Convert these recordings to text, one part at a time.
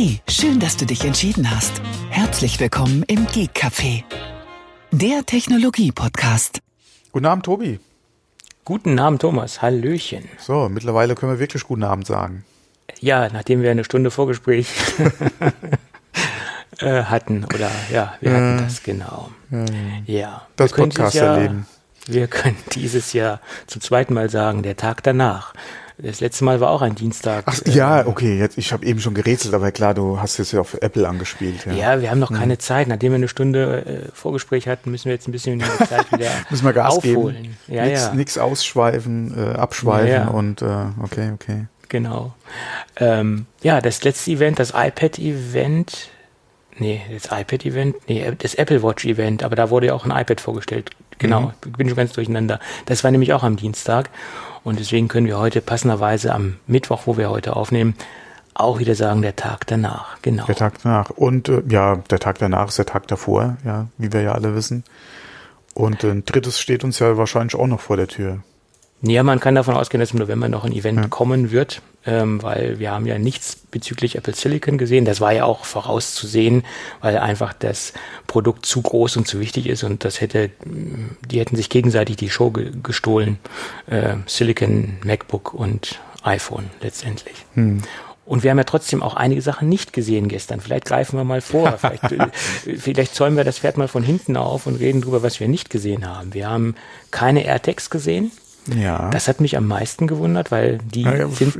Hey, schön, dass du dich entschieden hast. Herzlich willkommen im Geek Café, der Technologie-Podcast. Guten Abend, Tobi. Guten Abend, Thomas. Hallöchen. So, mittlerweile können wir wirklich guten Abend sagen. Ja, nachdem wir eine Stunde Vorgespräch äh, hatten, oder ja, wir hatten das, genau. Ja. Das Jahr- Podcast-Erleben. Wir können dieses Jahr zum zweiten Mal sagen, der Tag danach. Das letzte Mal war auch ein Dienstag. Ach ja, okay, jetzt ich habe eben schon gerätselt, aber klar, du hast jetzt ja auf Apple angespielt. Ja, Ja, wir haben noch keine Zeit. Nachdem wir eine Stunde äh, Vorgespräch hatten, müssen wir jetzt ein bisschen Zeit wieder Müssen wir Gas aufholen. geben. Ja, nix, ja. nix ausschweifen, äh, abschweifen Ja, ja. und äh, okay, okay. Genau. Ähm, ja, das letzte Event, das iPad-Event, nee, das iPad-Event, nee, das Apple Watch-Event, aber da wurde ja auch ein iPad vorgestellt. Genau, bin schon ganz durcheinander. Das war nämlich auch am Dienstag und deswegen können wir heute passenderweise am Mittwoch, wo wir heute aufnehmen, auch wieder sagen, der Tag danach. Genau. Der Tag danach. Und äh, ja, der Tag danach ist der Tag davor, ja, wie wir ja alle wissen. Und ein drittes steht uns ja wahrscheinlich auch noch vor der Tür. Ja, man kann davon ausgehen, dass im November noch ein Event kommen wird, ähm, weil wir haben ja nichts bezüglich Apple Silicon gesehen. Das war ja auch vorauszusehen, weil einfach das Produkt zu groß und zu wichtig ist und das hätte, die hätten sich gegenseitig die Show ge gestohlen. Äh, Silicon, MacBook und iPhone letztendlich. Und wir haben ja trotzdem auch einige Sachen nicht gesehen gestern. Vielleicht greifen wir mal vor. Vielleicht, äh, vielleicht zäumen wir das Pferd mal von hinten auf und reden drüber, was wir nicht gesehen haben. Wir haben keine AirTags gesehen. Ja. Das hat mich am meisten gewundert, weil die ja, ja, sind,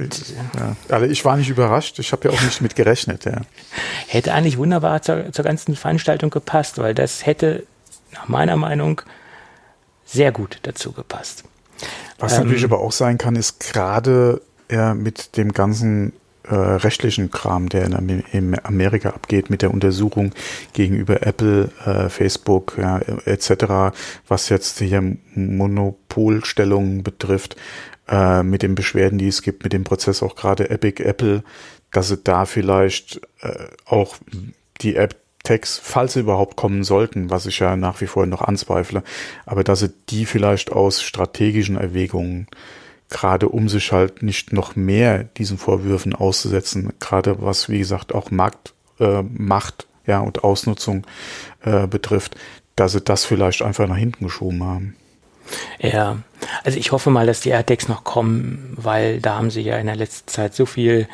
ja. Also ich war nicht überrascht, ich habe ja auch nicht mit gerechnet, ja. hätte eigentlich wunderbar zur, zur ganzen Veranstaltung gepasst, weil das hätte nach meiner Meinung sehr gut dazu gepasst. Was Ähm, natürlich aber auch sein kann, ist gerade ja, mit dem ganzen äh, rechtlichen Kram, der in, in Amerika abgeht, mit der Untersuchung gegenüber Apple, äh, Facebook ja, etc., was jetzt hier Monopolstellungen betrifft, äh, mit den Beschwerden, die es gibt, mit dem Prozess auch gerade Epic Apple, dass sie da vielleicht äh, auch die App Tags, falls sie überhaupt kommen sollten, was ich ja nach wie vor noch anzweifle, aber dass sie die vielleicht aus strategischen Erwägungen gerade um sich halt nicht noch mehr diesen Vorwürfen auszusetzen, gerade was wie gesagt auch Markt, äh, Macht ja und Ausnutzung äh, betrifft, dass sie das vielleicht einfach nach hinten geschoben haben. Ja, also ich hoffe mal, dass die AirTags noch kommen, weil da haben sie ja in der letzten Zeit so viel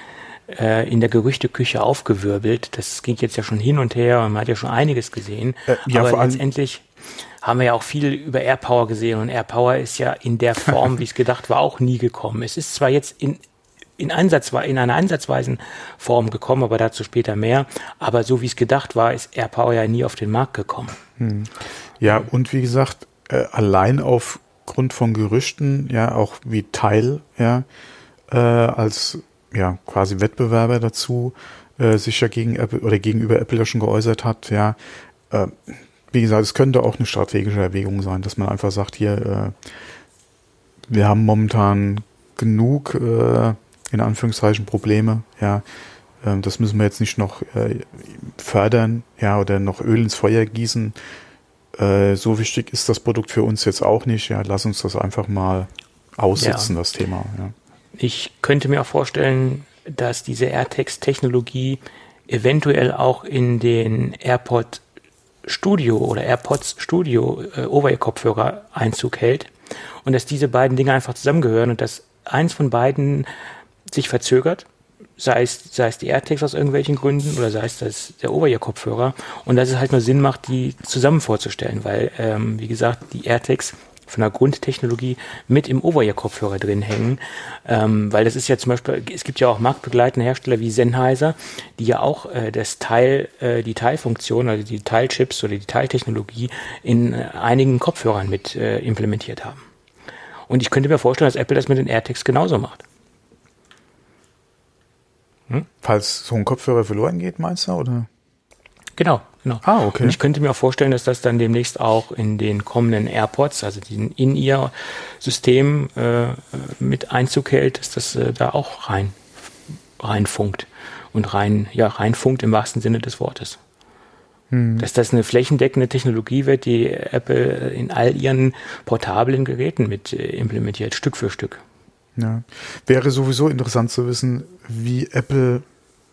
äh, in der Gerüchteküche aufgewirbelt. Das ging jetzt ja schon hin und her und man hat ja schon einiges gesehen. Äh, ja, Aber vor allem- letztendlich haben wir ja auch viel über AirPower gesehen und AirPower ist ja in der Form, wie es gedacht war, auch nie gekommen. Es ist zwar jetzt in in, Ansatz, in einer ansatzweisen Form gekommen, aber dazu später mehr. Aber so wie es gedacht war, ist AirPower ja nie auf den Markt gekommen. Ja, und wie gesagt, äh, allein aufgrund von Gerüchten, ja, auch wie Teil, ja, äh, als ja quasi Wettbewerber dazu äh, sich ja gegen Apple oder gegenüber Apple ja schon geäußert hat, ja. Äh, wie gesagt, es könnte auch eine strategische Erwägung sein, dass man einfach sagt, hier, äh, wir haben momentan genug, äh, in Anführungszeichen, Probleme, ja. Ähm, das müssen wir jetzt nicht noch äh, fördern, ja, oder noch Öl ins Feuer gießen. Äh, so wichtig ist das Produkt für uns jetzt auch nicht. Ja, lass uns das einfach mal aussitzen, Ja. das Thema. Ja. Ich könnte mir auch vorstellen, dass diese AirTags-Technologie eventuell auch in den AirPod Studio oder AirPods Studio äh, Over-Ear-Kopfhörer Einzug hält und dass diese beiden Dinge einfach zusammengehören und dass eins von beiden sich verzögert, sei es, sei es die AirTags aus irgendwelchen Gründen oder sei es das, der Over-Ear-Kopfhörer und dass es halt nur Sinn macht, die zusammen vorzustellen, weil, ähm, wie gesagt, die AirTags von der Grundtechnologie mit im Over-Ear-Kopfhörer drin hängen, ähm, weil das ist ja zum Beispiel, es gibt ja auch marktbegleitende Hersteller wie Sennheiser, die ja auch äh, das Teil, äh, die Teilfunktion, also die Teilchips oder die Teiltechnologie in äh, einigen Kopfhörern mit äh, implementiert haben. Und ich könnte mir vorstellen, dass Apple das mit den AirTags genauso macht. Falls so ein Kopfhörer verloren geht, meinst du? Oder? Genau, genau. Ah, okay. Und ich könnte mir auch vorstellen, dass das dann demnächst auch in den kommenden AirPods, also den in ihr System äh, mit Einzug hält, dass das äh, da auch rein reinfunkt und rein ja reinfunkt im wahrsten Sinne des Wortes. Dass das eine flächendeckende Technologie wird, die Apple in all ihren portablen Geräten mit äh, implementiert, Stück für Stück. Ja. Wäre sowieso interessant zu wissen, wie Apple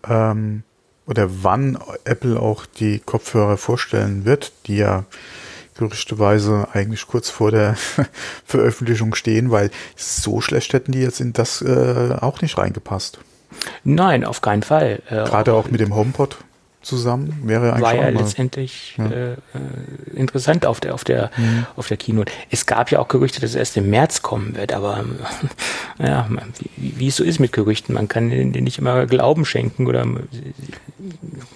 ähm, oder wann Apple auch die Kopfhörer vorstellen wird, die ja gerüchteweise eigentlich kurz vor der Veröffentlichung stehen, weil so schlecht hätten die jetzt in das äh, auch nicht reingepasst. Nein, auf keinen Fall. Äh, Gerade auch mit dem HomePod zusammen wäre eigentlich war ja letztendlich ja. Äh, äh, interessant auf der auf der mhm. auf der Keynote. Es gab ja auch Gerüchte, dass es erst im März kommen wird, aber ja, wie, wie es so ist mit Gerüchten, man kann denen nicht immer Glauben schenken oder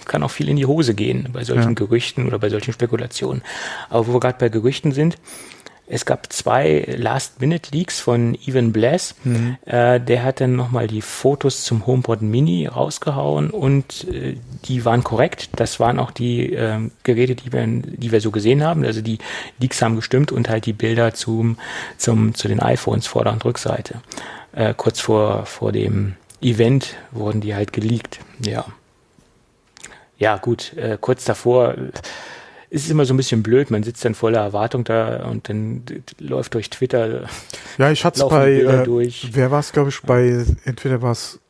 kann auch viel in die Hose gehen bei solchen ja. Gerüchten oder bei solchen Spekulationen. Aber wo wir gerade bei Gerüchten sind, es gab zwei Last-Minute-Leaks von Evan Blass. Mhm. Äh, der hat dann nochmal die Fotos zum HomePod Mini rausgehauen und äh, die waren korrekt. Das waren auch die äh, Geräte, die wir, die wir so gesehen haben. Also die Leaks haben gestimmt und halt die Bilder zum, zum, zu den iPhones Vorder- und Rückseite. Äh, kurz vor, vor dem Event wurden die halt geleakt. Ja. Ja, gut, äh, kurz davor ist immer so ein bisschen blöd, man sitzt dann voller Erwartung da und dann läuft durch Twitter. Ja, ich hatte es bei, äh, wer war es, glaube ich, bei, entweder war es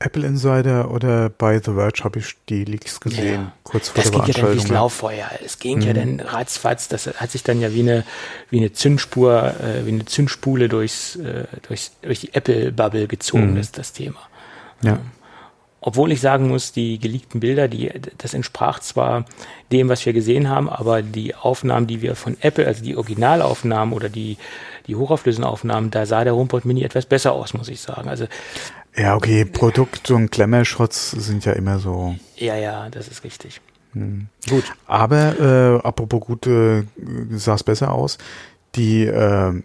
Apple Insider oder bei The Verge habe ich die Leaks gesehen, ja. kurz vor das der ging ja dann wie Lauffeuer. Es ging mhm. ja dann ratzfatz, das hat sich dann ja wie eine, wie eine Zündspur, äh, wie eine Zündspule durchs, äh, durchs, durch die Apple-Bubble gezogen, mhm. das, das Thema. Ja. Obwohl ich sagen muss, die geleakten Bilder, die, das entsprach zwar dem, was wir gesehen haben, aber die Aufnahmen, die wir von Apple, also die Originalaufnahmen oder die, die hochauflösenden Aufnahmen, da sah der HomePod Mini etwas besser aus, muss ich sagen. Also ja, okay, Produkt- und Glamour-Shots sind ja immer so. Ja, ja, das ist richtig. Hm. Gut. Aber äh, apropos gut, äh, sah es besser aus. Die, äh,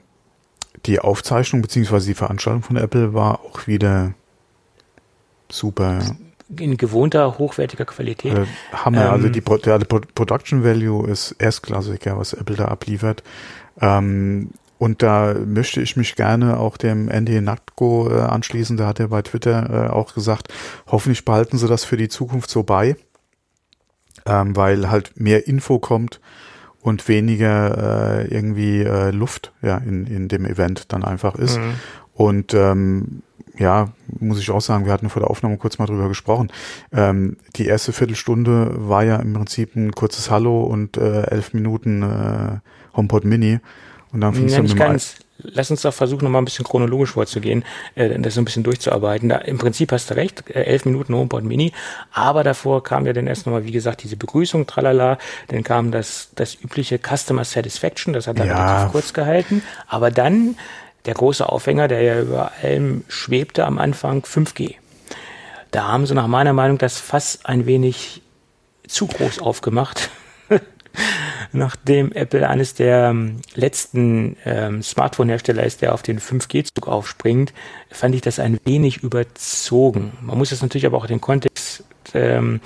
die Aufzeichnung beziehungsweise die Veranstaltung von Apple war auch wieder super. In gewohnter, hochwertiger Qualität. Äh, Hammer, ähm, also die, der, der Production Value ist erstklassiger, was Apple da abliefert. Ähm, und da möchte ich mich gerne auch dem Andy Naktko äh, anschließen. Da hat er bei Twitter äh, auch gesagt, hoffentlich behalten sie das für die Zukunft so bei, ähm, weil halt mehr Info kommt und weniger äh, irgendwie Luft ja in, in dem Event dann einfach ist. Mhm. Und ähm, ja, muss ich auch sagen, wir hatten vor der Aufnahme kurz mal drüber gesprochen. Ähm, die erste Viertelstunde war ja im Prinzip ein kurzes Hallo und äh, elf Minuten äh, HomePod Mini. Und dann fing es ja, dann ganz. Lass uns doch versuchen, nochmal ein bisschen chronologisch vorzugehen, äh, das so ein bisschen durchzuarbeiten. Da, Im Prinzip hast du recht, äh, elf Minuten HomePod Mini, aber davor kam ja dann erst nochmal, wie gesagt, diese Begrüßung, tralala, dann kam das, das übliche Customer Satisfaction, das hat er ja. relativ kurz gehalten, aber dann der große Aufhänger, der ja über allem schwebte am Anfang, 5G. Da haben sie nach meiner Meinung das Fass ein wenig zu groß aufgemacht. Nachdem Apple eines der ähm, letzten ähm, Smartphone-Hersteller ist, der auf den 5G-Zug aufspringt, fand ich das ein wenig überzogen. Man muss das natürlich aber auch in den Kontext ähm,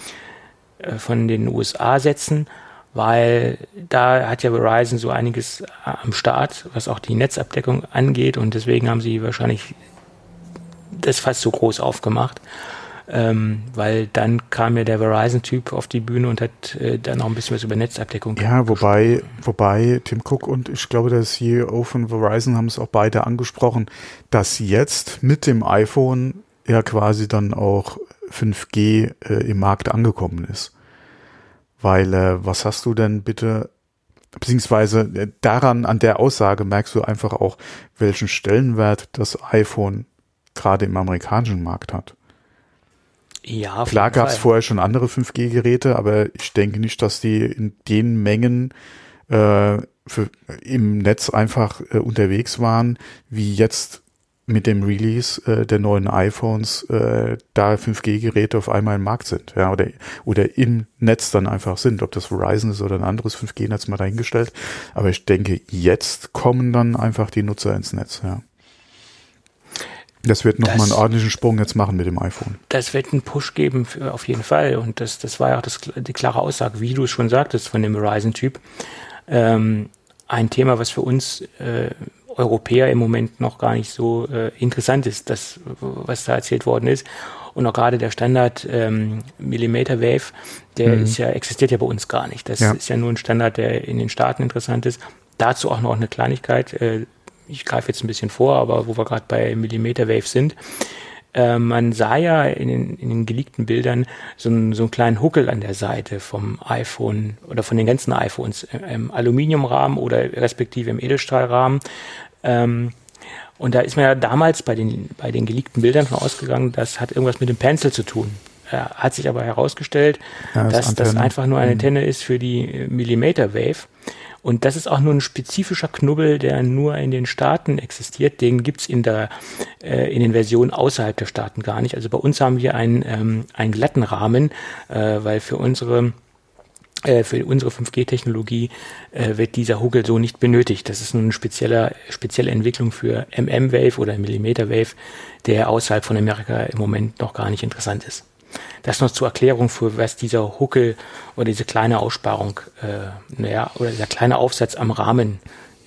äh, von den USA setzen weil da hat ja Verizon so einiges äh, am Start, was auch die Netzabdeckung angeht. Und deswegen haben sie wahrscheinlich das fast so groß aufgemacht, ähm, weil dann kam ja der Verizon-Typ auf die Bühne und hat äh, dann auch ein bisschen was über Netzabdeckung Ja, wobei, wobei Tim Cook und ich glaube, der CEO von Verizon haben es auch beide angesprochen, dass jetzt mit dem iPhone ja quasi dann auch 5G äh, im Markt angekommen ist. Weil äh, was hast du denn bitte, beziehungsweise äh, daran, an der Aussage merkst du einfach auch, welchen Stellenwert das iPhone gerade im amerikanischen Markt hat. Ja, Klar gab es vorher schon andere 5G-Geräte, aber ich denke nicht, dass die in den Mengen äh, für, im Netz einfach äh, unterwegs waren, wie jetzt mit dem Release äh, der neuen iPhones äh, da 5G-Geräte auf einmal im Markt sind, ja, oder, oder im Netz dann einfach sind, ob das Verizon ist oder ein anderes 5G-Netz mal dahingestellt. Aber ich denke, jetzt kommen dann einfach die Nutzer ins Netz, ja. Das wird nochmal einen ordentlichen Sprung jetzt machen mit dem iPhone. Das wird einen Push geben, für, auf jeden Fall. Und das, das war ja auch das, die klare Aussage, wie du es schon sagtest, von dem Verizon-Typ. Ähm, ein Thema, was für uns äh, Europäer im Moment noch gar nicht so äh, interessant ist, das, was da erzählt worden ist. Und auch gerade der Standard ähm, Millimeter Wave, der mhm. ist ja, existiert ja bei uns gar nicht. Das ja. ist ja nur ein Standard, der in den Staaten interessant ist. Dazu auch noch eine Kleinigkeit. Äh, ich greife jetzt ein bisschen vor, aber wo wir gerade bei Millimeter Wave sind. äh, man sah ja in den, in den geleakten Bildern so, einen, so einen kleinen Huckel an der Seite vom iPhone oder von den ganzen iPhones im Aluminiumrahmen oder respektive im Edelstahlrahmen. Ähm, und da ist man ja damals bei den, bei den geleakten Bildern von ausgegangen, das hat irgendwas mit dem Pencil zu tun. Äh, hat sich aber herausgestellt, ja, das dass das einfach nur eine mhm. Antenne ist für die äh, Millimeter Wave. Und das ist auch nur ein spezifischer Knubbel, der nur in den Staaten existiert. Den gibt's in der äh, in den Versionen außerhalb der Staaten gar nicht. Also bei uns haben wir einen, ähm, einen glatten Rahmen, äh, weil für unsere äh, für unsere 5G-Technologie äh, wird dieser Huckel so nicht benötigt. Das ist nun eine spezielle, spezielle Entwicklung für MM-Wave oder Millimeter-Wave, der außerhalb von Amerika im Moment noch gar nicht interessant ist. Das noch zur Erklärung für was dieser Huckel oder diese kleine Aussparung, äh, naja, oder dieser kleine Aufsatz am Rahmen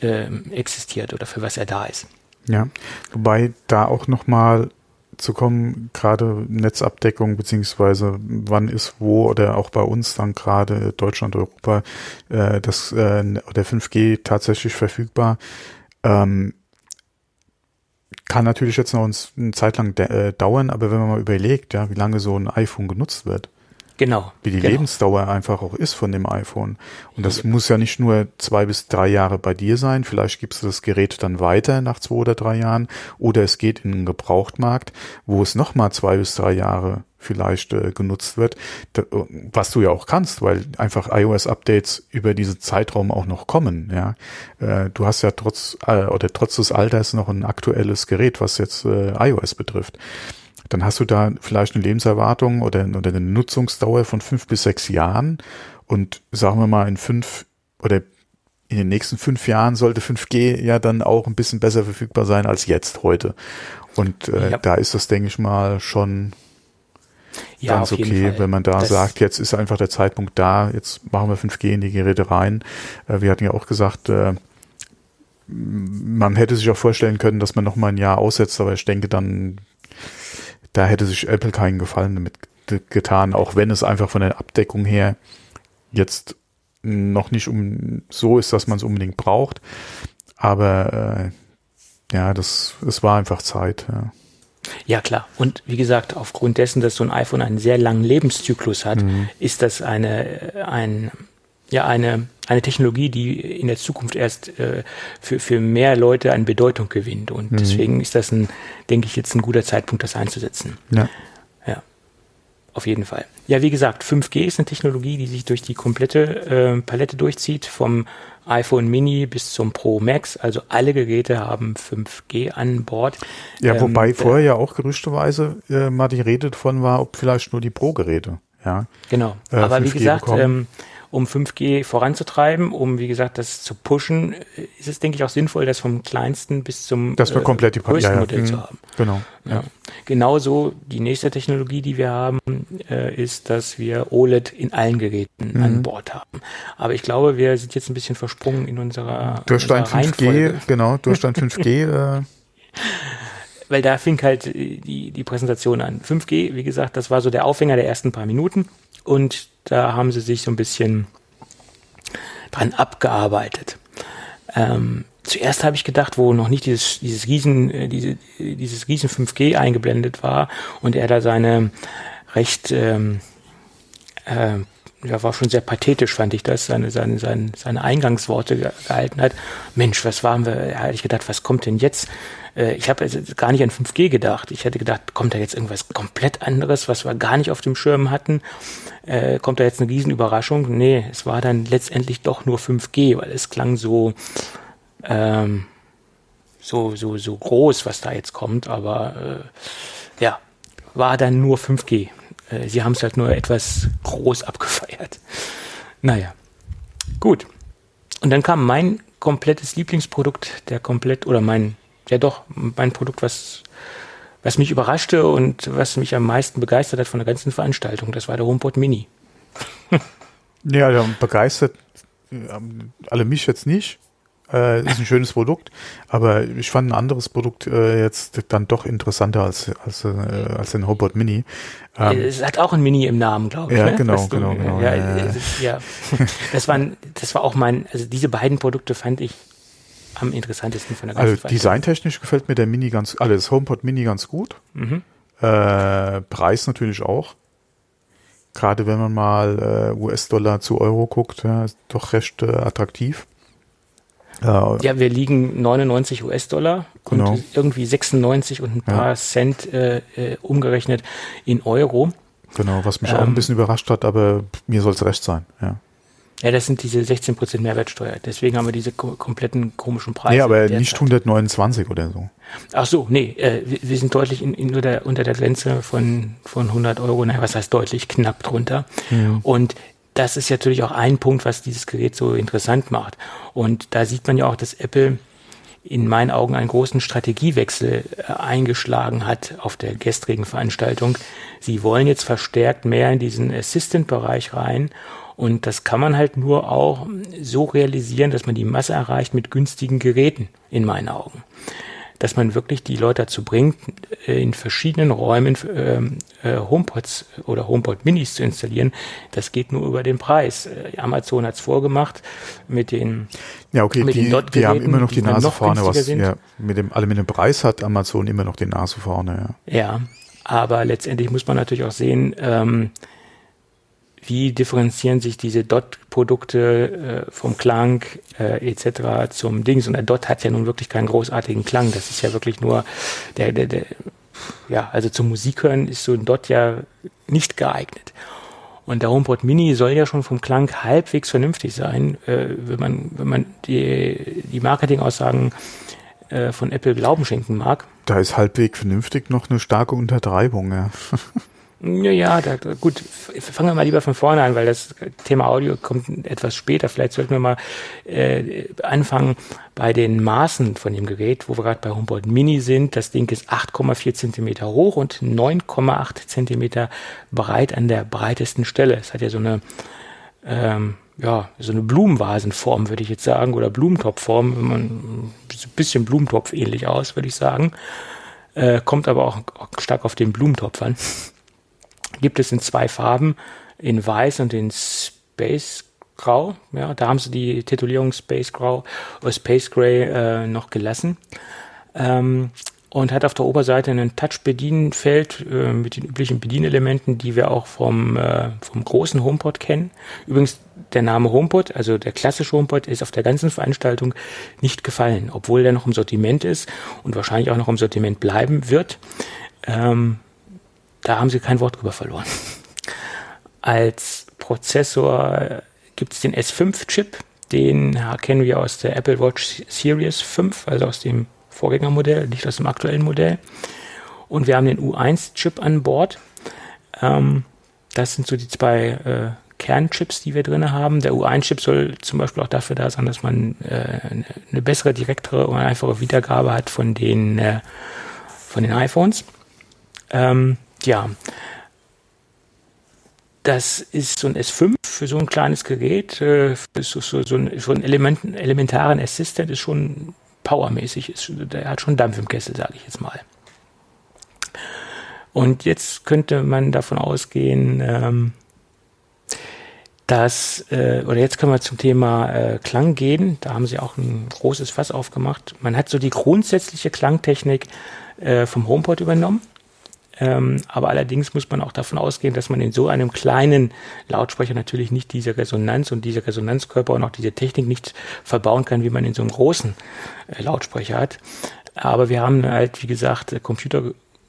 äh, existiert oder für was er da ist. Ja, wobei da auch nochmal zu kommen, gerade Netzabdeckung beziehungsweise wann ist wo oder auch bei uns dann gerade Deutschland, Europa, äh, das äh, der 5G tatsächlich verfügbar. Ähm, kann natürlich jetzt noch eine Zeit lang äh, dauern, aber wenn man mal überlegt, ja, wie lange so ein iPhone genutzt wird, Genau. Wie die genau. Lebensdauer einfach auch ist von dem iPhone. Und das ja. muss ja nicht nur zwei bis drei Jahre bei dir sein. Vielleicht gibst du das Gerät dann weiter nach zwei oder drei Jahren. Oder es geht in einen Gebrauchtmarkt, wo es nochmal zwei bis drei Jahre vielleicht äh, genutzt wird, da, was du ja auch kannst, weil einfach iOS-Updates über diesen Zeitraum auch noch kommen. Ja, äh, du hast ja trotz äh, oder trotz des Alters noch ein aktuelles Gerät, was jetzt äh, iOS betrifft dann hast du da vielleicht eine Lebenserwartung oder, oder eine Nutzungsdauer von fünf bis sechs Jahren. Und sagen wir mal, in fünf oder in den nächsten fünf Jahren sollte 5G ja dann auch ein bisschen besser verfügbar sein als jetzt heute. Und äh, ja. da ist das, denke ich mal, schon ja, ganz okay, wenn man da das sagt, jetzt ist einfach der Zeitpunkt da, jetzt machen wir 5G in die Geräte rein. Äh, wir hatten ja auch gesagt, äh, man hätte sich auch vorstellen können, dass man noch mal ein Jahr aussetzt, aber ich denke dann da hätte sich Apple keinen Gefallen damit getan, auch wenn es einfach von der Abdeckung her jetzt noch nicht um so ist, dass man es unbedingt braucht. Aber äh, ja, das es war einfach Zeit. Ja. Ja, klar. Und wie gesagt, aufgrund dessen, dass so ein iPhone einen sehr langen Lebenszyklus hat, mhm. ist das eine, ein, ja, eine, eine Technologie, die in der Zukunft erst äh, für, für mehr Leute an Bedeutung gewinnt. Und mhm. deswegen ist das ein, denke ich, jetzt ein guter Zeitpunkt, das einzusetzen. Ja. Ja. Auf jeden Fall. Ja, wie gesagt, 5G ist eine Technologie, die sich durch die komplette äh, Palette durchzieht, vom iPhone Mini bis zum Pro Max. Also alle Geräte haben 5G an Bord. Ja, wobei ähm, vorher ja auch gerüchteweise äh, mal die Rede davon war, ob vielleicht nur die Pro-Geräte. Ja, genau. Äh, Aber wie gesagt, ähm, um 5G voranzutreiben, um, wie gesagt, das zu pushen, ist es, denke ich, auch sinnvoll, das vom kleinsten bis zum das äh, komplett die größten ja, ja. Modell mhm. zu haben. Genau. Ja. Genauso die nächste Technologie, die wir haben, äh, ist, dass wir OLED in allen Geräten mhm. an Bord haben. Aber ich glaube, wir sind jetzt ein bisschen versprungen in unserer Durchstand 5G, genau, Durchstand 5G. Äh. Weil da fing halt die, die Präsentation an. 5G, wie gesagt, das war so der Aufhänger der ersten paar Minuten. Und da haben sie sich so ein bisschen dran abgearbeitet. Ähm, zuerst habe ich gedacht, wo noch nicht dieses, dieses Riesen, äh, diese, dieses Riesen 5G eingeblendet war und er da seine recht, ähm, äh, ja, war schon sehr pathetisch, fand ich das, seine, seine, seine, seine Eingangsworte gehalten hat. Mensch, was waren wir, hatte ich gedacht, was kommt denn jetzt? Äh, ich habe gar nicht an 5G gedacht. Ich hätte gedacht, kommt da jetzt irgendwas komplett anderes, was wir gar nicht auf dem Schirm hatten? Äh, kommt da jetzt eine Riesenüberraschung? Nee, es war dann letztendlich doch nur 5G, weil es klang so, ähm, so, so, so groß, was da jetzt kommt, aber äh, ja, war dann nur 5G. Äh, sie haben es halt nur etwas groß abgefeiert. Naja, gut. Und dann kam mein komplettes Lieblingsprodukt, der komplett, oder mein ja doch mein Produkt, was, was mich überraschte und was mich am meisten begeistert hat von der ganzen Veranstaltung. Das war der HomePod Mini. ja, begeistert ähm, alle mich jetzt nicht. Äh, ist ein schönes Produkt, aber ich fand ein anderes Produkt äh, jetzt dann doch interessanter als als äh, als den HomePod Mini. Ähm, es hat auch ein Mini im Namen, glaube ich. Ja, ne? genau, du, genau, genau. Ja, ja, ja. das waren, das war auch mein, also diese beiden Produkte fand ich am interessantesten von der ganzen Also designtechnisch gefällt mir der Mini ganz, also das HomePod Mini ganz gut. Mhm. Äh, Preis natürlich auch. Gerade wenn man mal äh, US-Dollar zu Euro guckt, ja, ist doch recht äh, attraktiv. Ja, wir liegen 99 US-Dollar genau. und irgendwie 96 und ein paar ja. Cent äh, äh, umgerechnet in Euro. Genau, was mich ähm, auch ein ähm, bisschen überrascht hat, aber mir soll es recht sein, ja. Ja, das sind diese 16% Mehrwertsteuer. Deswegen haben wir diese kompletten komischen Preise. Nee, aber nicht 129 oder so. Ach so, nee, äh, wir, wir, sind deutlich in, in, unter, der, Grenze von, von 100 Euro. Naja, was heißt deutlich? Knapp drunter. Mhm. Und das ist natürlich auch ein Punkt, was dieses Gerät so interessant macht. Und da sieht man ja auch, dass Apple in meinen Augen einen großen Strategiewechsel äh, eingeschlagen hat auf der gestrigen Veranstaltung. Sie wollen jetzt verstärkt mehr in diesen Assistant-Bereich rein und das kann man halt nur auch so realisieren, dass man die Masse erreicht mit günstigen Geräten, in meinen Augen. Dass man wirklich die Leute dazu bringt, äh, in verschiedenen Räumen äh, äh, HomePods oder HomePod Minis zu installieren. Das geht nur über den Preis. Äh, Amazon hat's vorgemacht mit den Ja, okay, mit die, den die haben immer noch die, die Nase vorne, was ja, mit dem, alle mit dem Preis hat Amazon immer noch die Nase vorne. Ja, ja aber letztendlich muss man natürlich auch sehen, ähm, wie differenzieren sich diese Dot-Produkte äh, vom Klang äh, etc. zum Dings. Und der Dot hat ja nun wirklich keinen großartigen Klang. Das ist ja wirklich nur der, der, der ja, also zum Musik hören ist so ein Dot ja nicht geeignet. Und der HomePod Mini soll ja schon vom Klang halbwegs vernünftig sein, äh, wenn man, wenn man die, die Marketingaussagen äh, von Apple Glauben schenken mag. Da ist halbwegs vernünftig noch eine starke Untertreibung, ja. Ja, ja, da, gut, fangen wir mal lieber von vorne an, weil das Thema Audio kommt etwas später. Vielleicht sollten wir mal äh, anfangen bei den Maßen von dem Gerät, wo wir gerade bei HomePod Mini sind. Das Ding ist 8,4 Zentimeter hoch und 9,8 Zentimeter breit an der breitesten Stelle. Es hat ja so eine ähm, ja, so eine Blumenvasenform, würde ich jetzt sagen, oder Blumentopfform, wenn man ein bisschen Blumentopf ähnlich aus, würde ich sagen. Äh, kommt aber auch stark auf den Blumentopf an gibt es in zwei Farben, in Weiß und in Space Grau. Ja, da haben sie die Titulierung Space Grau oder Space Gray äh, noch gelassen. Ähm, und hat auf der Oberseite ein Touch-Bedienfeld äh, mit den üblichen Bedienelementen, die wir auch vom, äh, vom großen HomePod kennen. Übrigens, der Name HomePod, also der klassische HomePod, ist auf der ganzen Veranstaltung nicht gefallen, obwohl der noch im Sortiment ist und wahrscheinlich auch noch im Sortiment bleiben wird. Ähm, da haben sie kein Wort drüber verloren. Als Prozessor gibt es den S5-Chip, den kennen wir aus der Apple Watch Series 5, also aus dem Vorgängermodell, nicht aus dem aktuellen Modell. Und wir haben den U1-Chip an Bord. Ähm, das sind so die zwei äh, Kernchips, die wir drin haben. Der U1-Chip soll zum Beispiel auch dafür da sein, dass man äh, eine bessere, direktere und einfache Wiedergabe hat von den, äh, von den iPhones. Ähm, ja, das ist so ein S5 für so ein kleines Gerät, äh, so, so, so, ein, so ein Element, elementaren Assistant ist schon powermäßig, ist, der hat schon Dampf im Kessel, sage ich jetzt mal. Und jetzt könnte man davon ausgehen, ähm, dass, äh, oder jetzt können wir zum Thema äh, Klang gehen. Da haben sie auch ein großes Fass aufgemacht. Man hat so die grundsätzliche Klangtechnik äh, vom HomePod übernommen ähm, aber allerdings muss man auch davon ausgehen, dass man in so einem kleinen Lautsprecher natürlich nicht diese Resonanz und diese Resonanzkörper und auch diese Technik nicht verbauen kann, wie man in so einem großen äh, Lautsprecher hat. Aber wir haben halt, wie gesagt, Computer,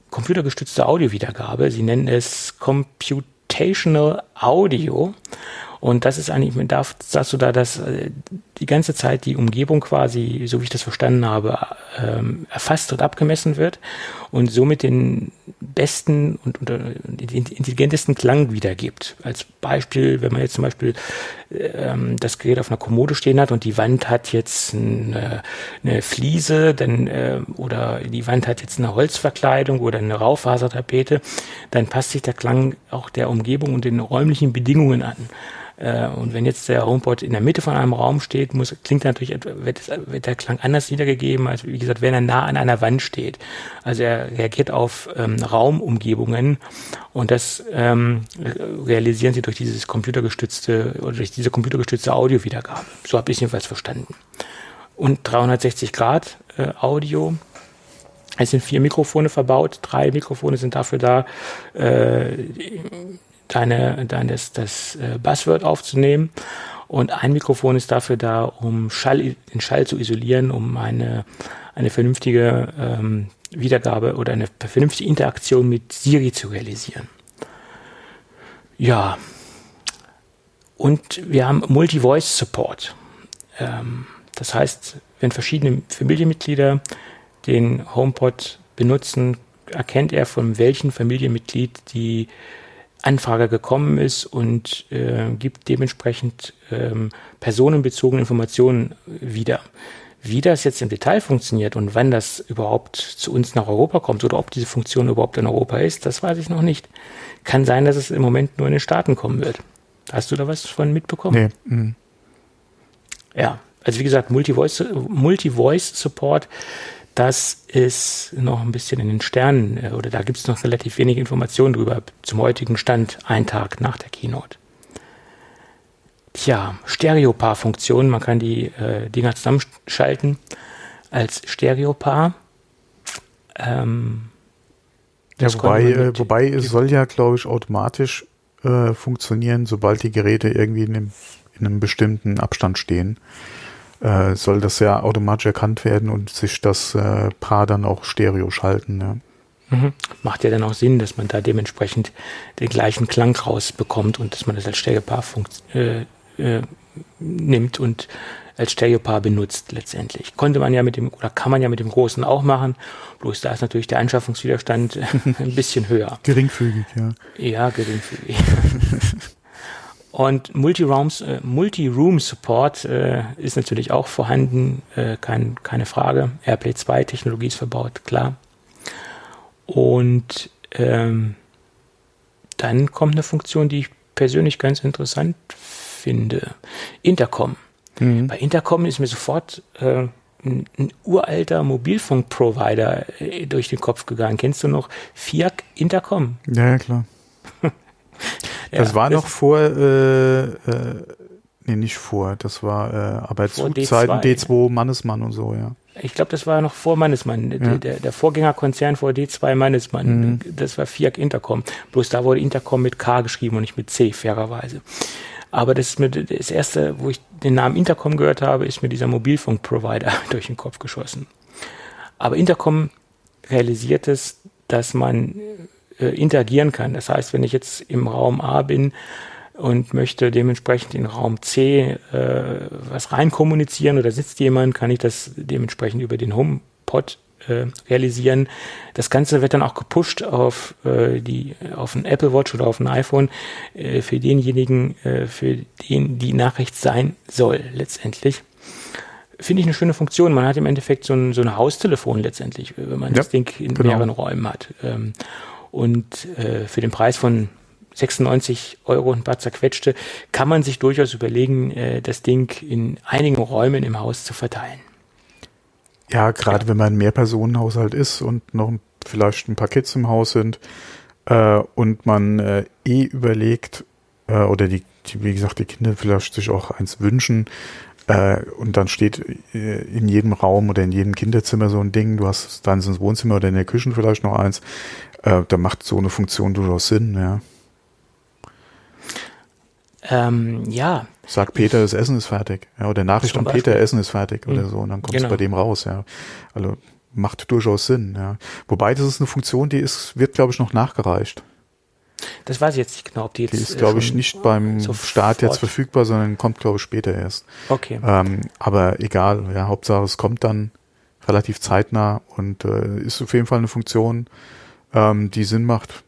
computergestützte Audiowiedergabe. Sie nennen es Computational Audio. Und das ist eigentlich, man darf dazu da, dass äh, die ganze Zeit die Umgebung quasi, so wie ich das verstanden habe, ähm, erfasst und abgemessen wird und somit den besten und, und intelligentesten Klang wiedergibt. Als Beispiel, wenn man jetzt zum Beispiel ähm, das Gerät auf einer Kommode stehen hat und die Wand hat jetzt eine, eine Fliese, dann äh, oder die Wand hat jetzt eine Holzverkleidung oder eine Raufasertapete, dann passt sich der Klang auch der Umgebung und den räumlichen Bedingungen an. Äh, und wenn jetzt der HomePod in der Mitte von einem Raum steht, muss, klingt natürlich, wird, wird der Klang anders wiedergegeben, als wie gesagt, wenn er nah an einer Wand steht. Also er reagiert auf ähm, Raumumgebungen und das ähm, realisieren sie durch dieses computergestützte oder durch diese computergestützte Audiowiedergabe. So habe ich es jedenfalls verstanden. Und 360 Grad äh, Audio Es sind vier Mikrofone verbaut, drei Mikrofone sind dafür da, äh, deine, dein, das, das äh, Buzzword aufzunehmen. Und ein Mikrofon ist dafür da, um Schall, den Schall zu isolieren, um eine, eine vernünftige ähm, Wiedergabe oder eine vernünftige Interaktion mit Siri zu realisieren. Ja. Und wir haben Multi-Voice Support. Ähm, das heißt, wenn verschiedene Familienmitglieder den HomePod benutzen, erkennt er, von welchem Familienmitglied die Anfrage gekommen ist und äh, gibt dementsprechend ähm, personenbezogene Informationen wieder. Wie das jetzt im Detail funktioniert und wann das überhaupt zu uns nach Europa kommt oder ob diese Funktion überhaupt in Europa ist, das weiß ich noch nicht. Kann sein, dass es im Moment nur in den Staaten kommen wird. Hast du da was von mitbekommen? Nee. Mhm. Ja, also wie gesagt, Multi-Voice Multi Support, das ist noch ein bisschen in den Sternen äh, oder da gibt es noch relativ wenig Informationen drüber zum heutigen Stand, ein Tag nach der Keynote. Tja, Stereopaar-Funktion, man kann die äh, Dinger zusammenschalten als Stereopaar. Ähm, ja, wobei, äh, wobei es soll ja, glaube ich, automatisch äh, funktionieren, sobald die Geräte irgendwie in einem, in einem bestimmten Abstand stehen. Äh, soll das ja automatisch erkannt werden und sich das äh, Paar dann auch stereo schalten. Ja. Mhm. Macht ja dann auch Sinn, dass man da dementsprechend den gleichen Klang rausbekommt und dass man das als Stereopaar äh, äh, nimmt und als Stereopaar benutzt letztendlich. Konnte man ja mit dem, oder kann man ja mit dem Großen auch machen, bloß da ist natürlich der Anschaffungswiderstand ein bisschen höher. Geringfügig, ja. Ja, geringfügig. Und Multi-Rooms, äh, Multi-Room-Support äh, ist natürlich auch vorhanden, äh, kein, keine Frage. AirPlay 2 Technologie ist verbaut, klar. Und ähm, dann kommt eine Funktion, die ich persönlich ganz interessant finde. Intercom. Mhm. Bei Intercom ist mir sofort äh, ein, ein, uralter Mobilfunkprovider äh, durch den Kopf gegangen. Kennst du noch FIAC Intercom? Ja, ja klar. das ja, war noch vor, äh, äh, nee, nicht vor, das war äh, Arbeitszeiten D2, D2 Mannesmann und so, ja. Ich glaube, das war noch vor Mannesmann, ja. der, der Vorgängerkonzern vor D2 Mannesmann. Mhm. Das war FIAC Intercom. Bloß da wurde Intercom mit K geschrieben und nicht mit C, fairerweise. Aber das ist mir das erste, wo ich den Namen Intercom gehört habe, ist mir dieser Mobilfunkprovider durch den Kopf geschossen. Aber Intercom realisiert es, dass man äh, interagieren kann. Das heißt, wenn ich jetzt im Raum A bin und möchte dementsprechend in Raum C äh, was rein kommunizieren oder sitzt jemand, kann ich das dementsprechend über den HomePod äh, realisieren. Das Ganze wird dann auch gepusht auf äh, die auf ein Apple Watch oder auf ein iPhone äh, für denjenigen, äh, für den die Nachricht sein soll letztendlich. Finde ich eine schöne Funktion. Man hat im Endeffekt so ein, so ein Haustelefon letztendlich, wenn man ja, das Ding in genau. mehreren Räumen hat. Ähm, und äh, für den Preis von 96 Euro ein paar zerquetschte, kann man sich durchaus überlegen, äh, das Ding in einigen Räumen im Haus zu verteilen. Ja, gerade ja. wenn man ein Mehrpersonenhaushalt ist und noch vielleicht ein paar Kids im Haus sind äh, und man äh, eh überlegt, äh, oder die, die, wie gesagt, die Kinder vielleicht sich auch eins wünschen, äh, und dann steht äh, in jedem Raum oder in jedem Kinderzimmer so ein Ding, du hast dann ins Wohnzimmer oder in der Küche vielleicht noch eins, äh, da macht so eine Funktion durchaus Sinn, ja. Ähm, ja, Sag Peter, das Essen ist fertig. Ja, oder Nachricht an Peter, Essen ist fertig oder hm. so. Und dann kommt es genau. bei dem raus, ja. Also macht durchaus Sinn, ja. Wobei das ist eine Funktion, die ist, wird, glaube ich, noch nachgereicht. Das weiß ich jetzt nicht genau, ob die jetzt. Die ist, glaube ich, nicht beim Start jetzt verfügbar, sondern kommt, glaube ich, später erst. Okay. Ähm, aber egal, ja, Hauptsache es kommt dann relativ zeitnah und äh, ist auf jeden Fall eine Funktion, ähm, die Sinn macht,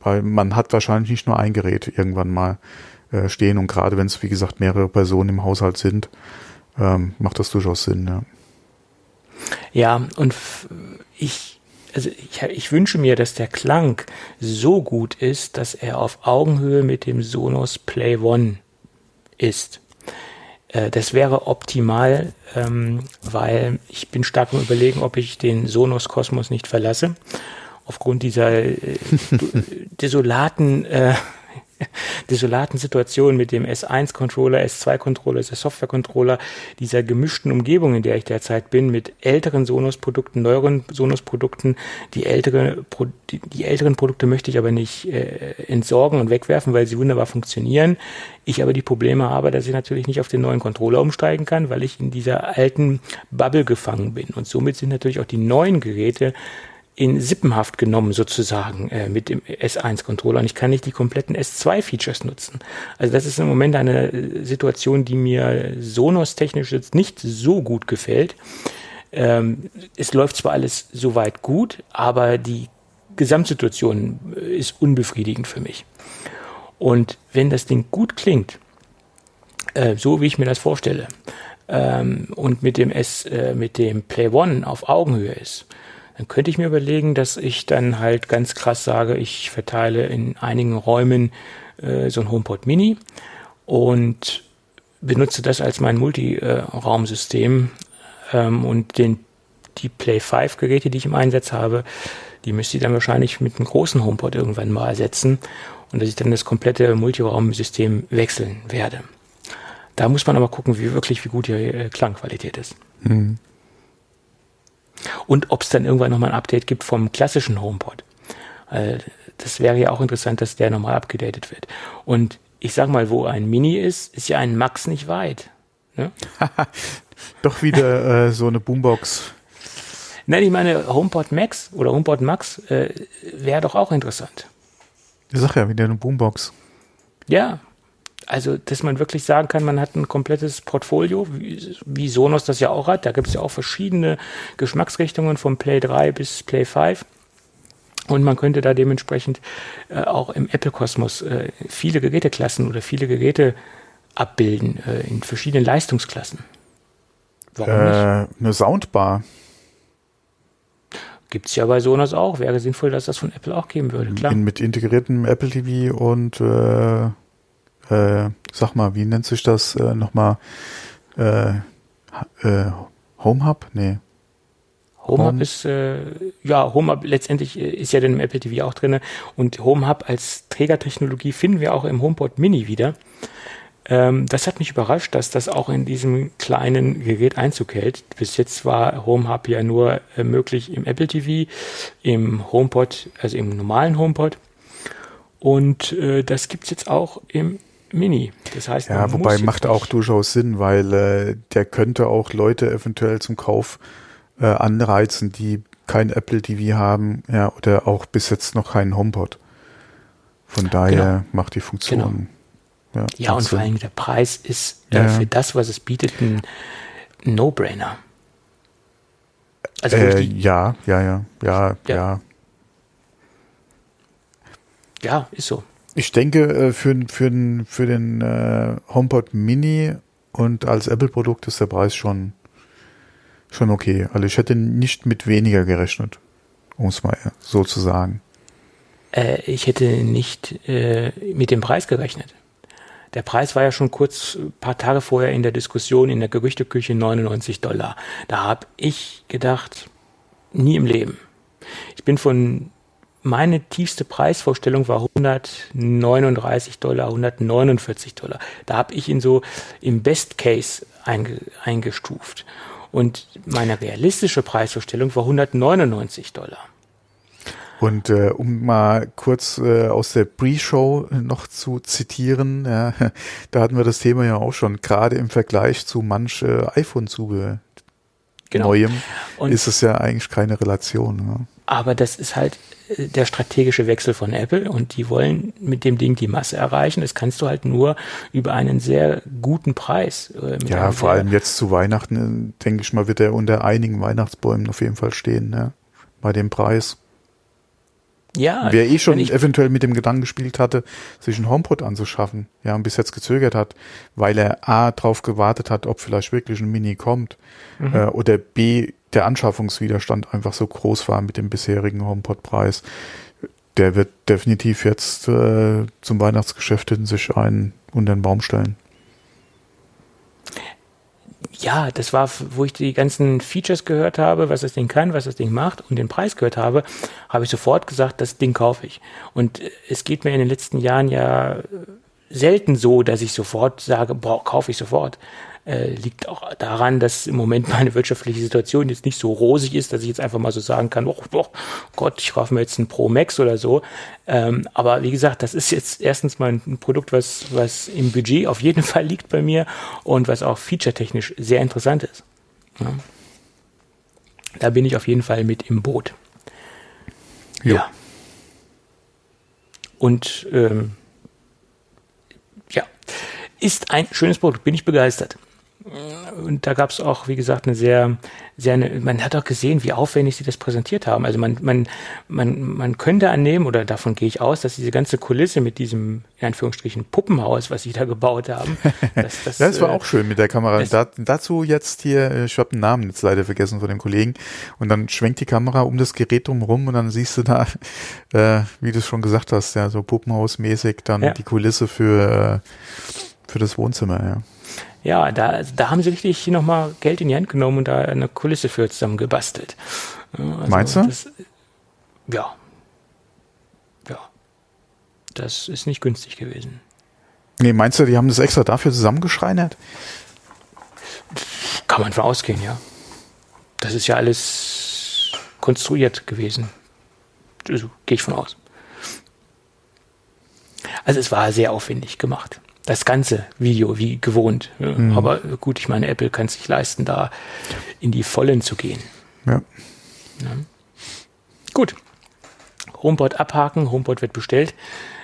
weil man hat wahrscheinlich nicht nur ein Gerät irgendwann mal. Äh, stehen. Und gerade wenn es, wie gesagt, mehrere Personen im Haushalt sind, ähm, macht das durchaus Sinn. Ja, ja und ich, also ich, ich wünsche mir, dass der Klang so gut ist, dass er auf Augenhöhe mit dem Sonos Play One ist. Äh, das wäre optimal, ähm, weil ich bin stark im Überlegen, ob ich den Sonos Kosmos nicht verlasse. Aufgrund dieser äh, desolaten äh, desolaten Situation mit dem S1-Controller, S2-Controller, der Software-Controller, dieser gemischten Umgebung, in der ich derzeit bin, mit älteren Sonos-Produkten, neueren Sonos-Produkten. Die, ältere, die, die, älteren Produkte möchte ich aber nicht äh, entsorgen und wegwerfen, weil sie wunderbar funktionieren. Ich aber die Probleme habe, dass ich natürlich nicht auf den neuen Controller umsteigen kann, weil ich in dieser alten Bubble gefangen bin. Und somit sind natürlich auch die neuen Geräte in Sippenhaft genommen sozusagen äh, mit dem S1-Controller und ich kann nicht die kompletten S2-Features nutzen. Also das ist im Moment eine äh, Situation, die mir Sonos-technisch jetzt nicht so gut gefällt. Ähm, es läuft zwar alles soweit gut, aber die Gesamtsituation äh, ist unbefriedigend für mich. Und wenn das Ding gut klingt, äh, so wie ich mir das vorstelle, ähm, und mit dem S, äh, mit dem Play One auf Augenhöhe ist, dann könnte ich mir überlegen, dass ich dann halt ganz krass sage, ich verteile in einigen Räumen äh, so ein HomePod Mini und benutze das als mein Multiraumsystem ähm, und den, die Play 5 Geräte, die ich im Einsatz habe, die müsste ich dann wahrscheinlich mit einem großen HomePod irgendwann mal ersetzen und dass ich dann das komplette Multiraumsystem wechseln werde. Da muss man aber gucken, wie wirklich, wie gut die äh, Klangqualität ist. Mhm. Und ob es dann irgendwann nochmal ein Update gibt vom klassischen HomePod. das wäre ja auch interessant, dass der nochmal abgedatet wird. Und ich sag mal, wo ein Mini ist, ist ja ein Max nicht weit. Ne? Doch wieder äh, so eine Boombox. Nein, ich meine, HomePod Max oder HomePod Max äh, wäre doch auch interessant. Ich sag ja, wieder eine Boombox. Ja, also, dass man wirklich sagen kann, man hat ein komplettes Portfolio, wie, wie Sonos das ja auch hat. Da gibt es ja auch verschiedene Geschmacksrichtungen von Play 3 bis Play 5. Und man könnte da dementsprechend äh, auch im Apple-Kosmos äh, viele Geräteklassen oder viele Geräte abbilden äh, in verschiedenen Leistungsklassen. Warum nicht? Äh, eine Soundbar. Gibt es ja bei Sonos auch. Wäre sinnvoll, dass das von Apple auch geben würde, klar. In, mit integriertem Apple TV und äh, sag mal, wie nennt sich das äh, nochmal? Äh, äh, Home Hub? Nee. Home, Hub ist, äh, ja, Home Hub letztendlich äh, ist ja dann im Apple TV auch drin. Und Home Hub als Trägertechnologie finden wir auch im HomePod Mini wieder. Ähm, das hat mich überrascht, dass das auch in diesem kleinen Gerät Einzug hält. Bis jetzt war Home Hub ja nur äh, möglich im Apple TV, im HomePod, also im normalen HomePod. Und äh, das gibt's jetzt auch im Mini. Das heißt, ja, wobei macht auch durchaus Sinn, weil äh, der könnte auch Leute eventuell zum Kauf äh, anreizen, die kein Apple TV haben, ja, oder auch bis jetzt noch keinen HomePod. Von daher genau. macht die Funktion. Genau. Ja, ja und Sinn. vor allem der Preis ist äh, ja. für das, was es bietet, ein No-Brainer. Also äh, ja, ja, ja, ja, ja, ja. Ja, ist so. Ich denke, äh, für, für, den, für den äh, HomePod Mini und als Apple-Produkt ist der Preis schon, schon okay. Also ich hätte nicht mit weniger gerechnet, um es mal so zu sagen. Äh, ich hätte nicht äh, mit dem Preis gerechnet. Der Preis war ja schon kurz ein paar Tage vorher in der Diskussion in der Gerüchteküche 99 Dollar. Da habe ich gedacht, nie im Leben. Ich bin von meine tiefste Preisvorstellung war 139 Dollar, 149 Dollar. Da habe ich ihn so im Best Case einge, eingestuft. Und meine realistische Preisvorstellung war 199 Dollar. Und äh, um mal kurz äh, aus der Pre-Show noch zu zitieren, ja, da hatten wir das Thema ja auch schon, gerade im Vergleich zu manch äh, iPhone-Zubehör genau. Neuem und ist es ja eigentlich keine Relation. Ja. Aber das ist halt äh, der strategische Wechsel von Apple und die wollen mit dem Ding die Masse erreichen. Das kannst du halt nur über einen sehr guten Preis. Äh, ja, vor allem jetzt zu Weihnachten, äh, denke ich mal, wird er unter einigen Weihnachtsbäumen auf jeden Fall stehen, ne? bei dem Preis. Ja. Wer eh schon eventuell mit dem Gedanken gespielt hatte, sich ein HomePod anzuschaffen, ja, und bis jetzt gezögert hat, weil er A, drauf gewartet hat, ob vielleicht wirklich ein Mini kommt, mhm. äh, oder B, der Anschaffungswiderstand einfach so groß war mit dem bisherigen HomePod-Preis. Der wird definitiv jetzt äh, zum Weihnachtsgeschäft in sich einen unter den Baum stellen. Ja, das war, wo ich die ganzen Features gehört habe, was das Ding kann, was das Ding macht und den Preis gehört habe, habe ich sofort gesagt, das Ding kaufe ich. Und äh, es geht mir in den letzten Jahren ja selten so, dass ich sofort sage, boah, kaufe ich sofort äh, liegt auch daran, dass im Moment meine wirtschaftliche Situation jetzt nicht so rosig ist, dass ich jetzt einfach mal so sagen kann, oh, oh Gott, ich kaufe mir jetzt ein Pro Max oder so. Ähm, aber wie gesagt, das ist jetzt erstens mal ein Produkt, was, was im Budget auf jeden Fall liegt bei mir und was auch featuretechnisch sehr interessant ist. Ja. Da bin ich auf jeden Fall mit im Boot. Jo. Ja. Und ähm, ja, ist ein schönes Produkt, bin ich begeistert. Und da gab es auch, wie gesagt, eine sehr, sehr, eine, man hat auch gesehen, wie aufwendig sie das präsentiert haben. Also man, man, man, man könnte annehmen, oder davon gehe ich aus, dass diese ganze Kulisse mit diesem, in Anführungsstrichen, Puppenhaus, was sie da gebaut haben. Das, das, das war äh, auch schön mit der Kamera. Da, dazu jetzt hier, äh, ich habe den Namen jetzt leider vergessen von dem Kollegen, und dann schwenkt die Kamera um das Gerät drumherum und dann siehst du da, äh, wie du es schon gesagt hast, ja, so Puppenhausmäßig, dann ja. die Kulisse für, äh, für das Wohnzimmer, ja ja, da, da haben sie richtig nochmal Geld in die Hand genommen und da eine Kulisse für zusammen gebastelt. Also Meinst du? Das, ja. Ja. Das ist nicht günstig gewesen. Nee, meinst du, die haben das extra dafür zusammengeschreinert? Kann man von ausgehen, ja. Das ist ja alles konstruiert gewesen. Also, gehe ich von aus. Also es war sehr aufwendig gemacht das ganze Video wie gewohnt. Mhm. Aber gut, ich meine, Apple kann sich leisten, da in die Vollen zu gehen. Ja. ja. Gut. HomePod abhaken, HomePod wird bestellt.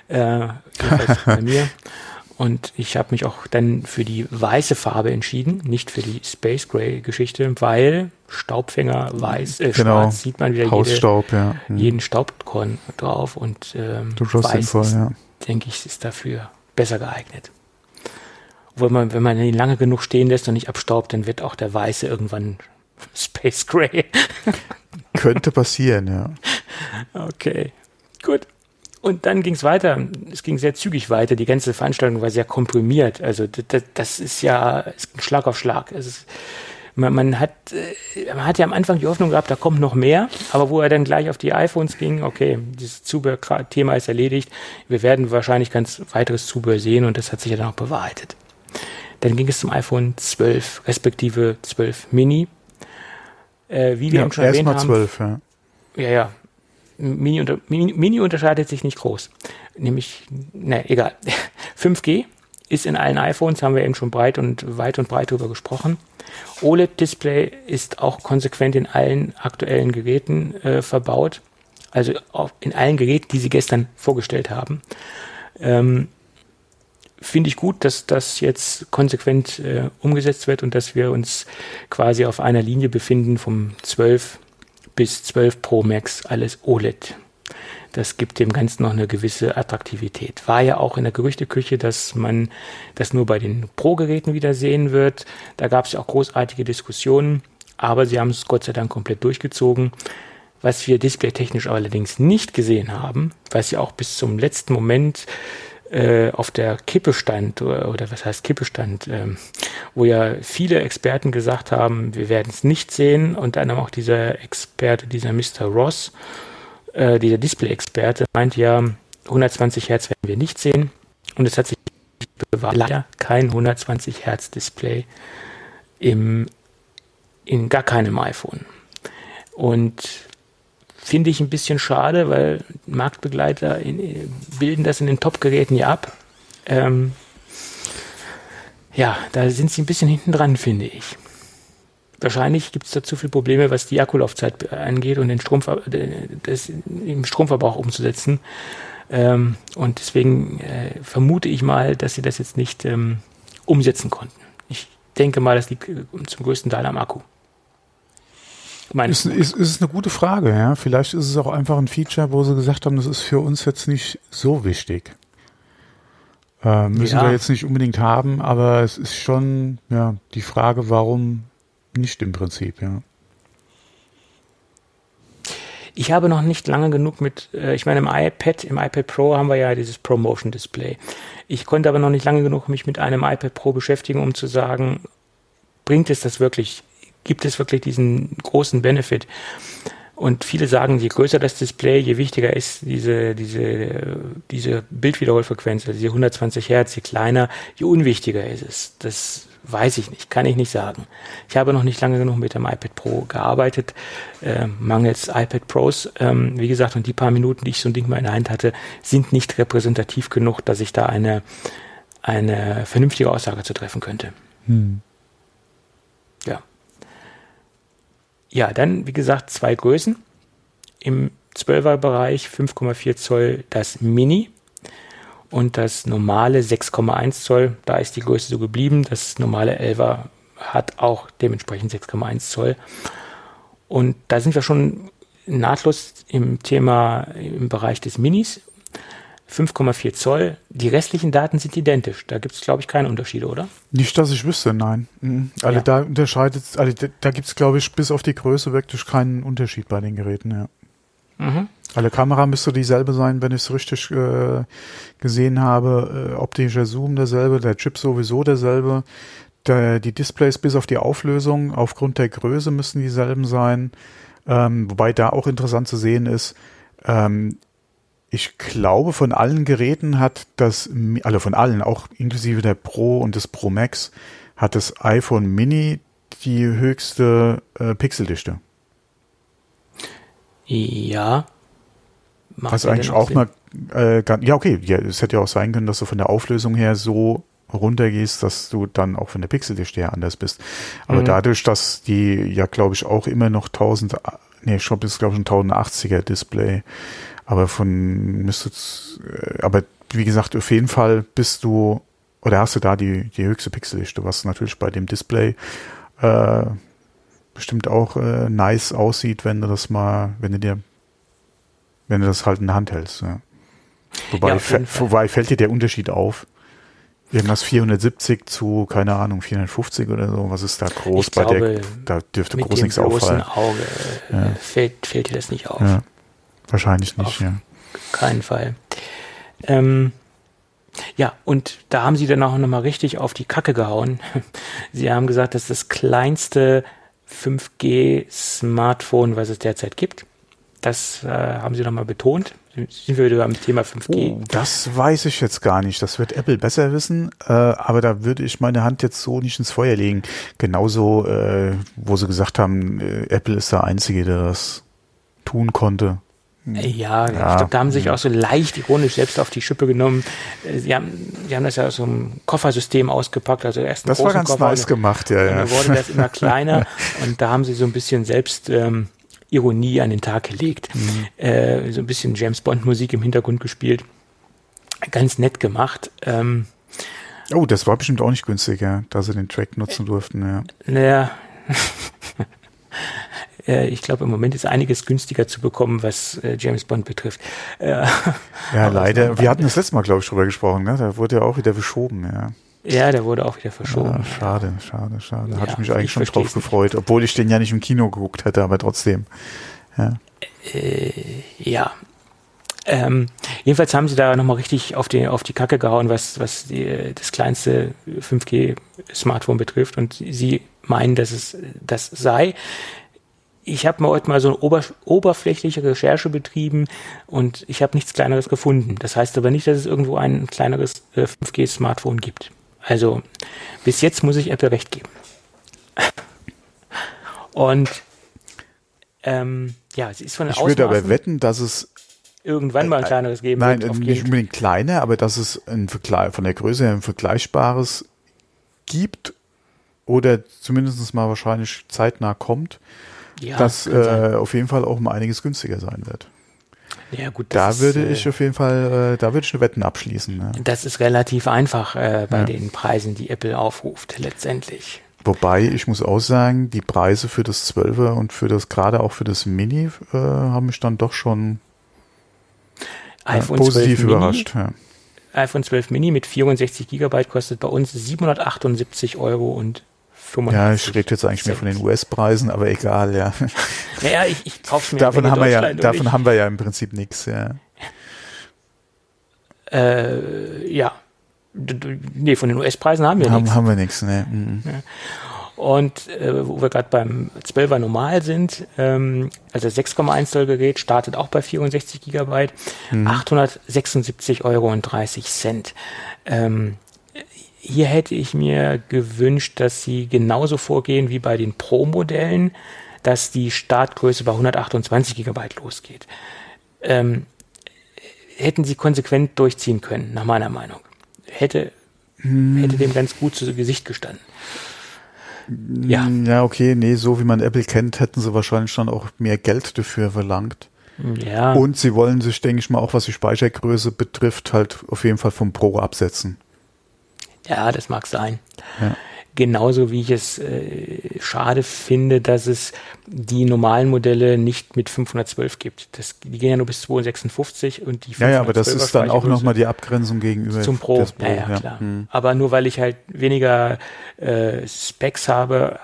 Äh, bei mir. Und ich habe mich auch dann für die weiße Farbe entschieden, nicht für die Space Gray Geschichte, weil Staubfänger weiß, äh, genau. schwarz sieht man wieder Hausstaub, jede, ja. Mhm. jeden Staubkorn drauf und ähm, weiß sinnvoll, ja. denke ich, ist dafür besser geeignet. Obwohl man, wenn man ihn lange genug stehen lässt und nicht abstaubt, dann wird auch der Weiße irgendwann Space Gray. Könnte passieren, ja. Okay, gut. Und dann ging es weiter. Es ging sehr zügig weiter. Die ganze Veranstaltung war sehr komprimiert. Also das, das ist ja Schlag auf Schlag. Ist, man, man, hat, äh, man hat ja am Anfang die Hoffnung gehabt, da kommt noch mehr. Aber wo er dann gleich auf die iPhones ging, okay, dieses Zubehör-Thema ist erledigt. Wir werden wahrscheinlich ganz weiteres Zubehör sehen und das hat sich ja dann auch bewahrheitet. Dann ging es zum iPhone 12, respektive 12 Mini. Äh, wie wir ja, eben schon erwähnt haben. 12, ja. Ja, ja. Mini, unter, Mini, Mini unterscheidet sich nicht groß. Nämlich, ne, egal. 5G ist in allen iPhones, haben wir eben schon breit und weit und breit darüber gesprochen. OLED-Display ist auch konsequent in allen aktuellen Geräten äh, verbaut. Also in allen Geräten, die sie gestern vorgestellt haben. Ähm, finde ich gut, dass das jetzt konsequent äh, umgesetzt wird und dass wir uns quasi auf einer Linie befinden vom 12 bis 12 Pro Max, alles OLED. Das gibt dem Ganzen noch eine gewisse Attraktivität. War ja auch in der Gerüchteküche, dass man das nur bei den Pro-Geräten wieder sehen wird. Da gab es ja auch großartige Diskussionen, aber sie haben es Gott sei Dank komplett durchgezogen. Was wir displaytechnisch allerdings nicht gesehen haben, was ja auch bis zum letzten Moment äh, auf der Kippe stand, oder, oder was heißt Kippe stand, ähm, wo ja viele Experten gesagt haben, wir werden es nicht sehen und dann auch dieser Experte, dieser Mr. Ross, äh, dieser Display-Experte, meint ja, 120 Hertz werden wir nicht sehen und es hat sich bewahrt, leider kein 120 Hertz Display im, in gar keinem iPhone. Und Finde ich ein bisschen schade, weil Marktbegleiter in, bilden das in den Top-Geräten ja ab. Ähm, ja, da sind sie ein bisschen hinten dran, finde ich. Wahrscheinlich gibt es da zu viele Probleme, was die Akkulaufzeit angeht und den Strom, das im Stromverbrauch umzusetzen. Ähm, und deswegen äh, vermute ich mal, dass sie das jetzt nicht ähm, umsetzen konnten. Ich denke mal, das liegt äh, zum größten Teil am Akku. Ist, ist, ist eine gute Frage, ja. Vielleicht ist es auch einfach ein Feature, wo sie gesagt haben, das ist für uns jetzt nicht so wichtig. Äh, müssen ja. wir jetzt nicht unbedingt haben, aber es ist schon ja die Frage, warum nicht im Prinzip, ja. Ich habe noch nicht lange genug mit, äh, ich meine, im iPad, im iPad Pro haben wir ja dieses Promotion Display. Ich konnte aber noch nicht lange genug mich mit einem iPad Pro beschäftigen, um zu sagen, bringt es das wirklich? Gibt es wirklich diesen großen Benefit? Und viele sagen, je größer das Display, je wichtiger ist diese, diese, diese Bildwiederholfrequenz, also die 120 Hertz, je kleiner, je unwichtiger ist es. Das weiß ich nicht, kann ich nicht sagen. Ich habe noch nicht lange genug mit dem iPad Pro gearbeitet, äh, mangels iPad Pros. Ähm, wie gesagt, und die paar Minuten, die ich so ein Ding mal in der Hand hatte, sind nicht repräsentativ genug, dass ich da eine, eine vernünftige Aussage zu treffen könnte. Hm. Ja. Ja, dann, wie gesagt, zwei Größen. Im 12er Bereich 5,4 Zoll das Mini und das normale 6,1 Zoll. Da ist die Größe so geblieben. Das normale 11er hat auch dementsprechend 6,1 Zoll. Und da sind wir schon nahtlos im Thema im Bereich des Minis. 5,4 Zoll. Die restlichen Daten sind identisch. Da gibt es, glaube ich, keine Unterschiede, oder? Nicht, dass ich wüsste, nein. Mhm. Alle ja. da unterscheidet, alle, da gibt es, glaube ich, bis auf die Größe wirklich keinen Unterschied bei den Geräten, ja. Mhm. Alle Kamera müsste dieselbe sein, wenn ich es richtig äh, gesehen habe. Äh, optischer Zoom derselbe, der Chip sowieso derselbe. Der, die Displays bis auf die Auflösung aufgrund der Größe müssen dieselben sein. Ähm, wobei da auch interessant zu sehen ist, ähm, ich glaube, von allen Geräten hat das, also von allen, auch inklusive der Pro und des Pro Max, hat das iPhone Mini die höchste äh, Pixeldichte. Ja. Was eigentlich auch mal, äh, ja okay, ja, es hätte ja auch sein können, dass du von der Auflösung her so runtergehst, dass du dann auch von der Pixeldichte her anders bist. Aber mhm. dadurch, dass die ja, glaube ich, auch immer noch 1000, nee, Shop ist glaube ich ein 1080er Display aber von müsste, äh, aber wie gesagt, auf jeden Fall bist du, oder hast du da die, die höchste Pixeldichte, was natürlich bei dem Display äh, bestimmt auch äh, nice aussieht, wenn du das mal, wenn du dir, wenn du das halt in der Hand hältst. Ja. Wobei, ja, wobei fällt dir der Unterschied auf? Irgendwas 470 zu, keine Ahnung, 450 oder so. Was ist da groß ich bei glaube, der? Da dürfte groß nichts auffallen. Auge äh, ja. fällt, fällt dir das nicht auf. Ja. Wahrscheinlich nicht, Auf ja. Keinen Fall. Ähm, ja, und da haben sie dann auch nochmal richtig auf die Kacke gehauen. Sie haben gesagt, das ist das kleinste 5G-Smartphone, was es derzeit gibt. Das äh, haben sie nochmal betont. Sind wir wieder beim Thema 5G? Oh, das weiß ich jetzt gar nicht. Das wird Apple besser wissen. Äh, aber da würde ich meine Hand jetzt so nicht ins Feuer legen. Genauso, äh, wo sie gesagt haben, äh, Apple ist der Einzige, der das tun konnte. Ja, ja. ich glaube, da haben sie sich auch so leicht ironisch selbst auf die Schippe genommen. Äh, sie haben, sie haben das ja aus so einem Koffersystem ausgepackt, also erst Das war ganz Koffer nice gemacht, ja, ja. Dann wurde das immer kleiner und da haben sie so ein bisschen selbst ähm, Ironie an den Tag gelegt. Mhm. Äh, so ein bisschen James Bond Musik im Hintergrund gespielt. Ganz nett gemacht. Ähm, oh, das war bestimmt auch nicht günstig, ja, da sie den Track nutzen durften, ja. Naja. Äh, ich glaube, im Moment ist einiges günstiger zu bekommen, was äh, James Bond betrifft. Äh, ja, leider. Wir hatten das letzte Mal, glaube ich, drüber gesprochen. Ne? Da wurde ja auch wieder verschoben. Ja. Ja, der wurde auch wieder verschoben. Ja, schade, schade, schade. Da hatte ich mich eigentlich ich schon drauf gefreut, obwohl ich den ja nicht im Kino geguckt hätte, aber trotzdem. Ja. Äh, ja. Ähm, jedenfalls haben sie da nochmal richtig auf die, auf die Kacke gehauen, was, was die, das kleinste 5G-Smartphone betrifft. Und sie meinen, dass es das sei ich habe mal heute mal so eine ober, oberflächliche Recherche betrieben und ich habe nichts kleineres gefunden. Das heißt aber nicht, dass es irgendwo ein kleineres äh, 5G-Smartphone gibt. Also bis jetzt muss ich Apple recht geben. und ähm, ja, sie ist von den Ich würde aber wetten, dass es irgendwann mal ein kleineres geben nein, wird. Nein, nicht unbedingt kleiner, aber dass es ein Vergleich, von der Größe her ein vergleichbares gibt oder zumindest mal wahrscheinlich zeitnah kommt ja, das äh, auf jeden Fall auch um einiges günstiger sein wird. Ja, gut. Da würde ist, ich auf jeden Fall, äh, da würde ich eine Wetten abschließen. Ne? Das ist relativ einfach äh, bei ja. den Preisen, die Apple aufruft, letztendlich. Wobei, ich muss auch sagen, die Preise für das 12er und für das, gerade auch für das Mini, äh, haben mich dann doch schon äh, positiv überrascht. Ja. iPhone 12 Mini mit 64 Gigabyte kostet bei uns 778 Euro und 95 ja, ich rede jetzt eigentlich mehr von den US-Preisen, aber egal, ja. Naja, ich, ich kaufe mir davon haben wir ja, Davon haben wir ja im Prinzip nichts, ja. Äh, ja. Nee, von den US-Preisen haben wir nichts. Haben wir nichts, ne. Mhm. Und äh, wo wir gerade beim 12er normal sind, ähm, also 6,1 Zoll Gerät startet auch bei 64 Gigabyte, mhm. 876 Euro und 30 Cent. Ähm, hier hätte ich mir gewünscht, dass sie genauso vorgehen wie bei den Pro-Modellen, dass die Startgröße bei 128 Gigabyte losgeht. Ähm, hätten sie konsequent durchziehen können, nach meiner Meinung. Hätte, hm. hätte dem ganz gut zu Gesicht gestanden. Ja. Ja, okay, nee, so wie man Apple kennt, hätten sie wahrscheinlich schon auch mehr Geld dafür verlangt. Ja. Und sie wollen sich, denke ich mal, auch was die Speichergröße betrifft, halt auf jeden Fall vom Pro absetzen. Ja, das mag sein. Ja. Genauso wie ich es äh, schade finde, dass es die normalen Modelle nicht mit 512 gibt. Das, die gehen ja nur bis 256 und die Ja, ja, aber das ist dann auch nochmal die Abgrenzung gegenüber zum Pro. Pro ja, ja, klar. Hm. Aber nur weil ich halt weniger äh, Specs habe,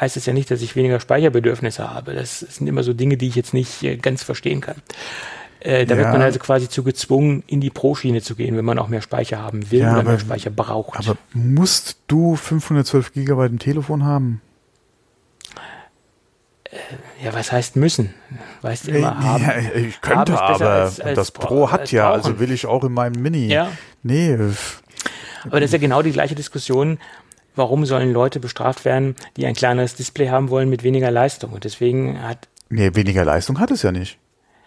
heißt es ja nicht, dass ich weniger Speicherbedürfnisse habe. Das sind immer so Dinge, die ich jetzt nicht äh, ganz verstehen kann. Äh, da ja. wird man also quasi zu gezwungen, in die Pro-Schiene zu gehen, wenn man auch mehr Speicher haben will ja, oder aber, mehr Speicher braucht. Aber musst du 512 Gigabyte im Telefon haben? Äh, ja, was heißt müssen? Weißt du immer, haben. Ja, ich könnte, aber als, als das Pro hat ja, brauchen. also will ich auch in meinem Mini. Ja. Nee. Aber das ist ja genau die gleiche Diskussion. Warum sollen Leute bestraft werden, die ein kleineres Display haben wollen mit weniger Leistung? Und deswegen hat. Nee, weniger Leistung hat es ja nicht.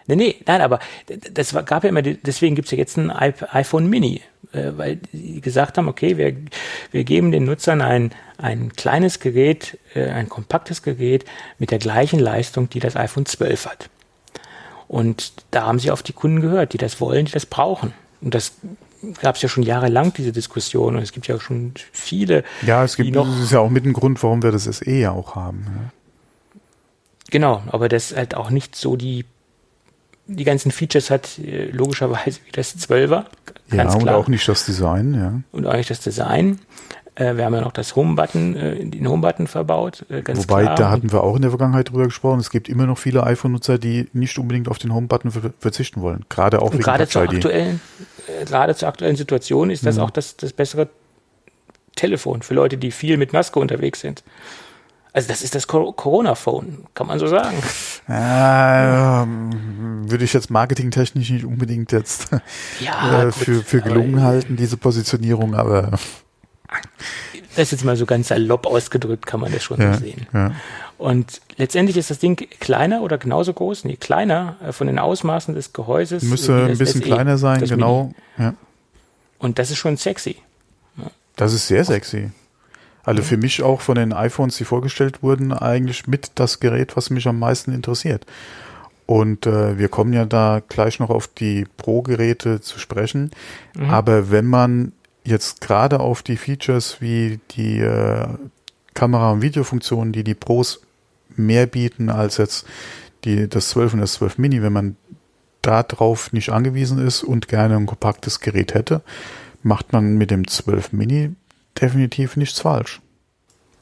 Nee, nee, nein, aber das gab ja immer, deswegen gibt's ja jetzt ein iPhone Mini, äh, weil die gesagt haben, okay, wir, wir geben den Nutzern ein, ein kleines Gerät, äh, ein kompaktes Gerät mit der gleichen Leistung, die das iPhone 12 hat. Und da haben sie auf die Kunden gehört, die das wollen, die das brauchen. Und das gab es ja schon jahrelang diese Diskussion und es gibt ja schon viele. Ja, es gibt, noch, das ist ja auch mit ein Grund, warum wir das SE ja auch haben. Ja. Genau, aber das halt auch nicht so die die ganzen Features hat, äh, logischerweise wie das 12er. Ganz ja, und klar. auch nicht das Design, ja. Und auch nicht das Design. Äh, wir haben ja noch das Home-Button, äh, den Home-Button verbaut, ganz Wobei, klar. da hatten wir auch in der Vergangenheit drüber gesprochen. Es gibt immer noch viele iPhone-Nutzer, die nicht unbedingt auf den Home-Button verzichten wollen. Gerade auch wegen gerade zur aktuellen, gerade zur aktuellen Situation ist das mhm. auch das, das bessere Telefon für Leute, die viel mit Maske unterwegs sind. Also das ist das Corona-Phone, kann man so sagen. Äh, würde ich jetzt marketingtechnisch nicht unbedingt jetzt ja, äh, für, für gelungen halten, diese Positionierung, aber das ist jetzt mal so ganz salopp ausgedrückt, kann man das schon ja, sehen. Ja. Und letztendlich ist das Ding kleiner oder genauso groß, nee, kleiner äh, von den Ausmaßen des Gehäuses. Müsste ein bisschen SE, kleiner sein, genau. Ja. Und das ist schon sexy. Das ist sehr sexy. Also für mich auch von den iPhones, die vorgestellt wurden, eigentlich mit das Gerät, was mich am meisten interessiert. Und äh, wir kommen ja da gleich noch auf die Pro-Geräte zu sprechen. Mhm. Aber wenn man jetzt gerade auf die Features wie die äh, Kamera- und Videofunktionen, die die Pros mehr bieten als jetzt die, das 12 und das 12 Mini, wenn man darauf nicht angewiesen ist und gerne ein kompaktes Gerät hätte, macht man mit dem 12 Mini definitiv nichts falsch.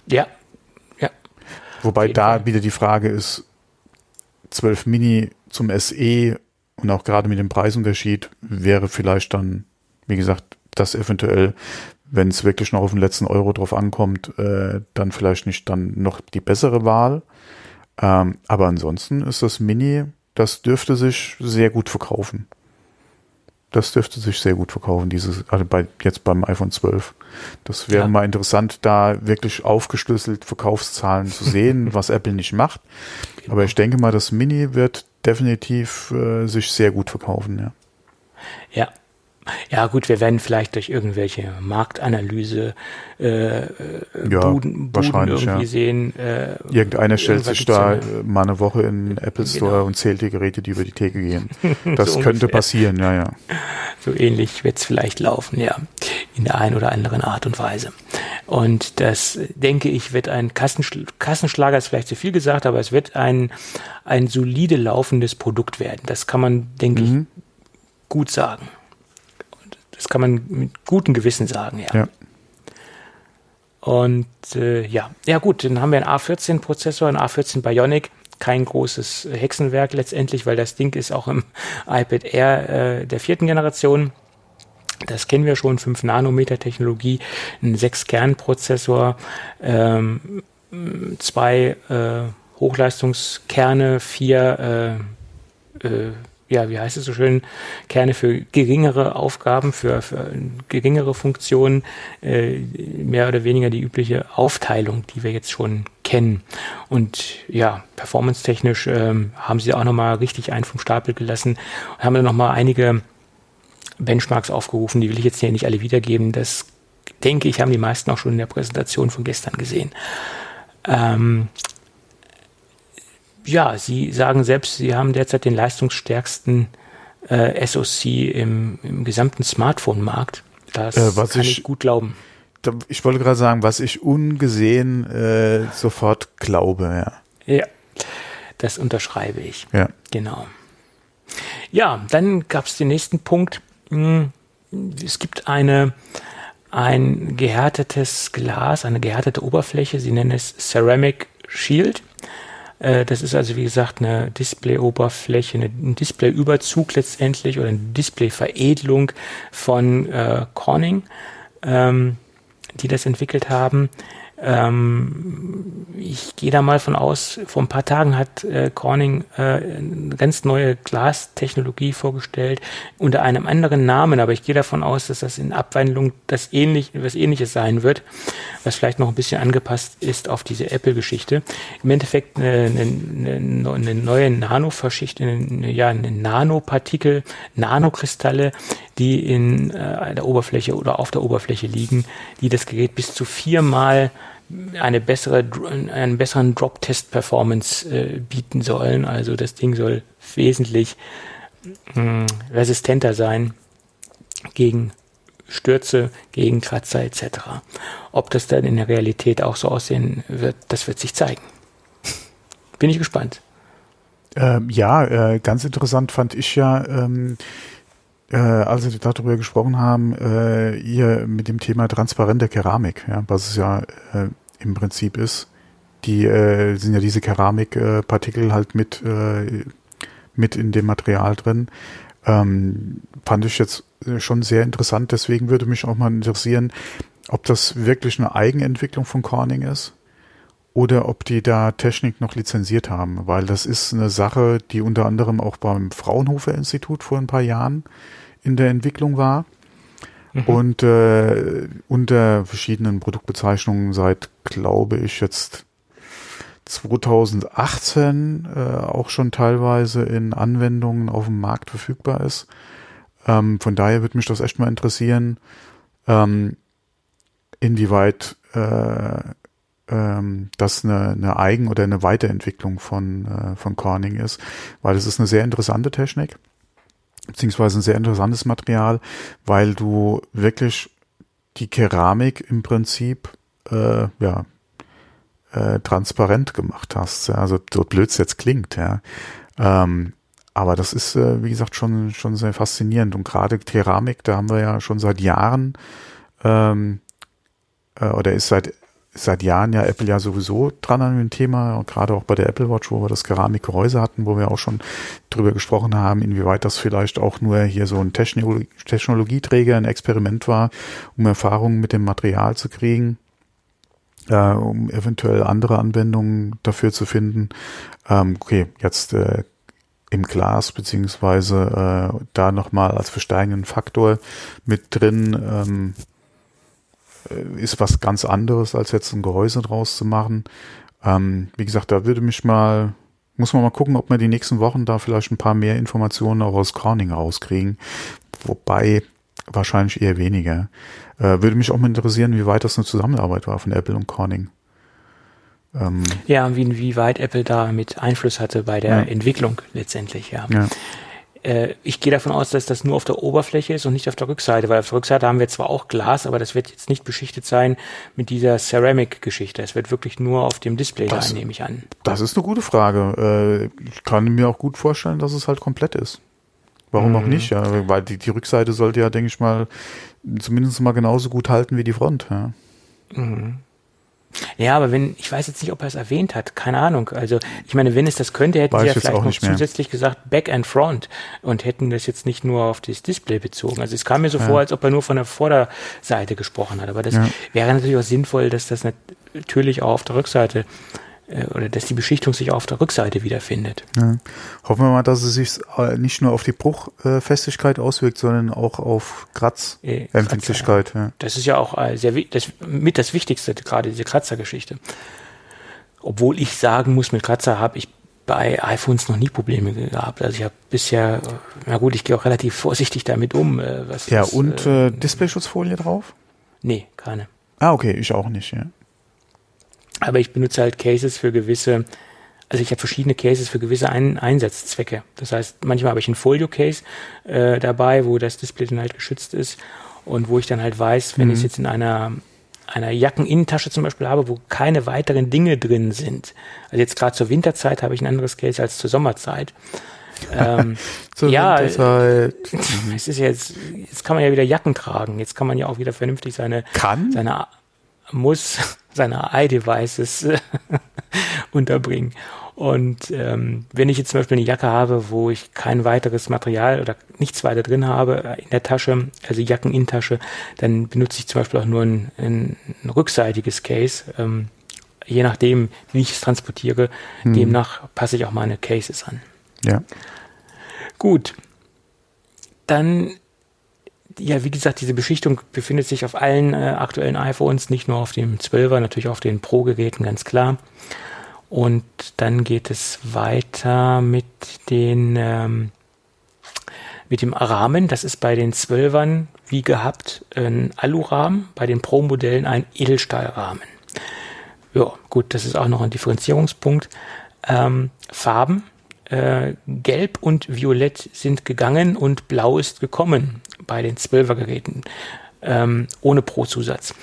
Ja. Ja. Wobei da Fall. wieder die Frage ist, 12 Mini zum SE und auch gerade mit dem Preisunterschied wäre vielleicht dann, wie gesagt, das eventuell, wenn es wirklich noch auf den letzten Euro drauf ankommt, äh, dann vielleicht nicht dann noch die bessere Wahl. Ähm, aber ansonsten ist das Mini, das dürfte sich sehr gut verkaufen. Das dürfte sich sehr gut verkaufen, dieses, also bei, jetzt beim iPhone 12. Das wäre ja. mal interessant, da wirklich aufgeschlüsselt Verkaufszahlen zu sehen, was Apple nicht macht. Genau. Aber ich denke mal, das Mini wird definitiv äh, sich sehr gut verkaufen, ja. Ja, ja, gut, wir werden vielleicht durch irgendwelche Marktanalyse äh, äh ja, Buden, wahrscheinlich, irgendwie ja. sehen. Äh, Irgendeiner stellt sich da ja mal eine Woche in Apple Store genau. und zählt die Geräte, die über die Theke gehen. Das so könnte passieren, ja, ja. So ähnlich wird es vielleicht laufen, ja, in der einen oder anderen Art und Weise. Und das, denke ich, wird ein Kassenschl Kassenschlager, ist vielleicht zu viel gesagt, aber es wird ein, ein solide laufendes Produkt werden. Das kann man, denke mhm. ich, gut sagen. Das kann man mit gutem Gewissen sagen, ja. ja. Und äh, ja, ja gut, dann haben wir einen A14-Prozessor, einen A14 Bionic, kein großes Hexenwerk letztendlich, weil das Ding ist auch im iPad Air äh, der vierten Generation. Das kennen wir schon, 5 Nanometer Technologie, ein 6-Kern-Prozessor, ähm, zwei äh, Hochleistungskerne, vier äh, äh, ja, wie heißt es so schön, Kerne für geringere Aufgaben, für, für geringere Funktionen, äh, mehr oder weniger die übliche Aufteilung, die wir jetzt schon kennen. Und ja, performance-technisch ähm, haben sie auch nochmal richtig einen vom Stapel gelassen und haben dann nochmal einige Benchmarks aufgerufen, die will ich jetzt hier nicht alle wiedergeben. Das denke ich, haben die meisten auch schon in der Präsentation von gestern gesehen. Ähm, ja, Sie sagen selbst, Sie haben derzeit den leistungsstärksten äh, SoC im, im gesamten Smartphone-Markt. Das äh, kann ich, ich, gut glauben. Ich wollte gerade sagen, was ich ungesehen äh, sofort glaube, ja. Ja, das unterschreibe ich. Ja. Genau. Ja, dann gab es den nächsten Punkt. Hm, es gibt eine, ein gehärtetes Glas, eine gehärtete Oberfläche. Sie nennen es Ceramic Shield. Äh, das ist also, wie gesagt, eine Display-Oberfläche, ein Display-Überzug letztendlich oder eine Display-Veredelung von äh, Corning, ähm, die das entwickelt haben. Ähm, ich gehe da mal von aus, vor ein paar Tagen hat äh, Corning äh, eine ganz neue Glastechnologie vorgestellt, unter einem anderen Namen, aber ich gehe davon aus, dass das in Abwandlung das ähnlich, was ähnliches sein wird, was vielleicht noch ein bisschen angepasst ist auf diese Apple-Geschichte. Im Endeffekt eine, eine, eine neue Nanoverschicht, eine, ja, eine Nanopartikel, Nanokristalle, die in äh, der Oberfläche oder auf der Oberfläche liegen, die das Gerät bis zu viermal eine bessere, einen besseren Drop-Test-Performance äh, bieten sollen. Also das Ding soll wesentlich mh, hm, resistenter sein gegen Stürze, gegen Kratzer etc. Ob das dann in der Realität auch so aussehen wird, das wird sich zeigen. Bin ich gespannt. Ähm, ja, äh, ganz interessant fand ich ja, ähm, äh, als wir darüber gesprochen haben, äh, ihr mit dem Thema transparente Keramik, ja, was es ja äh, im Prinzip ist. Die äh, sind ja diese Keramikpartikel halt mit, äh, mit in dem Material drin. Ähm, fand ich jetzt schon sehr interessant. Deswegen würde mich auch mal interessieren, ob das wirklich eine Eigenentwicklung von Corning ist oder ob die da Technik noch lizenziert haben, weil das ist eine Sache, die unter anderem auch beim Fraunhofer Institut vor ein paar Jahren in der Entwicklung war mhm. und äh, unter verschiedenen Produktbezeichnungen seit, glaube ich, jetzt 2018 äh, auch schon teilweise in Anwendungen auf dem Markt verfügbar ist. Ähm, von daher würde mich das echt mal interessieren, ähm, inwieweit äh, ähm, das eine, eine Eigen- oder eine Weiterentwicklung von, äh, von Corning ist, weil es ist eine sehr interessante Technik beziehungsweise ein sehr interessantes Material, weil du wirklich die Keramik im Prinzip äh, ja äh, transparent gemacht hast. Also so blöd es jetzt klingt, ja. Ähm, aber das ist, äh, wie gesagt, schon, schon sehr faszinierend. Und gerade Keramik, da haben wir ja schon seit Jahren, ähm, äh, oder ist seit seit Jahren ja Apple ja sowieso dran an dem Thema und gerade auch bei der Apple Watch, wo wir das Keramikgehäuse hatten, wo wir auch schon drüber gesprochen haben, inwieweit das vielleicht auch nur hier so ein Technologie Technologieträger, ein Experiment war, um Erfahrungen mit dem Material zu kriegen, äh, um eventuell andere Anwendungen dafür zu finden. Ähm, okay, jetzt äh, im Glas beziehungsweise äh, da nochmal als versteigenden Faktor mit drin. Ähm, äh, ist was ganz anderes, als jetzt ein Gehäuse draus zu machen. Ähm, wie gesagt, da würde mich mal, muss man mal gucken, ob wir die nächsten Wochen da vielleicht ein paar mehr Informationen auch aus Corning rauskriegen. Wobei wahrscheinlich eher weniger. Äh, würde mich auch mal interessieren, wie weit das eine Zusammenarbeit war von Apple und Corning. Ähm, ja, wie, wie weit Apple da mit Einfluss hatte bei der ja. Entwicklung letztendlich, ja. ja. Äh, ich gehe davon aus, dass das nur auf der Oberfläche ist und nicht auf der Rückseite, weil auf der Rückseite haben wir zwar auch Glas, aber das wird jetzt nicht beschichtet sein mit dieser Ceramic-Geschichte. Es wird wirklich nur auf dem Display das, sein, nehme ich an. Das ist eine gute Frage. Äh, ich kann mir auch gut vorstellen, dass es halt komplett ist. Warum mhm. auch nicht? Ja? Weil die, die Rückseite sollte ja, denke ich mal, zumindest mal genauso gut halten wie die Front. Ja. Mhm. Ja, aber wenn, ich weiß jetzt nicht, ob er es erwähnt hat, keine Ahnung. Also, ich meine, wenn es das könnte, hätten Weiß sie ja ich jetzt vielleicht auch noch nicht mehr. zusätzlich gesagt Back and Front und hätten das jetzt nicht nur auf das Display bezogen. Also, es kam mir so vor, als ob er nur von der Vorderseite gesprochen hat. Aber das Ja. wäre natürlich auch sinnvoll, dass das natürlich auch auf der Rückseite oder dass die Beschichtung sich auch auf der Rückseite wiederfindet. Ja. Hoffen wir mal, dass es sich äh, nicht nur auf die Bruchfestigkeit auswirkt, sondern auch auf Äh, Kratzempfindlichkeit. Ja. Das ist ja auch äh, sehr, das, mit das Wichtigste, gerade diese Kratzergeschichte. Obwohl ich sagen muss, mit Kratzer habe ich bei iPhones noch nie Probleme gehabt. Also ich habe bisher, äh, na gut, ich gehe auch relativ vorsichtig damit um. äh, Was, Ja, was, und äh, äh, Displayschutzfolie drauf? nee, keine. Ah, okay, ich auch nicht, ja. Aber ich benutze halt Cases für gewisse, also ich habe verschiedene Cases für gewisse Ein Einsatzzwecke. Das heißt, manchmal habe ich ein Folio-Case äh, dabei, wo das Display dann halt geschützt ist und wo ich dann halt weiß, wenn ich es jetzt in einer einer Jackeninnentasche zum Beispiel habe, wo keine weiteren Dinge drin sind. Also jetzt gerade zur Winterzeit habe ich ein anderes Case als zur Sommerzeit. Ähm, Zur ja, Winterzeit. es ist jetzt, jetzt kann man ja wieder Jacken tragen. Jetzt kann man ja auch wieder vernünftig seine, Kann? seine muss seine i-Devices äh, unterbringen. Und ähm, wenn ich jetzt zum Beispiel eine Jacke habe, wo ich kein weiteres Material oder nichts weiter drin habe äh, in der Tasche, also Jackeninnentasche, dann benutze ich zum Beispiel auch nur ein, ein, ein rückseitiges Case. Ähm, je nachdem, wie ich es transportiere, demnach passe ich auch meine Cases an. Ja. Gut. Dann, ja, wie gesagt, diese Beschichtung befindet sich auf allen äh, aktuellen iPhones, nicht nur auf dem 12er, natürlich auf den Pro-Geräten, ganz klar. Und dann geht es weiter mit den, ähm, mit dem Rahmen. Das ist bei den 12ern, wie gehabt, ein Alurahmen, bei den Pro-Modellen ein Edelstahlrahmen. Ja, gut, das ist auch noch ein Differenzierungspunkt. Ähm, Farben, äh, Gelb und Violett sind gegangen und Blau ist gekommen bei den 12er Geräten ähm, ohne Pro-Zusatz.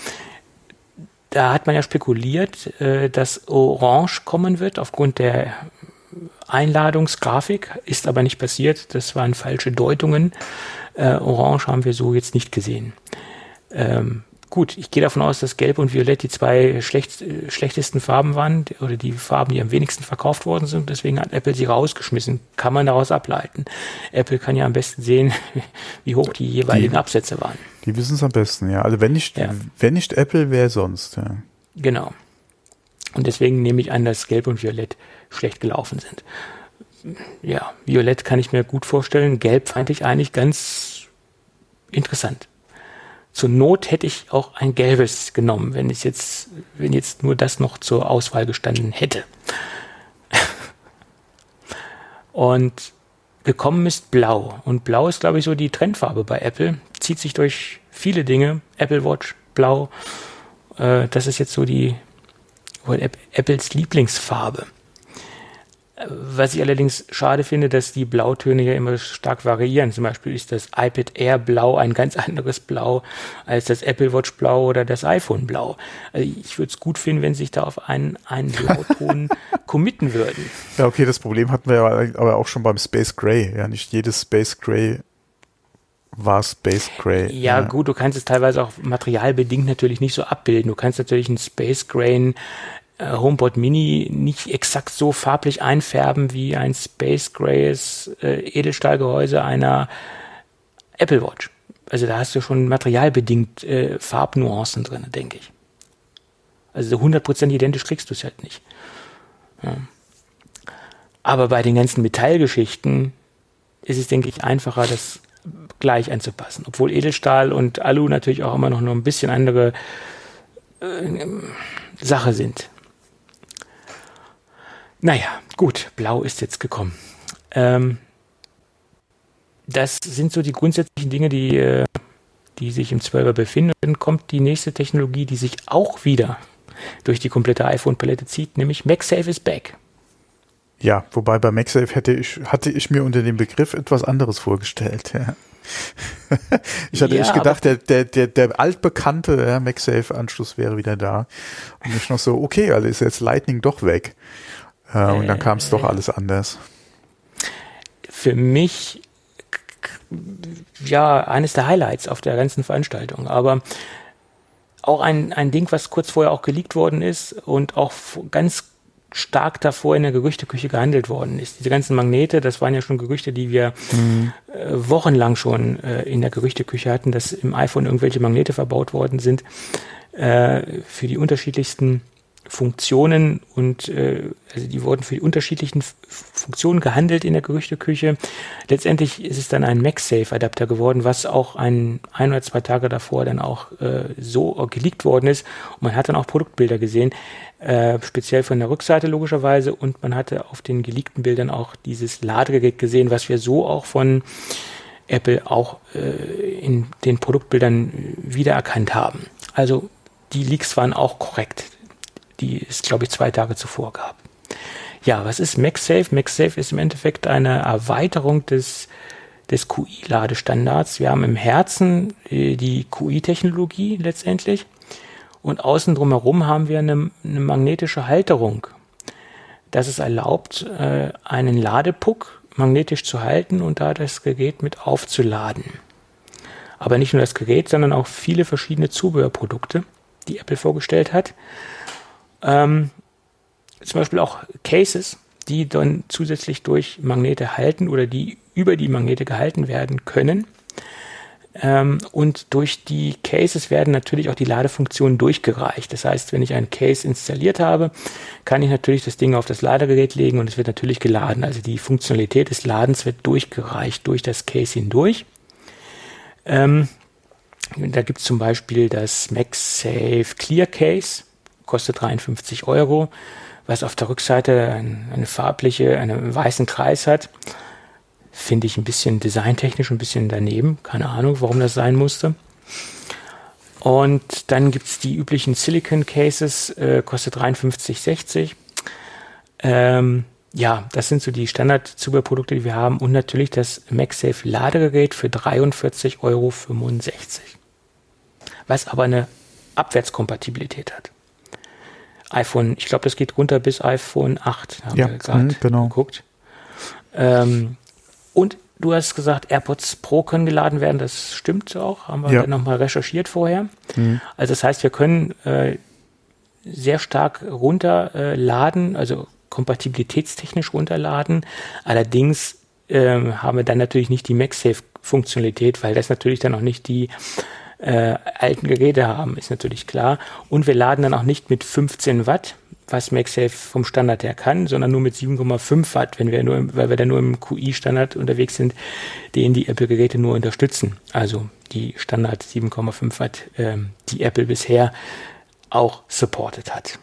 Da hat man ja spekuliert, äh, dass Orange kommen wird aufgrund der Einladungsgrafik, ist aber nicht passiert. Das waren falsche Deutungen. Äh, Orange haben wir so jetzt nicht gesehen. Ähm, gut, ich gehe davon aus, dass Gelb und Violett die zwei schlecht, äh, schlechtesten Farben waren oder die Farben, die am wenigsten verkauft worden sind. Deswegen hat Apple sie rausgeschmissen. Kann man daraus ableiten. Apple kann ja am besten sehen, wie hoch die jeweiligen Die- Absätze waren. Die wissen es am besten, ja. Also wenn nicht, Ja. wenn nicht Apple, wer sonst, ja. Genau. Und deswegen nehme ich an, dass Gelb und Violett schlecht gelaufen sind. Ja, Violett kann ich mir gut vorstellen. Gelb fand ich eigentlich ganz interessant. Zur Not hätte ich auch ein gelbes genommen, wenn es jetzt, wenn jetzt nur das noch zur Auswahl gestanden hätte. Und gekommen ist Blau. Und Blau ist, glaube ich, so die Trendfarbe bei Apple. Zieht sich durch viele Dinge. Apple Watch, Blau. Äh, das ist jetzt so die Apples Lieblingsfarbe. Was ich allerdings schade finde, dass die Blautöne ja immer stark variieren. Zum Beispiel ist das iPad Air Blau ein ganz anderes Blau als das Apple Watch Blau oder das iPhone Blau. Also ich würde es gut finden, wenn sie sich da auf einen, einen Blauton committen würden. Ja, okay, das Problem hatten wir ja aber auch schon beim Space Gray. Ja, nicht jedes Space Gray war Space Gray. Ja, gut, du kannst es teilweise auch materialbedingt natürlich nicht so abbilden. Du kannst natürlich einen Space Grain äh, HomePod Mini nicht exakt so farblich einfärben wie ein Space Grays äh, Edelstahlgehäuse einer Apple Watch. Also da hast du schon materialbedingt äh, Farbnuancen drin, denke ich. Also 100% identisch kriegst du es halt nicht. Ja. Aber bei den ganzen Metallgeschichten ist es, denke ich, einfacher, das gleich anzupassen. Obwohl Edelstahl und Alu natürlich auch immer noch nur ein bisschen andere äh, Sache sind. Naja, gut, Blau ist jetzt gekommen. Ähm, das sind so die grundsätzlichen Dinge, die, äh, die sich im 12er befinden. Dann kommt die nächste Technologie, die sich auch wieder durch die komplette iPhone-Palette zieht, nämlich MagSafe is back. Ja, wobei bei MagSafe hätte ich, hatte ich mir unter dem Begriff etwas anderes vorgestellt. Ja. ich hatte Ja, echt gedacht, der, der, der, der altbekannte ja, MagSafe-Anschluss wäre wieder da. Und ich noch so, okay, also ist jetzt Lightning doch weg. Äh, und dann kam es doch alles anders. für mich ja eines der Highlights auf der ganzen Veranstaltung. Aber auch ein, ein Ding, was kurz vorher auch geleakt worden ist und auch ganz stark davor in der Gerüchteküche gehandelt worden ist. Diese ganzen Magnete, das waren ja schon Gerüchte, die wir mhm. äh, wochenlang schon äh, in der Gerüchteküche hatten, dass im iPhone irgendwelche Magnete verbaut worden sind äh, für die unterschiedlichsten Funktionen und äh, also die wurden für die unterschiedlichen Funktionen gehandelt in der Gerüchteküche. Letztendlich ist es dann ein MagSafe-Adapter geworden, was auch ein, ein oder zwei Tage davor dann auch äh, so geleakt worden ist. Und man hat dann auch Produktbilder gesehen, äh, speziell von der Rückseite logischerweise. Und man hatte auf den geleakten Bildern auch dieses Ladegerät gesehen, was wir so auch von Apple auch äh, in den Produktbildern wiedererkannt haben. Also die Leaks waren auch korrekt die es, glaube ich, zwei Tage zuvor gab. Ja, was ist MagSafe? MagSafe ist im Endeffekt eine Erweiterung des, des QI-Ladestandards. Wir haben im Herzen äh, die QI-Technologie letztendlich und außen drumherum haben wir eine, eine magnetische Halterung. Das es erlaubt, äh, einen Ladepuck magnetisch zu halten und da das Gerät mit aufzuladen. Aber nicht nur das Gerät, sondern auch viele verschiedene Zubehörprodukte, die Apple vorgestellt hat. Ähm, zum Beispiel auch Cases, die dann zusätzlich durch Magnete halten oder die über die Magnete gehalten werden können. Ähm, und durch die Cases werden natürlich auch die Ladefunktionen durchgereicht. Das heißt, wenn ich ein Case installiert habe, kann ich natürlich das Ding auf das Ladegerät legen und es wird natürlich geladen. Also die Funktionalität des Ladens wird durchgereicht durch das Case hindurch. Ähm, da gibt es zum Beispiel das MagSafe Clear Case kostet 53 Euro, was auf der Rückseite ein, eine farbliche, einen weißen Kreis hat. Finde ich ein bisschen designtechnisch ein bisschen daneben. Keine Ahnung, warum das sein musste. Und dann gibt es die üblichen Silicon Cases, äh, kostet 53,60. Ähm, ja, das sind so die Standard-Zubehörprodukte, die wir haben. Und natürlich das MagSafe Ladegerät für 43,65 Euro. Was aber eine Abwärtskompatibilität hat iPhone, ich glaube, das geht runter bis iPhone 8, haben ja, wir gerade mhm, genau. geguckt. Ähm, und du hast gesagt, AirPods Pro können geladen werden, das stimmt auch, haben wir ja. nochmal recherchiert vorher. Mhm. Also das heißt, wir können äh, sehr stark runterladen, äh, also kompatibilitätstechnisch runterladen. Allerdings äh, haben wir dann natürlich nicht die MagSafe-Funktionalität, weil das natürlich dann auch nicht die äh, alten Geräte haben, ist natürlich klar. Und wir laden dann auch nicht mit 15 Watt, was MagSafe vom Standard her kann, sondern nur mit 7,5 Watt, wenn wir nur, weil wir dann nur im QI-Standard unterwegs sind, den die Apple-Geräte nur unterstützen. Also die Standard 7,5 Watt, ähm, die Apple bisher auch supported hat.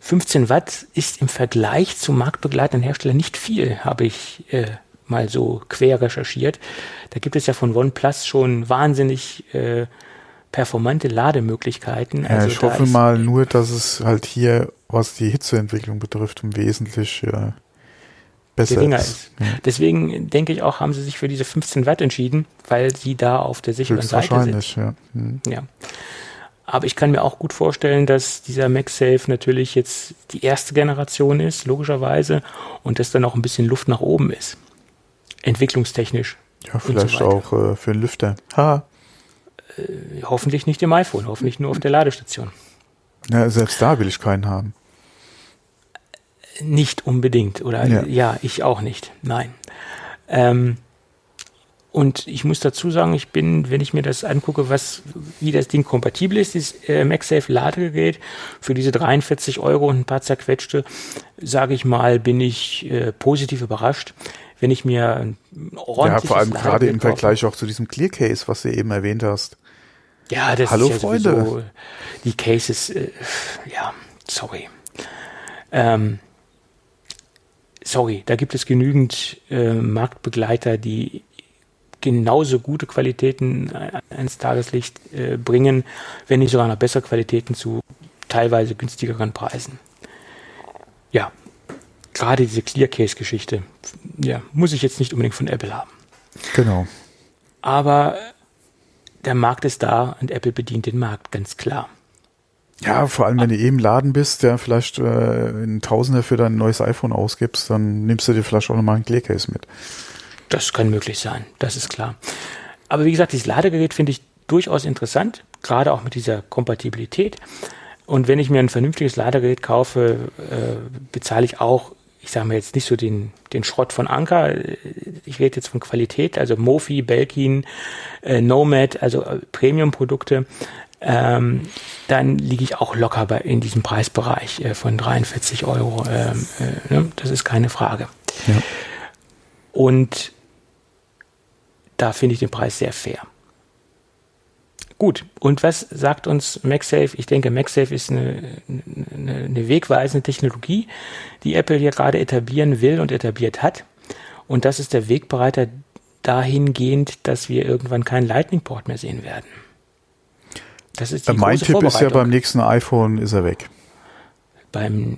15 Watt ist im Vergleich zu marktbegleitenden Herstellern nicht viel, habe ich äh, mal so quer recherchiert. Da gibt es ja von OnePlus schon wahnsinnig äh, performante Lademöglichkeiten. Ja, also ich hoffe mal nur, dass es halt hier, was die Hitzeentwicklung betrifft, wesentlich äh, besser ist. ist. Ja. Deswegen denke ich auch, haben sie sich für diese 15 Watt entschieden, weil sie da auf der sicheren Seite sind. Ja. Mhm. ja. Aber ich kann mir auch gut vorstellen, dass dieser MagSafe natürlich jetzt die erste Generation ist, logischerweise, und dass dann auch ein bisschen Luft nach oben ist entwicklungstechnisch. Ja, vielleicht so auch äh, für einen Lüfter. Ha. Äh, hoffentlich nicht im iPhone, hoffentlich nur auf der Ladestation. Ja, selbst da will ich keinen haben. Nicht unbedingt, oder? Ja, ja ich auch nicht. Nein. Ähm, und ich muss dazu sagen, ich bin, wenn ich mir das angucke, was, wie das Ding kompatibel ist, dieses äh, MagSafe Ladegerät, für diese 43 Euro und ein paar zerquetschte, sage ich mal, bin ich äh, positiv überrascht wenn ich mir ein ordentliches Ja, vor allem gerade im Vergleich auch zu diesem Clear Case, was du eben erwähnt hast. Ja, das Hallo, ist ja Freunde. Sowieso, die Cases, äh, ja, sorry. Ähm, sorry, da gibt es genügend äh, Marktbegleiter, die genauso gute Qualitäten ans Tageslicht äh, bringen, wenn nicht sogar noch bessere Qualitäten zu teilweise günstigeren Preisen. Ja, gerade diese Clear Case Geschichte, ja, muss ich jetzt nicht unbedingt von Apple haben. Genau. Aber der Markt ist da und Apple bedient den Markt, ganz klar. Ja, vor allem, wenn du eben Laden bist, der vielleicht äh, ein Tausender für dein neues iPhone ausgibst, dann nimmst du dir vielleicht auch nochmal ein Clear Case mit. Das kann möglich sein, das ist klar. Aber wie gesagt, dieses Ladegerät finde ich durchaus interessant. gerade auch mit dieser Kompatibilität. Und wenn ich mir ein vernünftiges Ladegerät kaufe, äh, bezahle ich auch, ich sage mal jetzt nicht so den, den Schrott von Anker. Ich rede jetzt von Qualität, also Mofi, Belkin, äh, Nomad, also äh, Premium-Produkte. Ähm, dann liege ich auch locker bei, in diesem Preisbereich äh, von 43 Euro. Ähm, äh, ne? Das ist keine Frage. Ja. Und da finde ich den Preis sehr fair. Gut, und was sagt uns MagSafe? Ich denke, MagSafe ist eine, eine, eine wegweisende Technologie, die Apple hier gerade etablieren will und etabliert hat. Und das ist der Wegbereiter dahingehend, dass wir irgendwann keinen Lightning-Port mehr sehen werden. Das ist die mein Tipp ist ja beim nächsten iPhone ist er weg. Beim,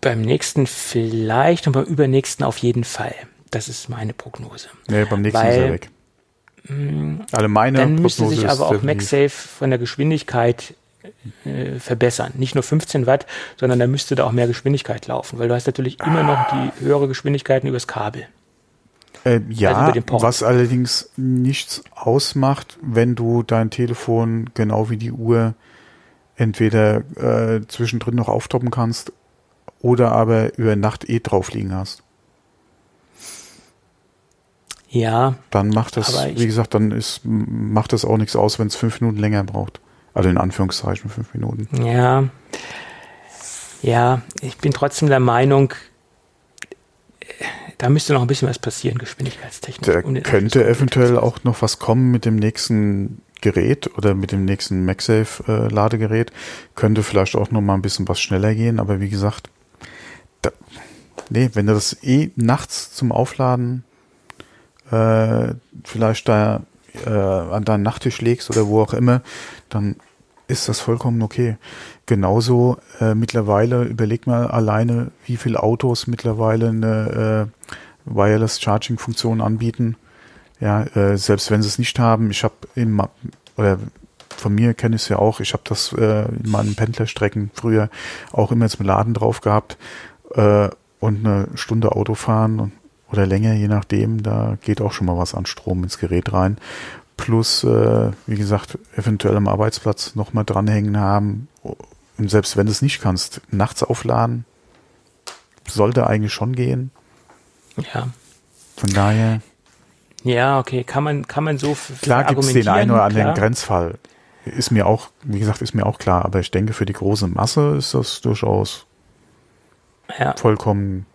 beim nächsten vielleicht und beim übernächsten auf jeden Fall. Das ist meine Prognose. Nee, beim nächsten Weil, ist er weg. Also meine dann müsste sich aber auch MagSafe von der Geschwindigkeit äh, verbessern. Nicht nur 15 Watt, sondern da müsste da auch mehr Geschwindigkeit laufen, weil du hast natürlich immer noch die höhere Geschwindigkeiten übers Kabel. Äh, ja, also was allerdings nichts ausmacht, wenn du dein Telefon genau wie die Uhr entweder äh, zwischendrin noch auftoppen kannst oder aber über Nacht eh drauf liegen hast. Ja. Dann macht das, wie gesagt, dann ist, macht das auch nichts aus, wenn es fünf Minuten länger braucht. Also in Anführungszeichen fünf Minuten. Ja. Ja, ich bin trotzdem der Meinung, da müsste noch ein bisschen was passieren, geschwindigkeitstechnisch. Da um könnte eventuell auch noch was kommen mit dem nächsten Gerät oder mit dem nächsten MagSafe-Ladegerät. Äh, könnte vielleicht auch noch mal ein bisschen was schneller gehen, aber wie gesagt, da, nee, wenn du das eh nachts zum Aufladen äh, vielleicht da äh, an deinen Nachttisch legst oder wo auch immer, dann ist das vollkommen okay. Genauso äh, mittlerweile, überleg mal alleine, wie viele Autos mittlerweile eine äh, Wireless Charging Funktion anbieten. Ja, äh, selbst wenn sie es nicht haben, ich habe im oder von mir kenne ich es ja auch, ich habe das äh, in meinen Pendlerstrecken früher auch immer zum Laden drauf gehabt äh, und eine Stunde Auto fahren und oder länger, je nachdem. Da geht auch schon mal was an Strom ins Gerät rein. Plus, äh, wie gesagt, eventuell am Arbeitsplatz nochmal dranhängen haben. Und selbst wenn du es nicht kannst, nachts aufladen, sollte eigentlich schon gehen. Ja. Von daher. Ja, okay, kann man, kann man so Klar gibt es den einen oder anderen Grenzfall. Ist mir auch, wie gesagt, ist mir auch klar, aber ich denke, für die große Masse ist das durchaus ja. vollkommen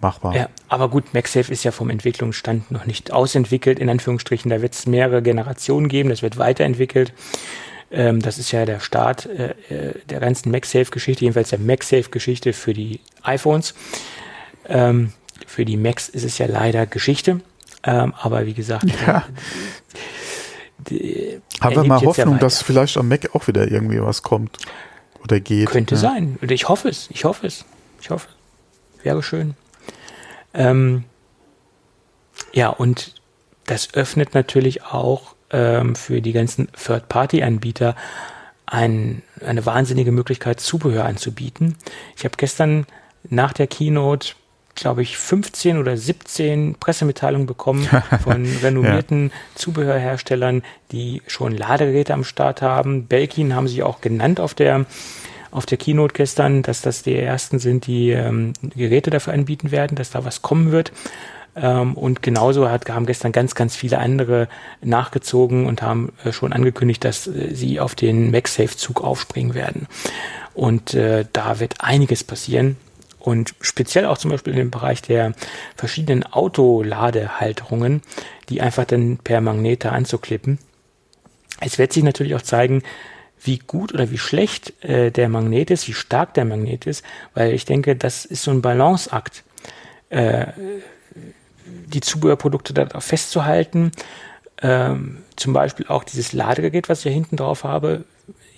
machbar. Ja, aber gut, MagSafe ist ja vom Entwicklungsstand noch nicht ausentwickelt, in Anführungsstrichen. Da wird es mehrere Generationen geben, das wird weiterentwickelt. Ähm, das ist ja der Start äh, äh der ganzen MagSafe-Geschichte, jedenfalls der MagSafe-Geschichte für die iPhones. Ähm, für die Macs ist es ja leider Geschichte. Ähm, aber wie gesagt, ja. die, haben wir mal Hoffnung, dass vielleicht am Mac auch wieder irgendwie was kommt oder geht. Könnte ja. sein. Ich hoffe es. Ich hoffe es. Ich hoffe. Wäre schön. Ähm, ja, und das öffnet natürlich auch ähm, für die ganzen Third-Party-Anbieter ein, eine wahnsinnige Möglichkeit, Zubehör anzubieten. Ich habe gestern nach der Keynote, glaube ich, 15 oder 17 Pressemitteilungen bekommen von renommierten ja. Zubehörherstellern, die schon Ladegeräte am Start haben. Belkin haben sie auch genannt auf der auf der Keynote gestern, dass das die ersten sind, die ähm, Geräte dafür anbieten werden, dass da was kommen wird. Ähm, und genauso hat, haben gestern ganz, ganz viele andere nachgezogen und haben äh, schon angekündigt, dass äh, sie auf den MagSafe-Zug aufspringen werden. Und äh, da wird einiges passieren. Und speziell auch zum Beispiel in dem Bereich der verschiedenen Autoladehalterungen, die einfach dann per Magneter anzuklippen. Es wird sich natürlich auch zeigen, wie gut oder wie schlecht äh, der Magnet ist, wie stark der Magnet ist, weil ich denke, das ist so ein Balanceakt, äh, die Zubehörprodukte da festzuhalten. Ähm, zum Beispiel auch dieses Ladegerät, was ich hier hinten drauf habe.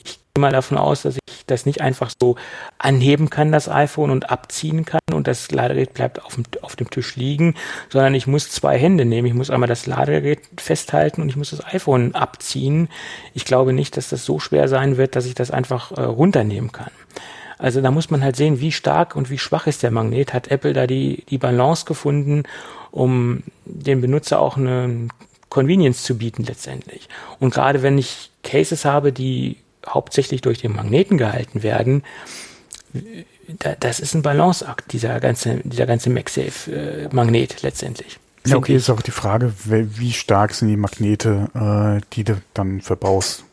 Ich gehe mal davon aus, dass ich das nicht einfach so anheben kann, das iPhone, und abziehen kann und das Ladegerät bleibt auf dem, auf dem Tisch liegen, sondern ich muss zwei Hände nehmen. Ich muss einmal das Ladegerät festhalten und ich muss das iPhone abziehen. Ich glaube nicht, dass das so schwer sein wird, dass ich das einfach äh, runternehmen kann. Also da muss man halt sehen, wie stark und wie schwach ist der Magnet. Hat Apple da die, die Balance gefunden, um dem Benutzer auch eine Convenience zu bieten letztendlich. Und gerade wenn ich Cases habe, die hauptsächlich durch den Magneten gehalten werden, das ist ein Balanceakt, dieser ganze, dieser ganze MagSafe-Magnet letztendlich. Ja, okay, ist auch die Frage, wie stark sind die Magnete, äh, die du dann verbaust.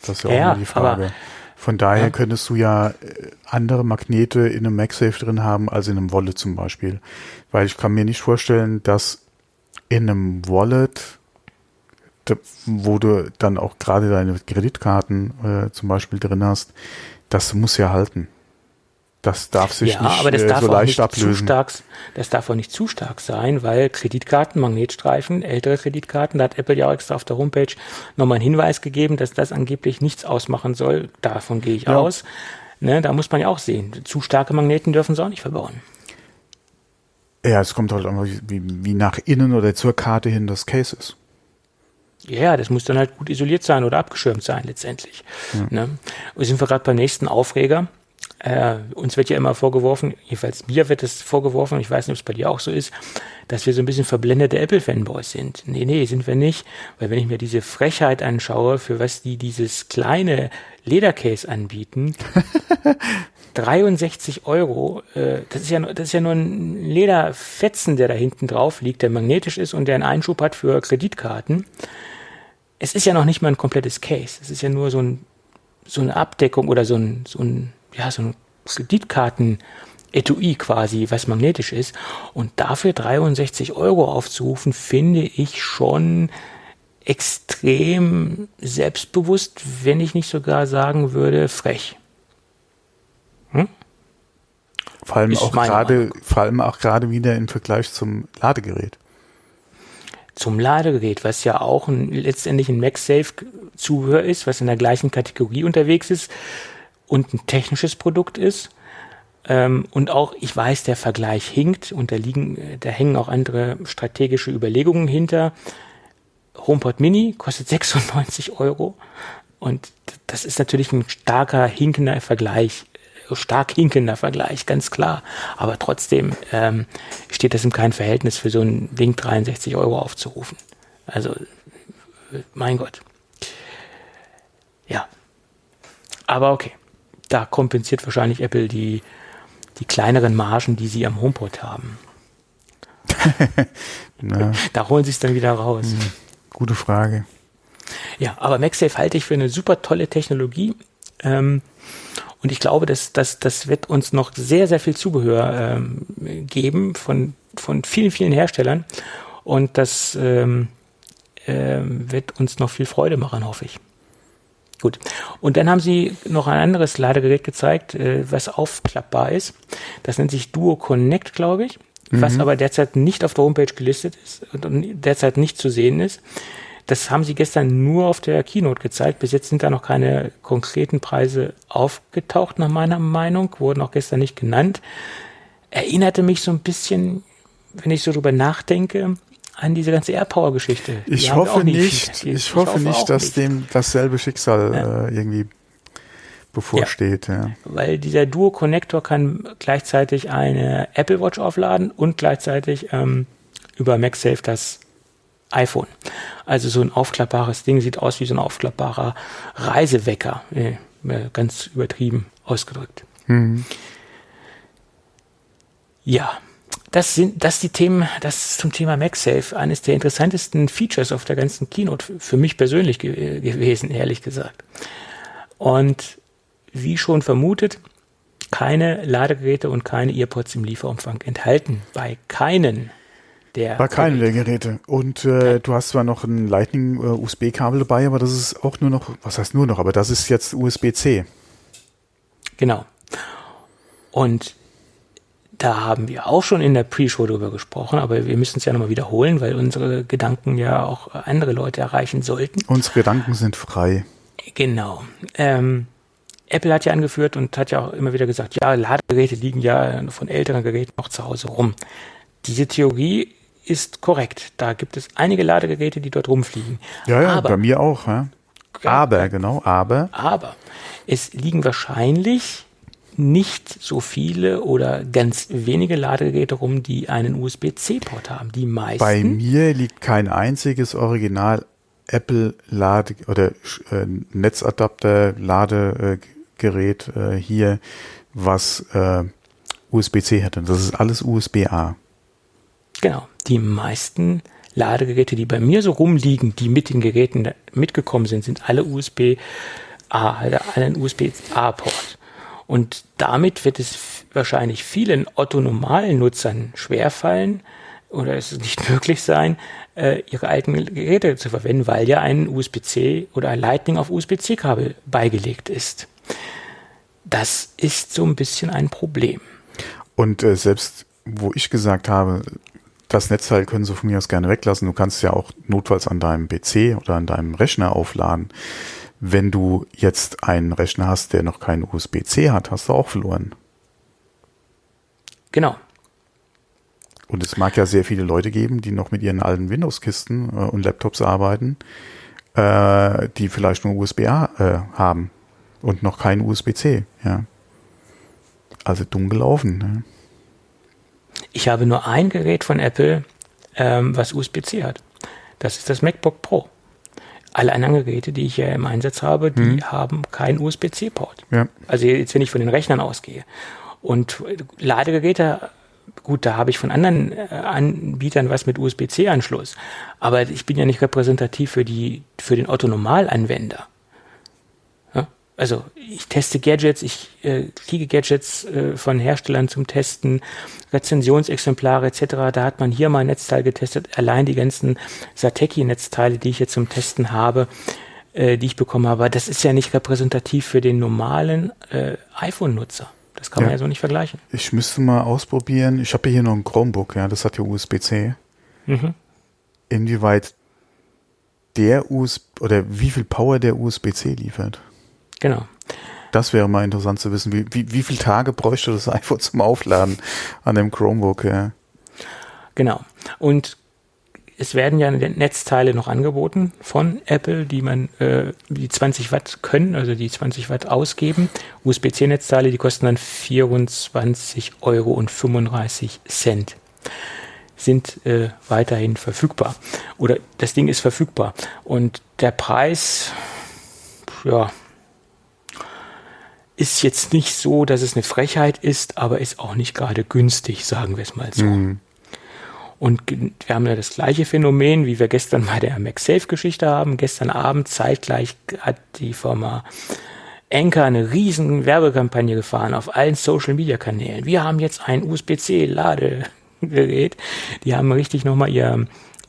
Das ist ja, ja auch immer die Frage. Von daher ja. könntest du ja äh, andere Magnete in einem MagSafe drin haben als in einem Wallet zum Beispiel. Weil ich kann mir nicht vorstellen, dass in einem Wallet, wo du dann auch gerade deine Kreditkarten äh, zum Beispiel drin hast, das muss ja halten. Das darf sich ja, nicht aber das äh, darf so auch leicht nicht ablösen. Zu stark, das darf auch nicht zu stark sein, weil Kreditkarten, Magnetstreifen, ältere Kreditkarten, da hat Apple ja auch extra auf der Homepage nochmal einen Hinweis gegeben, dass das angeblich nichts ausmachen soll. Davon gehe ich ja. aus. Ne, da muss man ja auch sehen. Zu starke Magneten dürfen sie auch nicht verbauen. Ja, es kommt halt einfach, wie, wie nach innen oder zur Karte hin das Case ist. Ja, das muss dann halt gut isoliert sein oder abgeschirmt sein letztendlich. Ja. Ne? Und sind wir gerade beim nächsten Aufreger. Äh, uns wird ja immer vorgeworfen, jedenfalls mir wird es vorgeworfen, ich weiß nicht, ob es bei dir auch so ist, dass wir so ein bisschen verblendete Apple-Fanboys sind. Nee, nee, sind wir nicht. Weil wenn ich mir diese Frechheit anschaue, für was die dieses kleine Ledercase anbieten, 63 Euro, äh, das ist ja, das ist ja nur ein Lederfetzen, der da hinten drauf liegt, der magnetisch ist und der einen Einschub hat für Kreditkarten. Es ist ja noch nicht mal ein komplettes Case. Es ist ja nur so ein, so eine Abdeckung oder so ein, so ein ja, so ein Kreditkarten-Etui quasi, was magnetisch ist. Und dafür 63 Euro aufzurufen, finde ich schon extrem selbstbewusst, wenn ich nicht sogar sagen würde, frech. Hm? Vor allem auch gerade, vor allem auch gerade wieder im Vergleich zum Ladegerät. Zum Ladegerät, was ja auch ein, letztendlich ein MagSafe-Zubehör ist, was in der gleichen Kategorie unterwegs ist, und ein technisches Produkt ist. Ähm, und auch, ich weiß, der Vergleich hinkt und da liegen, da hängen auch andere strategische Überlegungen hinter. HomePod Mini kostet 96 Euro und das ist natürlich ein starker hinkender Vergleich, stark hinkender Vergleich, ganz klar. Aber trotzdem ähm, steht das in keinem Verhältnis für so ein Ding 63 Euro aufzurufen. Also, mein Gott. Ja. Aber okay da kompensiert wahrscheinlich Apple die, die kleineren Margen, die sie am HomePod haben. da holen sie es dann wieder raus. Hm, gute Frage. Ja, aber MagSafe halte ich für eine super tolle Technologie. Ähm, und ich glaube, dass, dass das wird uns noch sehr, sehr viel Zubehör ähm, geben von, von vielen, vielen Herstellern. Und das ähm, ähm, wird uns noch viel Freude machen, hoffe ich. Gut. Und dann haben sie noch ein anderes Ladegerät gezeigt, äh, was aufklappbar ist. Das nennt sich Duo Connect, glaube ich, mhm. was aber derzeit nicht auf der Homepage gelistet ist und derzeit nicht zu sehen ist. Das haben sie gestern nur auf der Keynote gezeigt. Bis jetzt sind da noch keine konkreten Preise aufgetaucht, nach meiner Meinung, wurden auch gestern nicht genannt. Erinnerte mich so ein bisschen, wenn ich so drüber nachdenke, an diese ganze AirPower-Geschichte. Ich hoffe nicht, ich, ich hoffe nicht, dass nicht. dem dasselbe Schicksal ja. äh, irgendwie bevorsteht. Ja. ja. Weil dieser Duo-Connector kann gleichzeitig eine Apple Watch aufladen und gleichzeitig ähm, über MagSafe das iPhone. Also so ein aufklappbares Ding sieht aus wie so ein aufklappbarer Reisewecker. Äh, ganz übertrieben ausgedrückt. Mhm. Ja, das sind das die Themen, das zum Thema MagSafe eines der interessantesten Features auf der ganzen Keynote für mich persönlich ge gewesen, ehrlich gesagt. Und wie schon vermutet, keine Ladegeräte und keine Earpods im Lieferumfang enthalten. Bei keinen der Bei keinem der Geräte. Und äh, du hast zwar noch ein Lightning-USB-Kabel äh, dabei, aber das ist auch nur noch, was heißt nur noch, aber das ist jetzt USB-C. Genau. Und da haben wir auch schon in der Pre-Show drüber gesprochen, aber wir müssen es ja nochmal wiederholen, weil unsere Gedanken ja auch andere Leute erreichen sollten. Unsere Gedanken sind frei. Genau. Ähm, Apple hat ja angeführt und hat ja auch immer wieder gesagt, ja, Ladegeräte liegen ja von älteren Geräten noch zu Hause rum. Diese Theorie ist korrekt. Da gibt es einige Ladegeräte, die dort rumfliegen. Ja, ja, aber, bei mir auch. Ja. Aber, genau, aber. Aber es liegen wahrscheinlich nicht so viele oder ganz wenige Ladegeräte rum, die einen USB-C-Port haben. Die meisten. Bei mir liegt kein einziges Original Apple Lade oder äh, Netzadapter Ladegerät äh, hier, was äh, USB-C hätte. Das ist alles USB-A. Genau. Die meisten Ladegeräte, die bei mir so rumliegen, die mit den Geräten mitgekommen sind, sind alle USB-A, alle einen USB-A-Port. Und damit wird es wahrscheinlich vielen Otto-normalen Nutzern schwerfallen oder es nicht möglich sein, äh, ihre eigenen Geräte zu verwenden, weil ja ein USB-C oder ein Lightning auf USB-C-Kabel beigelegt ist. Das ist so ein bisschen ein Problem. Und äh, selbst wo ich gesagt habe, das Netzteil können sie von mir aus gerne weglassen. Du kannst es ja auch notfalls an deinem PC oder an deinem Rechner aufladen. Wenn du jetzt einen Rechner hast, der noch keinen USB-C hat, hast du auch verloren. Genau. Und es mag ja sehr viele Leute geben, die noch mit ihren alten Windows-Kisten äh, und Laptops arbeiten, äh, die vielleicht nur USB-A äh, haben und noch kein USB-C. Ja. Also dumm gelaufen. Ne? Ich habe nur ein Gerät von Apple, ähm, was USB-C hat. Das ist das MacBook Pro. Alle anderen Geräte, die ich ja im Einsatz habe, die hm. haben keinen USB-C-Port. Ja. Also jetzt, wenn ich von den Rechnern ausgehe. Und Ladegeräte, gut, da habe ich von anderen äh, Anbietern was mit USB-C-Anschluss. Aber ich bin ja nicht repräsentativ für die, für den Otto-Normalanwender also ich teste Gadgets, ich äh, kriege Gadgets äh, von Herstellern zum Testen, Rezensionsexemplare etc. Da hat man hier mal ein Netzteil getestet. Allein die ganzen Sateki-Netzteile, die ich jetzt zum Testen habe, äh, die ich bekommen habe, das ist ja nicht repräsentativ für den normalen äh, iPhone-Nutzer. Das kann ja. man ja so nicht vergleichen. Ich müsste mal ausprobieren. Ich habe hier noch ein Chromebook, ja, das hat ja USB-C. Mhm. Inwieweit der USB oder wie viel Power der USB-C liefert? Genau. Das wäre mal interessant zu wissen. Wie, wie, wie viele Tage bräuchte das iPhone zum Aufladen an dem Chromebook? Ja. Genau. Und es werden ja Netzteile noch angeboten von Apple, die man äh, die 20 Watt können, also die 20 Watt ausgeben. USB-C-Netzteile, die kosten dann 24 Euro und 35 Cent. Sind äh, weiterhin verfügbar. Oder das Ding ist verfügbar. Und der Preis, ja, ist jetzt nicht so, dass es eine Frechheit ist, aber ist auch nicht gerade günstig, sagen wir es mal so. Mhm. Und wir haben ja das gleiche Phänomen, wie wir gestern bei der MagSafe-Geschichte haben. Gestern Abend zeitgleich hat die Firma Anker eine riesen Werbekampagne gefahren auf allen Social-Media-Kanälen. Wir haben jetzt ein USB-C-Ladegerät. Die haben richtig nochmal ihr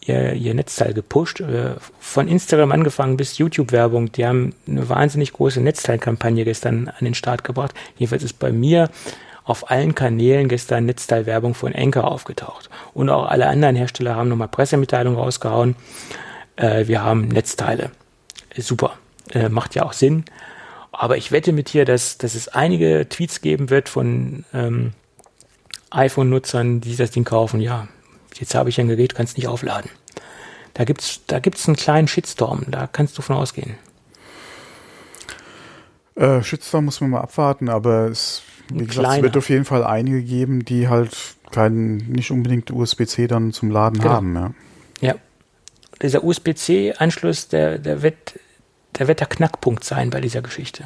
ihr, ihr Netzteil gepusht. Äh, von Instagram angefangen bis YouTube-Werbung. Die haben eine wahnsinnig große Netzteilkampagne gestern an den Start gebracht. Jedenfalls ist bei mir auf allen Kanälen gestern Netzteilwerbung von Enker aufgetaucht. Und auch alle anderen Hersteller haben nochmal Pressemitteilungen rausgehauen. Äh, wir haben Netzteile. Super. Äh, macht ja auch Sinn. Aber ich wette mit dir, dass, dass es einige Tweets geben wird von ähm, iPhone-Nutzern, die das Ding kaufen. Ja, jetzt habe ich ein Gerät, kannst nicht aufladen. Da gibt's, da gibt's einen kleinen Shitstorm, da kannst du von ausgehen. Äh, Shitstorm muss man mal abwarten, aber es, wie gesagt, es wird auf jeden Fall einige geben, die halt keinen, nicht unbedingt USB-C dann zum Laden genau. haben, ja. Ja. Dieser USB-C-Anschluss, der, der wird, der wird der Knackpunkt sein bei dieser Geschichte.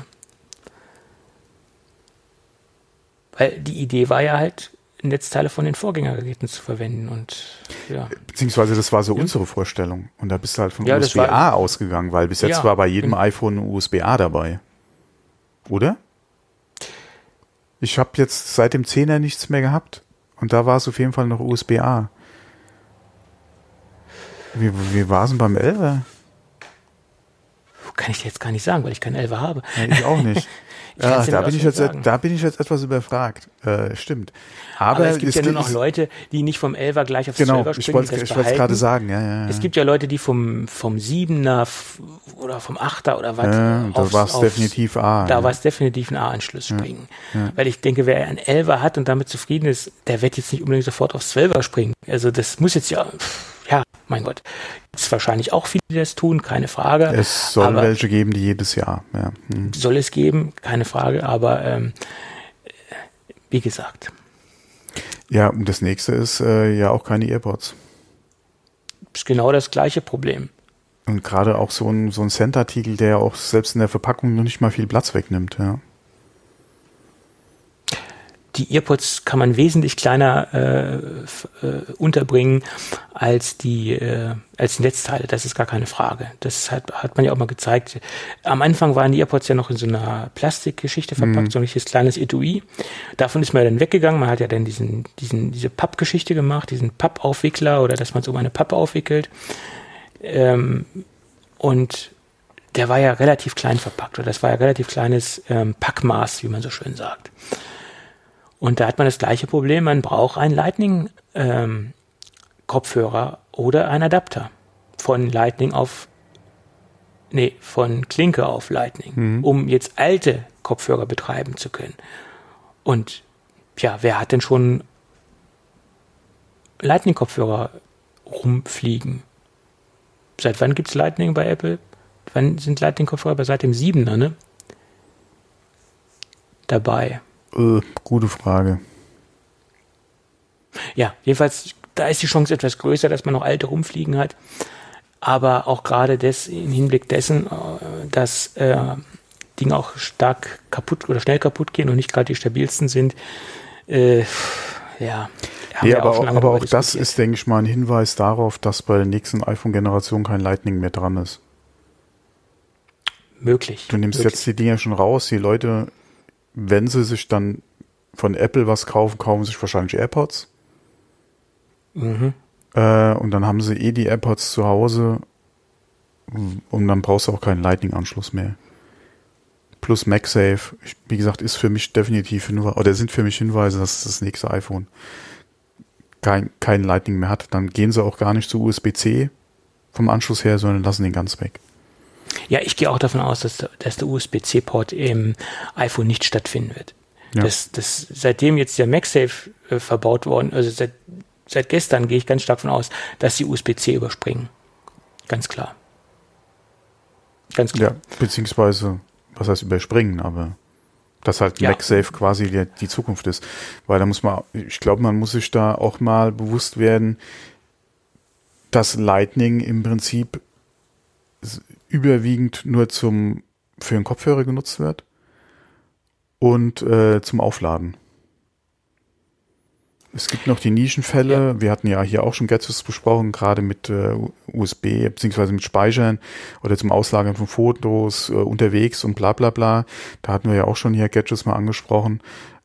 Weil die Idee war ja halt, Netzteile von den Vorgängergeräten zu verwenden und ja. Beziehungsweise das war so ja. unsere Vorstellung. Und da bist du halt von ja, USB-A ausgegangen, weil bis jetzt ja, war bei jedem iPhone USB-A dabei. Oder? Ich habe jetzt seit dem 10er nichts mehr gehabt. Und da war es auf jeden Fall noch USB-A. Wie, wie war es denn beim 11er? Kann ich jetzt gar nicht sagen, weil ich keinen 11er habe. Ja, ich auch nicht. Ja, da bin, ich jetzt, da bin ich jetzt etwas überfragt. Äh, stimmt. Aber, Aber es gibt es ja nur noch Leute, die nicht vom Elfer gleich aufs genau, 12er springen. Genau, ich wollte es gerade sagen. Ja, ja, ja. Es gibt ja Leute, die vom, vom 7er oder vom 8er oder was. Ja, da war es definitiv A. Da ja. war es definitiv ein A-Anschluss springen. Weil ich denke, wer ein 11er hat und damit zufrieden ist, der wird jetzt nicht unbedingt sofort aufs 12er springen. Also das muss jetzt ja, ja, mein Gott. Gibt es wahrscheinlich auch viele, die das tun, keine Frage. Es soll welche geben, die jedes Jahr, ja. Hm. Soll es geben, keine Frage, aber ähm, wie gesagt. Ja, und das nächste ist äh, ja auch keine AirPods. Ist genau das gleiche Problem. Und gerade auch so ein, so ein Cent-Artikel, der auch selbst in der Verpackung noch nicht mal viel Platz wegnimmt, ja. Die Earpods kann man wesentlich kleiner äh, äh, unterbringen als die, äh, als die Netzteile. Das ist gar keine Frage. Das hat, hat man ja auch mal gezeigt. Am Anfang waren die Earpods ja noch in so einer Plastikgeschichte verpackt, mhm. so ein richtiges kleines Etui. Davon ist man ja dann weggegangen. Man hat ja dann diesen, diesen, diese Pappgeschichte gemacht, diesen Pappaufwickler oder dass man so eine Pappe aufwickelt. Ähm, und der war ja relativ klein verpackt oder das war ja relativ kleines ähm, Packmaß, wie man so schön sagt. Und da hat man das gleiche Problem, man braucht einen Lightning ähm, Kopfhörer oder einen Adapter von Lightning auf nee, von Klinke auf Lightning, mhm. um jetzt alte Kopfhörer betreiben zu können. Und ja, wer hat denn schon Lightning Kopfhörer rumfliegen? Seit wann gibt es Lightning bei Apple? Wann sind Lightning-Kopfhörer? Seit dem 7er, ne? Dabei. Äh, gute Frage. Ja, jedenfalls, da ist die Chance etwas größer, dass man noch alte rumfliegen hat. Aber auch gerade des, im Hinblick dessen, äh, dass äh, Dinge auch stark kaputt oder schnell kaputt gehen und nicht gerade die stabilsten sind, äh, ja. Ja, aber auch, aber auch das ist, denke ich mal, ein Hinweis darauf, dass bei der nächsten iPhone-Generation kein Lightning mehr dran ist. Möglich. Du nimmst möglich. jetzt die Dinger schon raus. Die Leute, wenn sie sich dann von Apple was kaufen, kaufen sich wahrscheinlich AirPods. Mhm. Äh, und dann haben sie eh die AirPods zu Hause. Und dann brauchst du auch keinen Lightning-Anschluss mehr. Plus MagSafe, wie gesagt, ist für mich definitiv Hinweise, oder sind für mich Hinweise, dass das nächste iPhone kein, kein Lightning mehr hat, dann gehen sie auch gar nicht zu USB-C vom Anschluss her, sondern lassen den ganz weg. Ja, ich gehe auch davon aus, dass, dass der USB-C-Port im iPhone nicht stattfinden wird. Ja. Das, das, seitdem jetzt der MagSafe äh, verbaut worden, also seit, seit gestern gehe ich ganz stark davon aus, dass sie USB-C überspringen. Ganz klar. Ganz klar. Ja, beziehungsweise, was heißt überspringen, aber dass halt ja. MagSafe quasi die, die, Zukunft ist. Weil da muss man, ich glaube, man muss sich da auch mal bewusst werden, dass Lightning im Prinzip überwiegend nur zum für den Kopfhörer genutzt wird und äh, zum Aufladen. Es gibt noch die Nischenfälle. Ja. Wir hatten ja hier auch schon Gadgets besprochen, gerade mit äh, USB beziehungsweise mit Speichern oder zum Auslagern von Fotos äh, unterwegs und bla bla bla. Da hatten wir ja auch schon hier Gadgets mal angesprochen.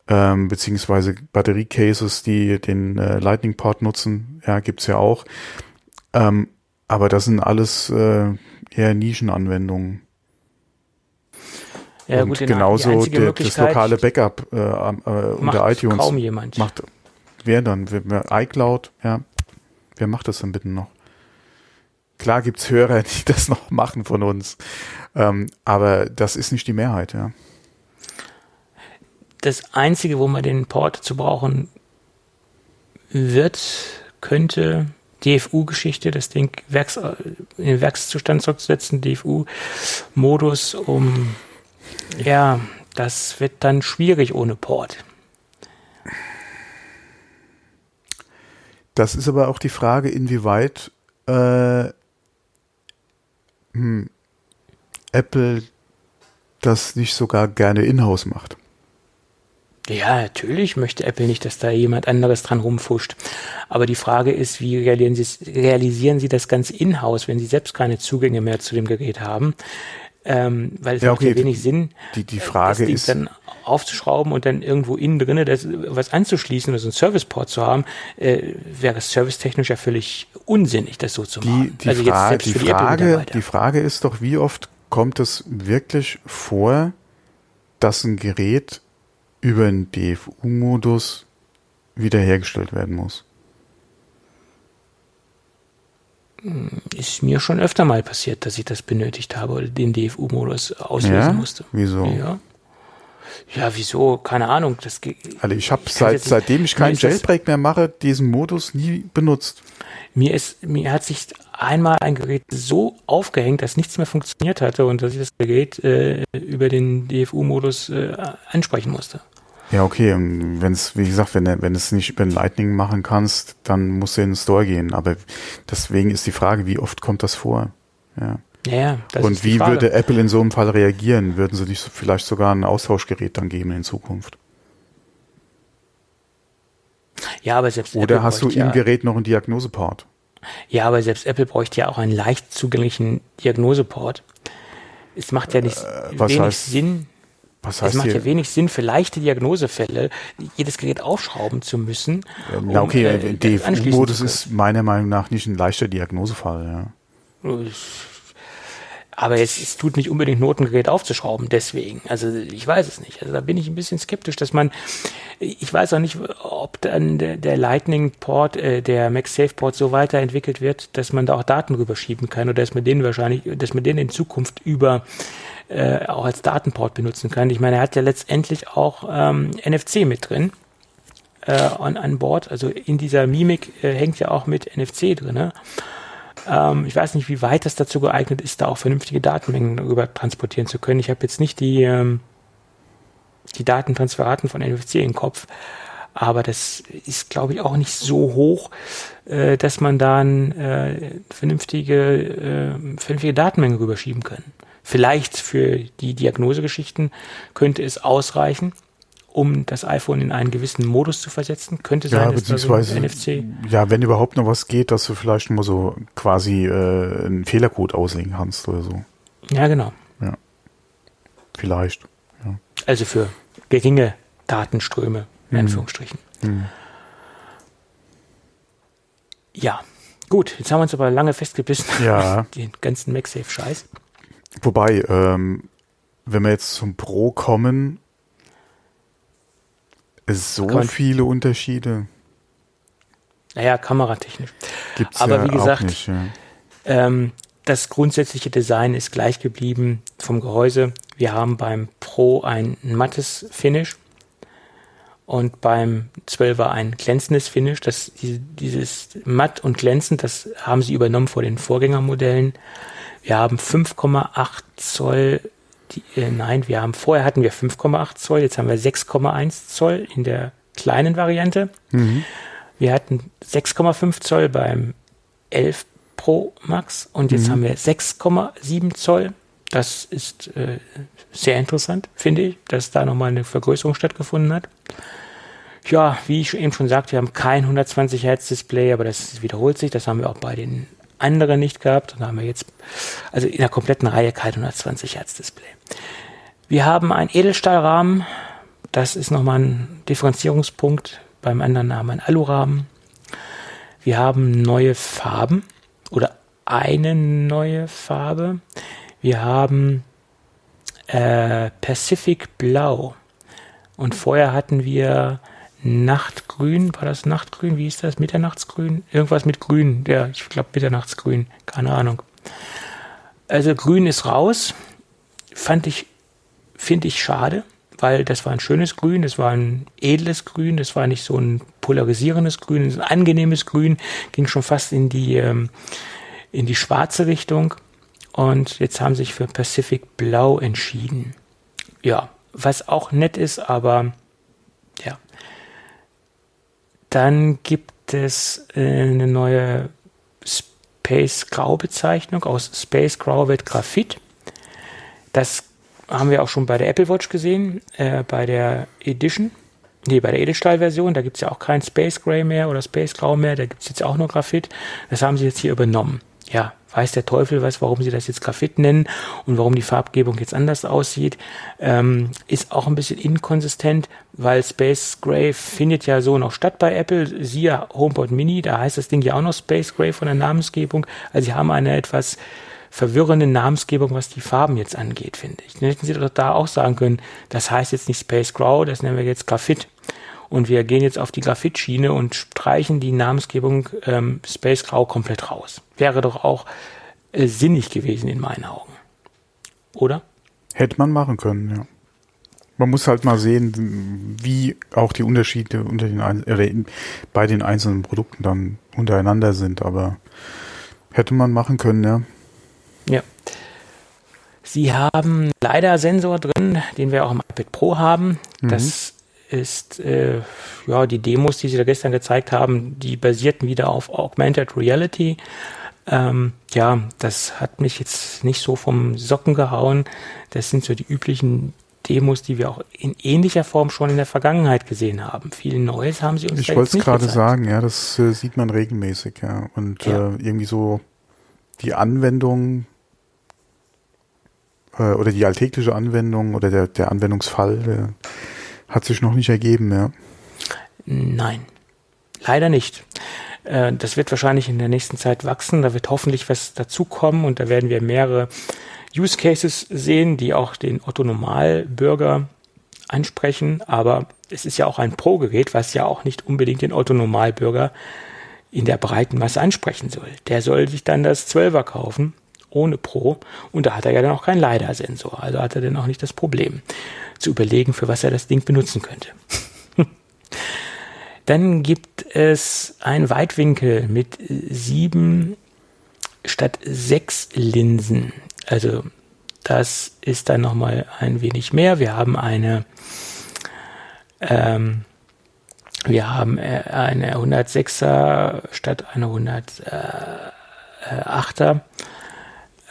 Ähm, beziehungsweise Batteriecases, die den äh, Lightning-Port nutzen. Ja, gibt's ja auch. Ähm, aber das sind alles äh, eher Nischenanwendungen. Ja, und gut, genauso der, das lokale Backup äh, äh, unter iTunes kaum jemand. macht wer dann? iCloud, ja. Wer macht das dann bitte noch? Klar gibt's Hörer, die das noch machen von uns. Ähm, aber das ist nicht die Mehrheit, ja. Das Einzige, wo man den Port zu brauchen wird, könnte DFU-Geschichte, das Ding Werks, in den Werkszustand zurückzusetzen, DFU-Modus, um ja, das wird dann schwierig ohne Port. Das ist aber auch die Frage, inwieweit äh, hm, Apple das nicht sogar gerne in-house macht. Ja, natürlich möchte Apple nicht, dass da jemand anderes dran rumfuscht. Aber die Frage ist, wie realisieren Sie, das Ganze in-house, wenn Sie selbst keine Zugänge mehr zu dem Gerät haben? Ähm, weil es ja, okay, macht ja wenig Sinn, die, die Frage das ist, dann aufzuschrauben und dann irgendwo innen drinne das, was anzuschließen oder so einen Serviceport zu haben, äh, wäre servicetechnisch ja völlig unsinnig, das so zu machen. Die, die, also Fra die, die Frage, die Frage ist doch, wie oft kommt es wirklich vor, dass ein Gerät über einen DFU-Modus wiederhergestellt werden muss? ist mir schon öfter mal passiert, dass ich das benötigt habe oder den DFU-Modus auslösen ja? musste. Wieso? Ja. Ja, wieso? Keine Ahnung. Das also ich habe seit, seitdem ich keinen Jailbreak mehr mache, diesen Modus nie benutzt. Mir ist, mir hat sich einmal ein Gerät so aufgehängt, dass nichts mehr funktioniert hatte und dass ich das Gerät äh, über den DFU-Modus äh, ansprechen musste. Ja, okay. Wenn es, wie gesagt, wenn wenn es nicht über Lightning machen kannst, dann musst du in den Store gehen. Aber deswegen ist die Frage, wie oft kommt das vor? Ja. Ja, das Und wie würde Apple in so einem Fall reagieren? Würden sie nicht vielleicht sogar ein Austauschgerät dann geben in Zukunft? Ja, aber selbst Oder Apple hast du im ja, Gerät noch einen Diagnoseport? Ja, aber selbst Apple bräuchte ja auch einen leicht zugänglichen Diagnoseport. Es macht ja nicht äh, wenig heißt, Sinn. Was heißt es macht hier? ja wenig Sinn für leichte Diagnosefälle, jedes Gerät aufschrauben zu müssen. Um, ja, okay, äh, DFU-Modus ist meiner Meinung nach nicht ein leichter Diagnosefall. Ja. Aber es, es tut nicht unbedingt Not, ein Gerät aufzuschrauben, deswegen. Also ich weiß es nicht. Also da bin ich ein bisschen skeptisch, dass man, ich weiß auch nicht, ob dann der, der Lightning-Port, äh, der MagSafe-Port so weiterentwickelt wird, dass man da auch Daten rüberschieben kann oder dass man den wahrscheinlich, dass man den in Zukunft über äh, auch als Datenport benutzen kann. Ich meine, er hat ja letztendlich auch ähm, NFC mit drin äh, an, an Bord. Also in dieser Mimik äh, hängt ja auch mit NFC drin. Ne? Ähm, ich weiß nicht, wie weit das dazu geeignet ist, da auch vernünftige Datenmengen darüber transportieren zu können. Ich habe jetzt nicht die, ähm, die Datentransferaten von NFC im Kopf, aber das ist, glaube ich, auch nicht so hoch, äh, dass man dann äh, vernünftige, äh, vernünftige Datenmengen rüberschieben kann. Vielleicht für die Diagnosegeschichten könnte es ausreichen um das iPhone in einen gewissen Modus zu versetzen? Könnte sein, ja, beziehungsweise, da so NFC. Ja, wenn überhaupt noch was geht, dass du vielleicht mal so quasi äh, einen Fehlercode auslegen kannst oder so. Ja, genau. Ja. Vielleicht. Ja. Also für geringe Datenströme, in hm. Anführungsstrichen. Hm. Ja, gut, jetzt haben wir uns aber lange festgebissen. Ja. Den ganzen MagSafe-Scheiß. Wobei, ähm, wenn wir jetzt zum Pro kommen, so viele Unterschiede. Naja, kameratechnisch. Gibt's Aber ja wie gesagt, nicht, ja. ähm, das grundsätzliche Design ist gleich geblieben vom Gehäuse. Wir haben beim Pro ein mattes Finish und beim 12er ein glänzendes Finish. Das, dieses matt und glänzend, das haben sie übernommen vor den Vorgängermodellen. Wir haben 5,8 Zoll die, äh, nein, wir haben vorher hatten wir 5,8 Zoll, jetzt haben wir 6,1 Zoll in der kleinen Variante. Mhm. Wir hatten 6,5 Zoll beim 11 Pro Max und jetzt mhm. haben wir 6,7 Zoll. Das ist äh, sehr interessant, finde ich, dass da nochmal eine Vergrößerung stattgefunden hat. Ja, wie ich eben schon sagte, wir haben kein 120 Hertz Display, aber das wiederholt sich. Das haben wir auch bei den andere nicht gehabt. Und da haben wir jetzt, also in der kompletten Reihe kein 120 Hertz Display. Wir haben einen Edelstahlrahmen. Das ist nochmal ein Differenzierungspunkt. Beim anderen haben wir einen Alurahmen. Wir haben neue Farben oder eine neue Farbe. Wir haben äh, Pacific Blau. Und vorher hatten wir Nachtgrün, war das Nachtgrün? Wie ist das? Mitternachtsgrün? Irgendwas mit Grün. Ja, ich glaube Mitternachtsgrün. Keine Ahnung. Also Grün ist raus. Fand ich, finde ich schade, weil das war ein schönes Grün, das war ein edles Grün, das war nicht so ein polarisierendes Grün, ein angenehmes Grün, ging schon fast in die, ähm, in die schwarze Richtung. Und jetzt haben sich für Pacific Blau entschieden. Ja, was auch nett ist, aber ja, dann gibt es äh, eine neue Space Grau Bezeichnung. Aus Space Grau wird Graphit. Das haben wir auch schon bei der Apple Watch gesehen, äh, bei der Edition. Nee, bei der Edelstahl-Version, da gibt es ja auch kein Space Gray mehr oder Space Grau mehr, da gibt es jetzt auch nur Graphit. Das haben sie jetzt hier übernommen. Ja, weiß der Teufel was, warum sie das jetzt Graphit nennen und warum die Farbgebung jetzt anders aussieht, ähm, ist auch ein bisschen inkonsistent, weil Space Gray findet ja so noch statt bei Apple, siehe HomePod Mini, da heißt das Ding ja auch noch Space Gray von der Namensgebung, also sie haben eine etwas verwirrende Namensgebung, was die Farben jetzt angeht, finde ich. Dann hätten sie doch da auch sagen können, das heißt jetzt nicht Space Grau, das nennen wir jetzt Graphit und wir gehen jetzt auf die Graphitschiene und streichen die Namensgebung ähm, Space Grau komplett raus. Wäre doch auch äh, sinnig gewesen in meinen Augen. Oder? Hätte man machen können, ja. Man muss halt mal sehen, wie auch die Unterschiede unter den äh, bei den einzelnen Produkten dann untereinander sind, aber hätte man machen können, ja. Ja. Sie haben leider Sensor drin, den wir auch im iPad Pro haben. Mhm. Das ist, äh, ja, die Demos, die sie da gestern gezeigt haben, die basierten wieder auf Augmented Reality. Ähm, ja, das hat mich jetzt nicht so vom Socken gehauen. Das sind so die üblichen Demos, die wir auch in ähnlicher Form schon in der Vergangenheit gesehen haben. Viel Neues haben sie uns Ich wollte es gerade sagen, ja, das äh, sieht man regelmäßig, ja. Und ja. Äh, irgendwie so die Anwendung äh, oder die alltägliche Anwendung oder der, der Anwendungsfall der hat sich noch nicht ergeben, ja. Nein, leider nicht. Äh, das wird wahrscheinlich in der nächsten Zeit wachsen. Da wird hoffentlich was dazukommen und da werden wir mehrere Use Cases sehen, die auch den Otto Normalbürger ansprechen. Aber es ist ja auch ein Pro-Gerät, was ja auch nicht unbedingt den Otto Normalbürger in der breiten Masse ansprechen soll. Der soll sich dann das 12er kaufen, ohne Pro. Und da hat er ja dann auch keinen LiDAR-Sensor. Also hat er dann auch nicht das Problem zu überlegen, für was er das Ding benutzen könnte. dann gibt es ein Weitwinkel mit sieben statt sechs Linsen. Also das ist dann nochmal ein wenig mehr. Wir haben eine, ähm, wir haben äh, eine 106er statt einer 108er.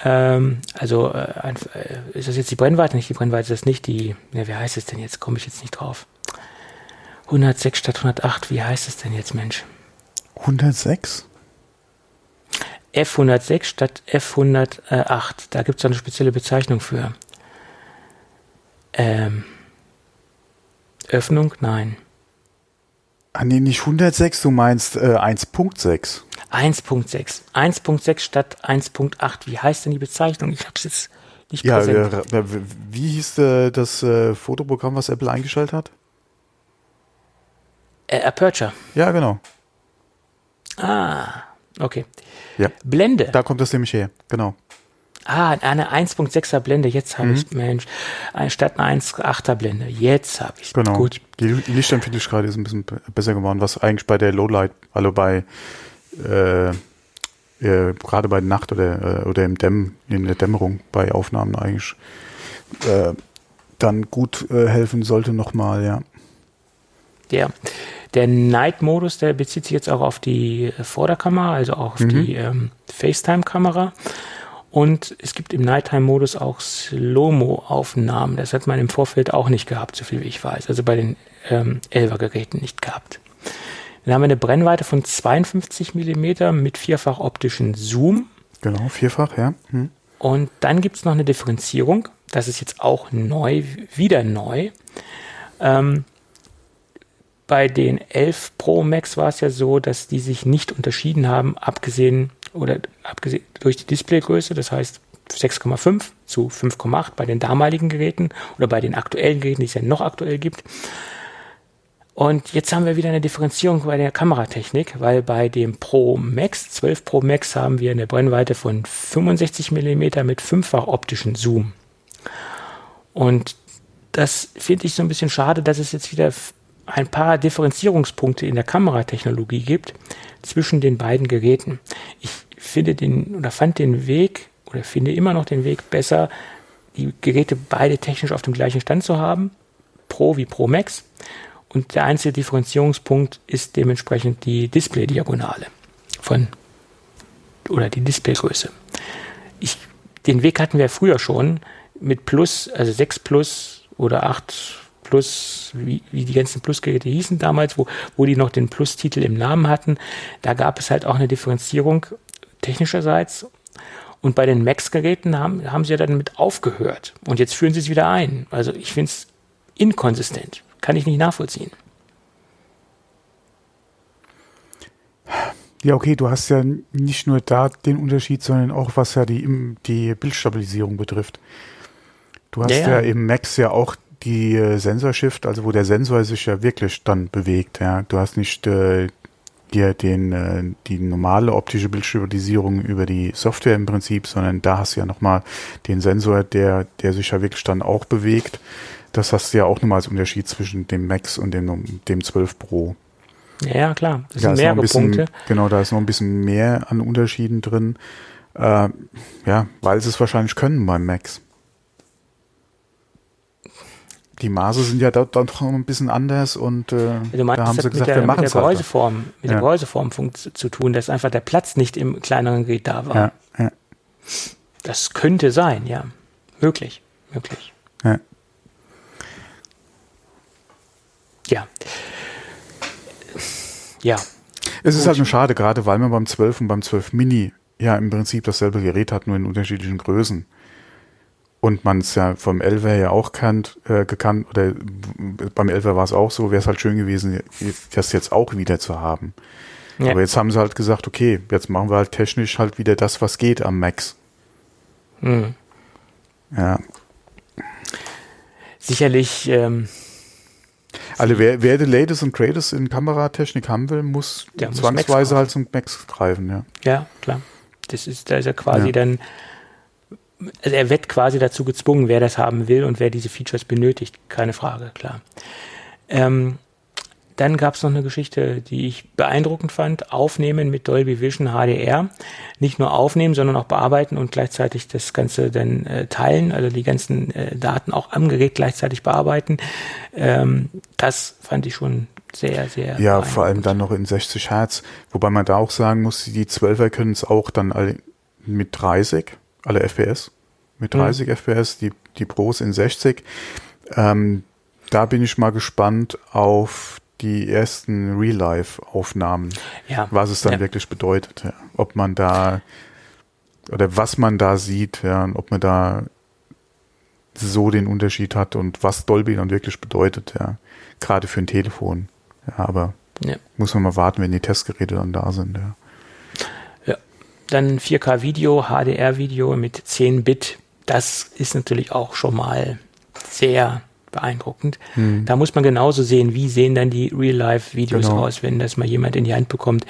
Ähm, also äh, äh, ist das jetzt die Brennweite? Nicht die Brennweite, ist das nicht die, ja, wie heißt es denn jetzt? Komme ich jetzt nicht drauf. 106 statt 108, wie heißt es denn jetzt, Mensch? 106? F106 statt F108. Da gibt es eine spezielle Bezeichnung für. Ähm, Öffnung? Nein. Ah, nee, nicht 106, du meinst äh, 1.6. 1.6. 1.6 statt 1.8. Wie heißt denn die Bezeichnung? Ich habe es jetzt nicht ja, präsent. Ja, wie hieß äh, das äh, Fotoprogramm, was Apple eingestellt hat? Äh, Aperture. Ja, genau. Ah, okay. Ja. Blende. Da kommt das nämlich her, genau. Ah, eine 1.6er Blende, jetzt habe mhm. ich, Mensch, statt einer 1.8er Blende, jetzt habe ich Genau. Gut. Die Lichtempfindlichkeit ist ein bisschen besser geworden, was eigentlich bei der Lowlight, also bei äh, äh, gerade bei Nacht oder, äh, oder im Dämm, in der Dämmerung bei Aufnahmen eigentlich äh, dann gut äh, helfen sollte nochmal, ja. Ja. Der Night-Modus, der bezieht sich jetzt auch auf die Vorderkamera, also auch auf mhm. die ähm, FaceTime-Kamera. Und es gibt im Nighttime-Modus auch Slow-Mo-Aufnahmen. Das hat man im Vorfeld auch nicht gehabt, so viel wie ich weiß. Also bei den ähm, 11er-Geräten nicht gehabt. Dann haben wir eine Brennweite von 52 mm mit vierfach optischen Zoom. Genau, vierfach, ja. Hm. Und dann gibt es noch eine Differenzierung. Das ist jetzt auch neu, wieder neu. Ähm, bei den 11 Pro Max war es ja so, dass die sich nicht unterschieden haben, abgesehen oder abgesehen durch die Displaygröße, das heißt 6,5 zu 5,8 bei den damaligen Geräten oder bei den aktuellen Geräten, die es ja noch aktuell gibt. Und jetzt haben wir wieder eine Differenzierung bei der Kameratechnik, weil bei dem Pro Max, 12 Pro Max, haben wir eine Brennweite von 65 mm mit fünffach optischen Zoom. Und das finde ich so ein bisschen schade, dass es jetzt wieder ein paar Differenzierungspunkte in der Kameratechnologie gibt zwischen den beiden Geräten. Ich finde den oder fand den Weg oder finde immer noch den Weg besser, die Geräte beide technisch auf dem gleichen Stand zu haben, Pro wie Pro Max. Und der einzige Differenzierungspunkt ist dementsprechend die Display-Diagonale von oder die Displaygröße. Ich, den Weg hatten wir früher schon mit Plus, also 6 Plus oder 8 Plus, wie, wie die ganzen Plus-Geräte hießen damals, wo, wo die noch den Plus-Titel im Namen hatten. Da gab es halt auch eine Differenzierung technischerseits. Und bei den Max-Geräten haben, haben sie ja dann mit aufgehört. Und jetzt führen sie es wieder ein. Also ich finde es inkonsistent. Kann ich nicht nachvollziehen. Ja, okay, du hast ja nicht nur da den Unterschied, sondern auch was ja die, die Bildstabilisierung betrifft. Du hast ja, ja. ja im Max ja auch die äh, Sensorshift, also wo der Sensor sich ja wirklich dann bewegt. Ja, du hast nicht äh, dir den äh, die normale optische Bildstabilisierung über die Software im Prinzip, sondern da hast du ja nochmal den Sensor, der der sich ja wirklich dann auch bewegt. Das hast du ja auch nochmal als Unterschied zwischen dem Max und dem dem 12 Pro. Ja, klar. Das sind mehrere bisschen, Punkte. Genau, da ist noch ein bisschen mehr an Unterschieden drin. Äh, ja, weil sie es wahrscheinlich können beim Max. Die Maße sind ja dort dann doch ein bisschen anders und äh, Du meinst, da haben das sie gesagt, mit der, wir machen mit es der halt. Gehäuseform, mit der Ja. Gehäuseform zu tun, dass einfach der Platz nicht im kleineren Gerät da war. Ja, ja, Das könnte sein, ja. Möglich, möglich. ja. Ja. Ja, Es ist halt nur schade, gerade weil man beim 12 und beim 12 Mini ja im Prinzip dasselbe Gerät hat, nur in unterschiedlichen Größen. Und man es ja vom 11er ja auch kannt, äh, gekannt, oder beim 11er war es auch so, wäre es halt schön gewesen, das jetzt auch wieder zu haben. Ja. Aber jetzt haben sie halt gesagt, okay, jetzt machen wir halt technisch halt wieder das, was geht am Max. Mhm. Ja. sicherlich, ähm, Also wer, wer the latest und greatest in Kameratechnik haben will, muss muss zwangsweise Max halt zum Max greifen, ja. ja, klar. Das ist, da ist er quasi Ja. dann, also er wird quasi dazu gezwungen, wer das haben will und wer diese Features benötigt. Keine Frage, klar. Ähm, dann gab es noch eine Geschichte, die ich beeindruckend fand. Aufnehmen mit Dolby Vision HDR. Nicht nur aufnehmen, sondern auch bearbeiten und gleichzeitig das Ganze dann äh, teilen, also die ganzen äh, Daten auch am Gerät gleichzeitig bearbeiten. Ähm, das fand ich schon sehr, sehr Ja, vor allem dann noch in 60 Hertz. Wobei man da auch sagen muss, die 12er können es auch dann mit 30, alle FPS, mit Mhm. 30 FPS, die, die Pros in 60. Ähm, da bin ich mal gespannt auf die ersten Real-Life-Aufnahmen, Ja. was es dann Ja. wirklich bedeutet. Ja. Ob man da oder was man da sieht, ja, und ob man da so den Unterschied hat und was Dolby dann wirklich bedeutet, ja. Gerade für ein Telefon. Ja, aber muss man mal warten, wenn die Testgeräte dann da sind, ja. Dann 4K-Video, HDR-Video mit 10 Bit. Das ist natürlich auch schon mal sehr beeindruckend. Da muss man genauso sehen, wie sehen dann die Real-Life-Videos Genau. aus, wenn das mal jemand in die Hand bekommt,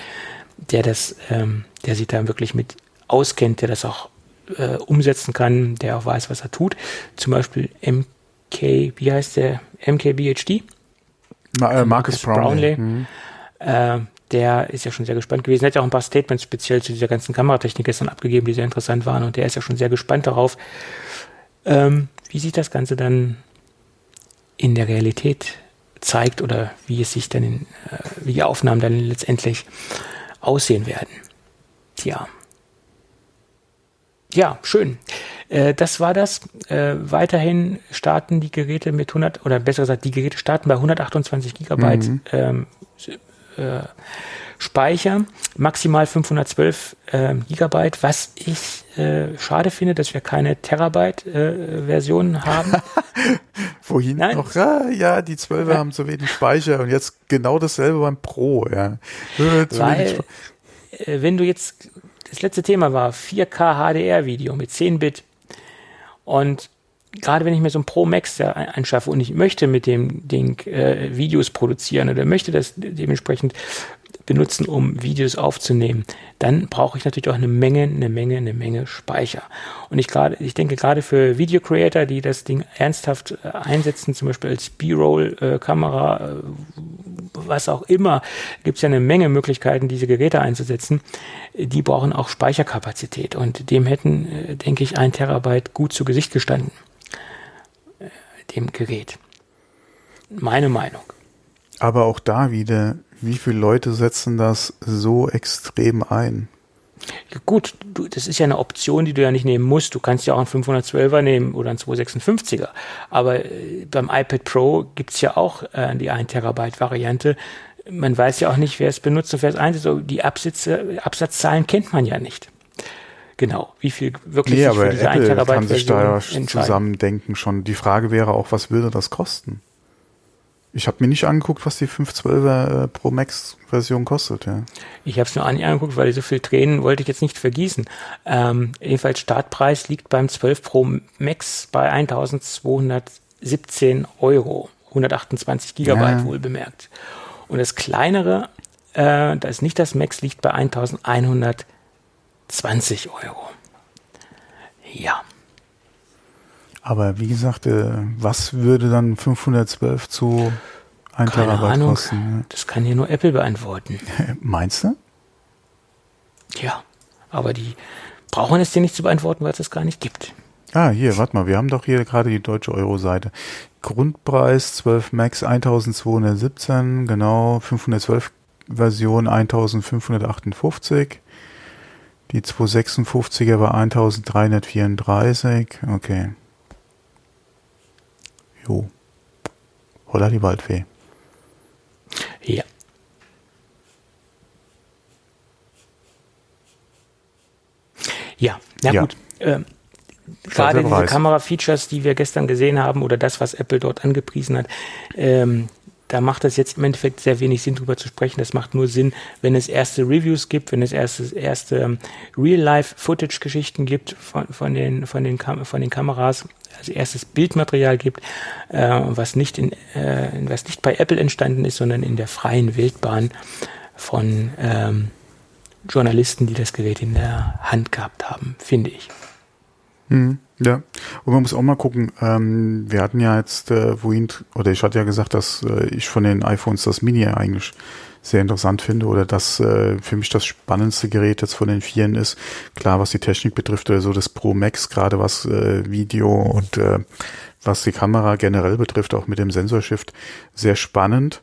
der das, ähm, der sich da wirklich mit auskennt, der das auch äh, umsetzen kann, der auch weiß, was er tut. Zum Beispiel MK, wie heißt der? MKBHD? Ma äh, Marcus Marcus Brownlee. Brownlee. Mhm. Äh, der ist ja schon sehr gespannt gewesen. Er hat ja auch ein paar Statements speziell zu dieser ganzen Kameratechnik gestern abgegeben, die sehr interessant waren. Und der ist ja schon sehr gespannt darauf, ähm, wie sich das Ganze dann in der Realität zeigt oder wie es sich dann in, äh, wie die Aufnahmen dann letztendlich aussehen werden. Tja. Ja, schön. Äh, das war das. Äh, weiterhin starten die Geräte mit 100, oder besser gesagt, die Geräte starten bei 128 Gigabyte ähm, äh, Speicher, maximal 512 ähm, Gigabyte, was ich äh, schade finde, dass wir keine Terabyte-Version haben. Vorhin Nein. noch, ja, ja, die 12er haben zu wenig Speicher und jetzt genau dasselbe beim Pro, ja. Äh, Weil, äh, wenn du jetzt, das letzte Thema war 4K HDR-Video mit 10 Bit und gerade wenn ich mir so ein Pro Max anschaffe und ich möchte mit dem Ding äh, Videos produzieren oder möchte das dementsprechend benutzen, um Videos aufzunehmen, dann brauche ich natürlich auch eine Menge, eine Menge, eine Menge Speicher. Und ich gerade, ich denke gerade für Video Creator, die das Ding ernsthaft äh, einsetzen, zum Beispiel als B-Roll-Kamera, äh, was auch immer, gibt es ja eine Menge Möglichkeiten, diese Geräte einzusetzen. Die brauchen auch Speicherkapazität und dem hätten, äh, denke ich, ein Terabyte gut zu Gesicht gestanden. Äh, Dem Gerät. Meine Meinung. Aber auch da wieder, wie viele Leute setzen das so extrem ein? Ja, gut, du, das ist ja eine Option, die du ja nicht nehmen musst. Du kannst ja auch einen 512er nehmen oder einen 256er. Aber äh, beim iPad Pro gibt's ja auch äh, die 1 Terabyte Variante. Man weiß ja auch nicht, wer es benutzt und wer es einsetzt. Die Absätze, Absatzzahlen kennt man ja nicht. Genau, wie viel wirklich Nee, sich aber für diese 1 Apple Terabyte kann sich da zusammendenken schon. Die Frage wäre auch, was würde das kosten? Ich habe mir nicht angeguckt, was die 512er äh, Pro Max Version kostet, ja. Ich habe es nur an- angeguckt, weil so viel Tränen wollte ich jetzt nicht vergießen. Ähm, jedenfalls Startpreis liegt beim 12 Pro Max bei 1217 Euro. 128 Gigabyte Ja. wohl bemerkt. Und das kleinere, äh, das ist nicht das Max, liegt bei 1120 Euro. Ja. Aber wie gesagt, äh, was würde dann 512 zu 1 Keine Terabyte Ahnung. kosten? Das kann hier nur Apple beantworten. Meinst du? Ja. Aber die brauchen es dir nicht zu beantworten, weil es das gar nicht gibt. Ah, hier, warte mal, wir haben doch hier gerade die deutsche Euro-Seite. Grundpreis 12 Max 1217, genau, 512 Version 1558. Die 256er war 1334, okay. Jo. Holla die Waldfee. Ja. Ja, na ja. gut. Ähm, gerade diese Kamera-Features, die wir gestern gesehen haben, oder das, was Apple dort angepriesen hat, ähm, da macht es jetzt im Endeffekt sehr wenig Sinn, drüber zu sprechen. Das macht nur Sinn, wenn es erste Reviews gibt, wenn es erste, erste ähm, Real-Life-Footage-Geschichten gibt von, von, den, von, den von den Kameras, also erstes Bildmaterial gibt, äh, was, nicht in, äh, was nicht bei Apple entstanden ist, sondern in der freien Wildbahn von ähm, Journalisten, die das Gerät in der Hand gehabt haben, finde ich. Mhm, ja, und man muss auch mal gucken, ähm, wir hatten ja jetzt äh, wohin, oder ich hatte ja gesagt, dass äh, ich von den iPhones das Mini eigentlich sehr interessant finde oder dass äh, für mich das spannendste Gerät jetzt von den Vieren ist. Klar, was die Technik betrifft oder so, das Pro Max, gerade was äh, Video und äh, was die Kamera generell betrifft, auch mit dem Sensorshift, sehr spannend.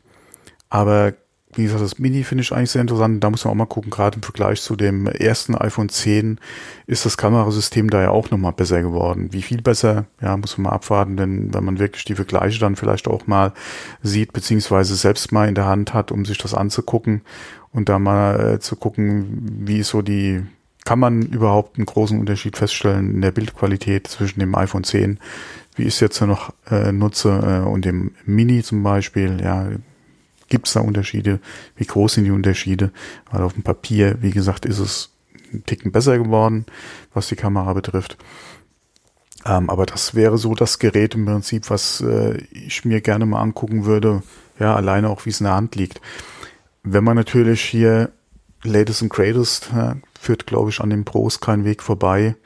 Aber wie gesagt, das Mini finde ich eigentlich sehr interessant. Da muss man auch mal gucken, gerade im Vergleich zu dem ersten iPhone 10 ist das Kamerasystem da ja auch nochmal besser geworden. Wie viel besser, ja, muss man mal abwarten, denn wenn man wirklich die Vergleiche dann vielleicht auch mal sieht, beziehungsweise selbst mal in der Hand hat, um sich das anzugucken und da mal äh, zu gucken, wie ist so die, kann man überhaupt einen großen Unterschied feststellen in der Bildqualität zwischen dem iPhone 10, wie ich es jetzt noch äh, nutze, äh, und dem Mini zum Beispiel, ja, Gibt es da Unterschiede? Wie groß sind die Unterschiede? Weil auf dem Papier, wie gesagt, ist es ein Ticken besser geworden, was die Kamera betrifft. Ähm, aber das wäre so das Gerät im Prinzip, was äh, ich mir gerne mal angucken würde. Ja, alleine auch, wie es in der Hand liegt. Wenn man natürlich hier Latest and Greatest ja, führt, glaube ich, an den Pros kein Weg vorbei.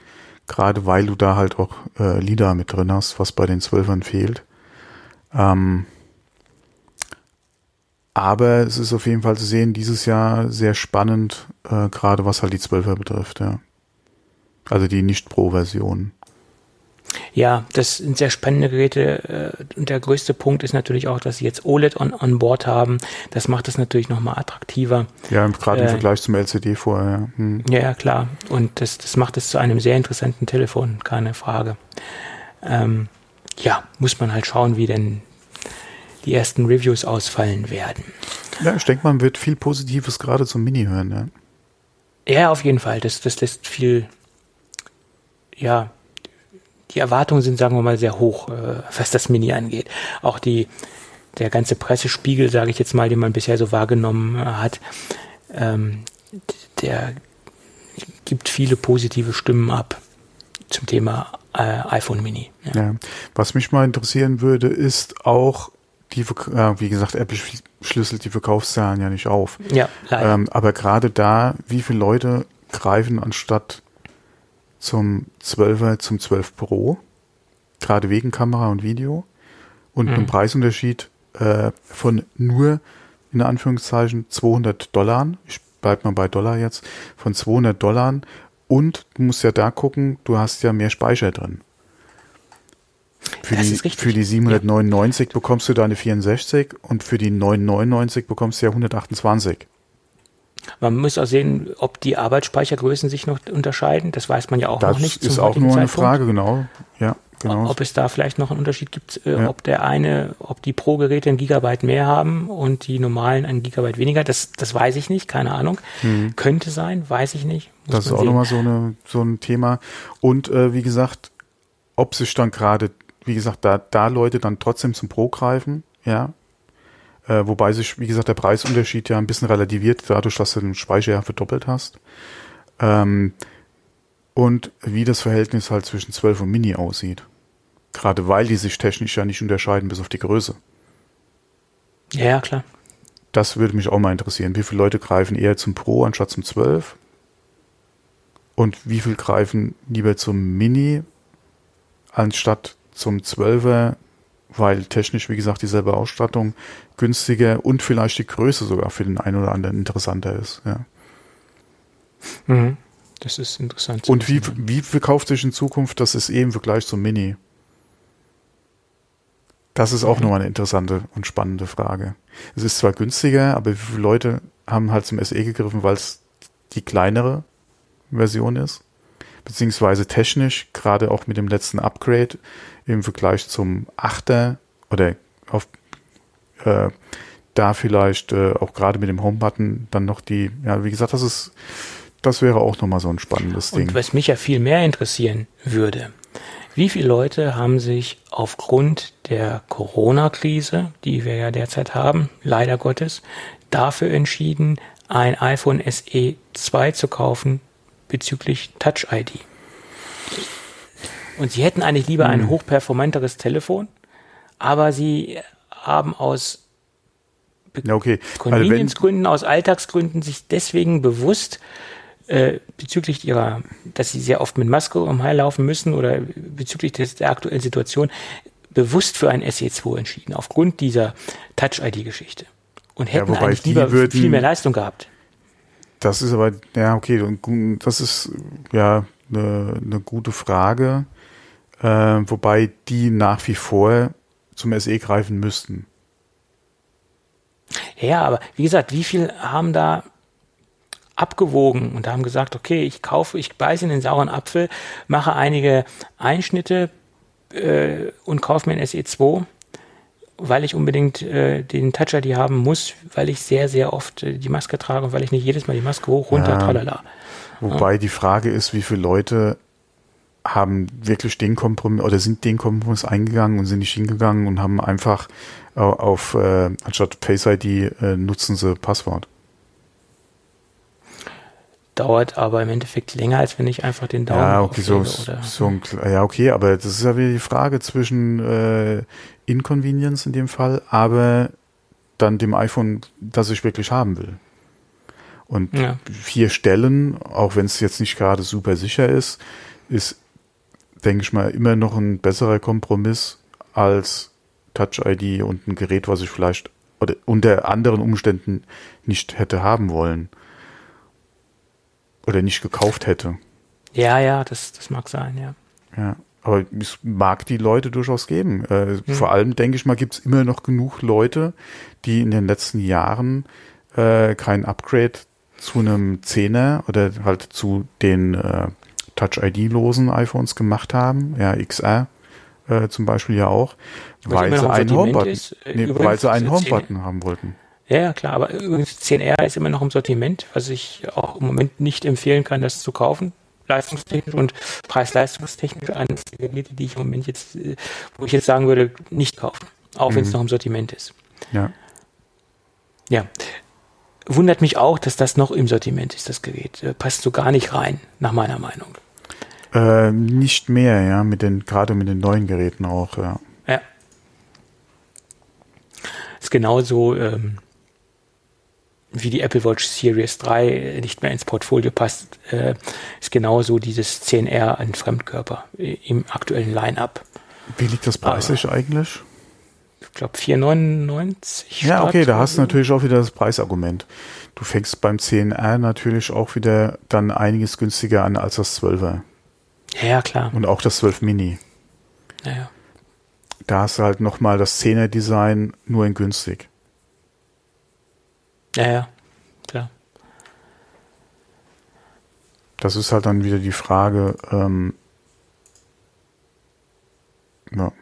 Gerade weil du da halt auch äh, LIDAR mit drin hast, was bei den Zwölfern fehlt. Ähm, aber es ist auf jeden Fall zu sehen, dieses Jahr sehr spannend, äh, gerade was halt die 12er betrifft, ja. Also die Nicht-Pro-Version. Ja, das sind sehr spannende Geräte. Äh, und der größte Punkt ist natürlich auch, dass sie jetzt OLED on, on board haben. Das macht es natürlich nochmal attraktiver. Ja, gerade im äh, Vergleich zum LCD vorher. Hm. Ja, ja, klar. Und das, das macht es zu einem sehr interessanten Telefon, keine Frage. Ähm, ja, muss man halt schauen, wie denn die ersten Reviews ausfallen werden. Ja, ich denke, man wird viel Positives gerade zum Mini hören. Ja, ja auf jeden Fall. Das, das lässt viel, ja, die Erwartungen sind, sagen wir mal, sehr hoch, äh, was das Mini angeht. Auch die, der ganze Pressespiegel, sage ich jetzt mal, den man bisher so wahrgenommen äh, hat, ähm, der gibt viele positive Stimmen ab zum Thema äh, iPhone Mini. Ja. ja. Was mich mal interessieren würde, ist auch, die, äh, wie gesagt, Apple schlüsselt die Verkaufszahlen ja nicht auf. Ja, leider. Ähm, aber gerade da, wie viele Leute greifen anstatt zum 12er zum 12 Pro, gerade wegen Kamera und Video und mhm. einem Preisunterschied äh, von nur in Anführungszeichen 200 Dollar, ich bleib mal bei Dollar jetzt, von 200 Dollar und du musst ja da gucken, du hast ja mehr Speicher drin. Für das die, für die 799 ja. bekommst du deine 64 und für die 999 bekommst du ja 128. Man muss auch sehen, ob die Arbeitsspeichergrößen sich noch unterscheiden. Das weiß man ja auch das noch nicht. Das ist auch nur eine Frage, genau. Ja, genau. Ob es da vielleicht noch einen Unterschied gibt, äh, ja. ob der eine, ob die Pro-Geräte ein Gigabyte mehr haben und die normalen ein Gigabyte weniger. Das, das weiß ich nicht, keine Ahnung. Hm. Könnte sein, weiß ich nicht. das ist auch nochmal so, eine, so ein Thema. Und äh, wie gesagt, ob sich dann gerade wie gesagt, da, da Leute dann trotzdem zum Pro greifen, ja. Äh, wobei sich, wie gesagt, der Preisunterschied ja ein bisschen relativiert, dadurch, dass du den Speicher ja verdoppelt hast. Ähm, und wie das Verhältnis halt zwischen 12 und Mini aussieht. Gerade weil die sich technisch ja nicht unterscheiden, bis auf die Größe. Ja, ja, klar. Das würde mich auch mal interessieren. Wie viele Leute greifen eher zum Pro anstatt zum 12? Und wie viel greifen lieber zum Mini anstatt zum 12er, weil technisch, wie gesagt, dieselbe Ausstattung günstiger und vielleicht die Größe sogar für den einen oder anderen interessanter ist. Ja. Mhm. Das ist interessant. Und wie, wie verkauft sich in Zukunft das SE im Vergleich zum Mini? Das ist auch mhm. nochmal eine interessante und spannende Frage. Es ist zwar günstiger, aber wie viele Leute haben halt zum SE gegriffen, weil es die kleinere Version ist? Beziehungsweise technisch, gerade auch mit dem letzten Upgrade im Vergleich zum 8er oder auf äh, da vielleicht äh, auch gerade mit dem Home-Button dann noch die, ja, wie gesagt, das ist, das wäre auch nochmal so ein spannendes Ding. Und was mich ja viel mehr interessieren würde, wie viele Leute haben sich aufgrund der Corona-Krise, die wir ja derzeit haben, leider Gottes, dafür entschieden, ein iPhone SE 2 zu kaufen bezüglich Touch ID? Und sie hätten eigentlich lieber ein hm. hochperformanteres Telefon, aber sie haben aus ja, okay. Convenience-Gründen, aus Alltagsgründen sich deswegen bewusst äh, bezüglich ihrer, dass sie sehr oft mit Maske umherlaufen müssen oder bezüglich des, der aktuellen Situation bewusst für ein SE2 entschieden, aufgrund dieser Touch-ID-Geschichte. Und hätten ja, eigentlich lieber würden, viel mehr Leistung gehabt. Das ist aber, ja, okay, das ist ja eine, eine gute Frage, äh, wobei die nach wie vor zum SE greifen müssten. Ja, aber wie gesagt, wie viel haben da abgewogen und haben gesagt, okay, ich kaufe, ich beiße in den sauren Apfel, mache einige Einschnitte äh, und kaufe mir ein SE2, weil ich unbedingt äh, den Touch ID haben muss, weil ich sehr, sehr oft äh, die Maske trage und weil ich nicht jedes Mal die Maske hoch, runter, ja, tralala. Wobei ja. die Frage ist, wie viele Leute haben wirklich den Kompromiss oder sind den Kompromiss eingegangen und sind nicht hingegangen und haben einfach auf, äh, anstatt Face ID äh, nutzen sie Passwort. Dauert aber im Endeffekt länger, als wenn ich einfach den Daumen ja, okay, so, oder, so ein, ja, okay, aber das ist ja wieder die Frage zwischen äh, Inconvenience in dem Fall, aber dann dem iPhone, das ich wirklich haben will. Und ja. vier Stellen, auch wenn es jetzt nicht gerade super sicher ist, ist, denke ich mal, immer noch ein besserer Kompromiss als Touch-ID und ein Gerät, was ich vielleicht oder unter anderen Umständen nicht hätte haben wollen. Oder nicht gekauft hätte. Ja, ja, das, das mag sein, ja. Ja, aber es mag die Leute durchaus geben. Äh, hm. Vor allem, denke ich mal, gibt es immer noch genug Leute, die in den letzten Jahren äh, kein Upgrade zu einem 10er oder halt zu den äh, Touch-ID-losen iPhones gemacht haben. Ja, XR äh, zum Beispiel ja auch, weil sie, einen Homebutton, äh, nee, weil sie einen Homebutton haben wollten. Ja, ja, klar, aber übrigens 10R ist immer noch im Sortiment, was ich auch im Moment nicht empfehlen kann, das zu kaufen. Leistungstechnisch und preis-leistungstechnisch eines der Geräte, die ich im Moment jetzt, äh, wo ich jetzt sagen würde, nicht kaufen. Auch mhm. wenn es noch im Sortiment ist. Ja. Ja. Wundert mich auch, dass das noch im Sortiment ist, das Gerät. Passt so gar nicht rein, nach meiner Meinung. Äh, nicht mehr, ja, mit den, gerade mit den neuen Geräten auch, ja. Ja. Ist genauso ähm, wie die Apple Watch Series 3 nicht mehr ins Portfolio passt, äh, ist genauso dieses 10R ein Fremdkörper im aktuellen Line-Up. Wie liegt das preislich Aber, eigentlich? Ich glaube 4,99. Ja, okay, da hast du natürlich auch wieder das Preisargument. Du fängst beim 10R natürlich auch wieder dann einiges günstiger an als das 12er. Ja, klar. Und auch das 12 Mini. Ja, ja. Da hast du halt nochmal das 10er Design nur in günstig. Ja, ja, klar. Das ist halt dann wieder die Frage, ähm, ja.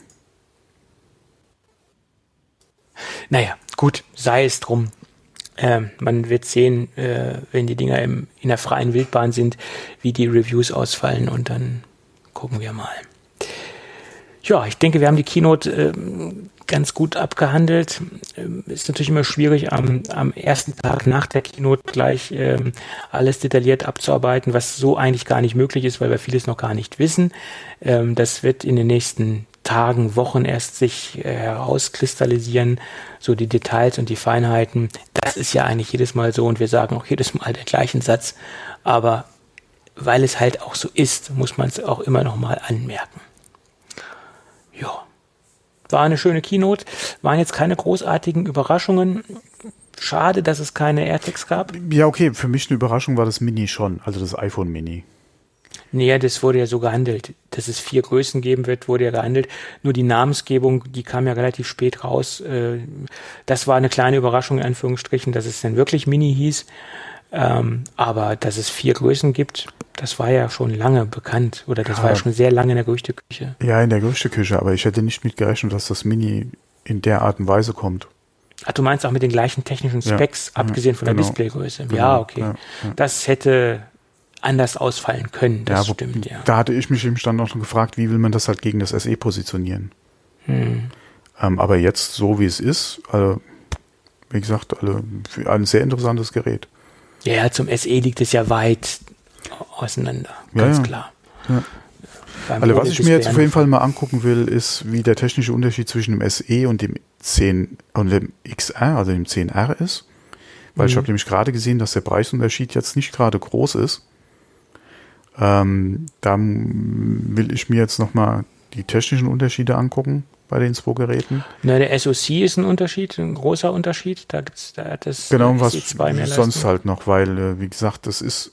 Naja, gut, sei es drum. Ähm, man wird sehen, äh, wenn die Dinger im, in der freien Wildbahn sind, wie die Reviews ausfallen und dann gucken wir mal. Ja, ich denke, wir haben die Keynote äh, ganz gut abgehandelt. Ähm, ist natürlich immer schwierig, am, am ersten Tag nach der Keynote gleich ähm, alles detailliert abzuarbeiten, was so eigentlich gar nicht möglich ist, weil wir vieles noch gar nicht wissen. Ähm, das wird in den nächsten Tagen, Wochen erst sich äh, herauskristallisieren, so die Details und die Feinheiten. Das ist ja eigentlich jedes Mal so und wir sagen auch jedes Mal den gleichen Satz, aber weil es halt auch so ist, muss man es auch immer noch mal anmerken. War eine schöne Keynote, waren jetzt keine großartigen Überraschungen. schade, dass es keine AirTags gab. Ja, okay, für mich eine Überraschung war das Mini schon, also das iPhone Mini. Nee, das wurde ja so gehandelt. Dass es vier Größen geben wird, wurde ja gehandelt. Nur die Namensgebung, die kam ja relativ spät raus. Äh, das war eine kleine Überraschung, in Anführungsstrichen, dass es dann wirklich Mini hieß. Ähm, aber dass es vier Größen gibt, das war ja schon lange bekannt. Oder das ja. war ja schon sehr lange in der Gerüchteküche. Ja, in der Gerüchteküche, aber ich hätte nicht mit gerechnet, dass das Mini in der Art und Weise kommt. Ach, du meinst auch mit den gleichen technischen Specs, ja, abgesehen von genau, der Displaygröße. Genau, ja, okay. Ja, das hätte anders ausfallen können, das stimmt, ja. Da hatte ich mich im Stand noch gefragt, wie will man das halt gegen das SE positionieren. Hm. Ähm, aber jetzt, so wie es ist, also, wie gesagt, also, ein sehr interessantes Gerät. Ja, zum SE liegt es ja weit auseinander, ganz klar. Ja. Also was ich mir jetzt auf jeden Fall mal angucken will, ist, wie der technische Unterschied zwischen dem SE und dem 10 und dem XR, also dem 10R ist. Weil mhm. ich habe nämlich gerade gesehen, dass der Preisunterschied jetzt nicht gerade groß ist. Ähm, da will ich mir jetzt nochmal die technischen Unterschiede angucken bei den zwei Geräten. Na, der SoC ist ein Unterschied, ein großer Unterschied. Da gibt's da hat das genau was sonst halt noch, weil äh, wie gesagt, das ist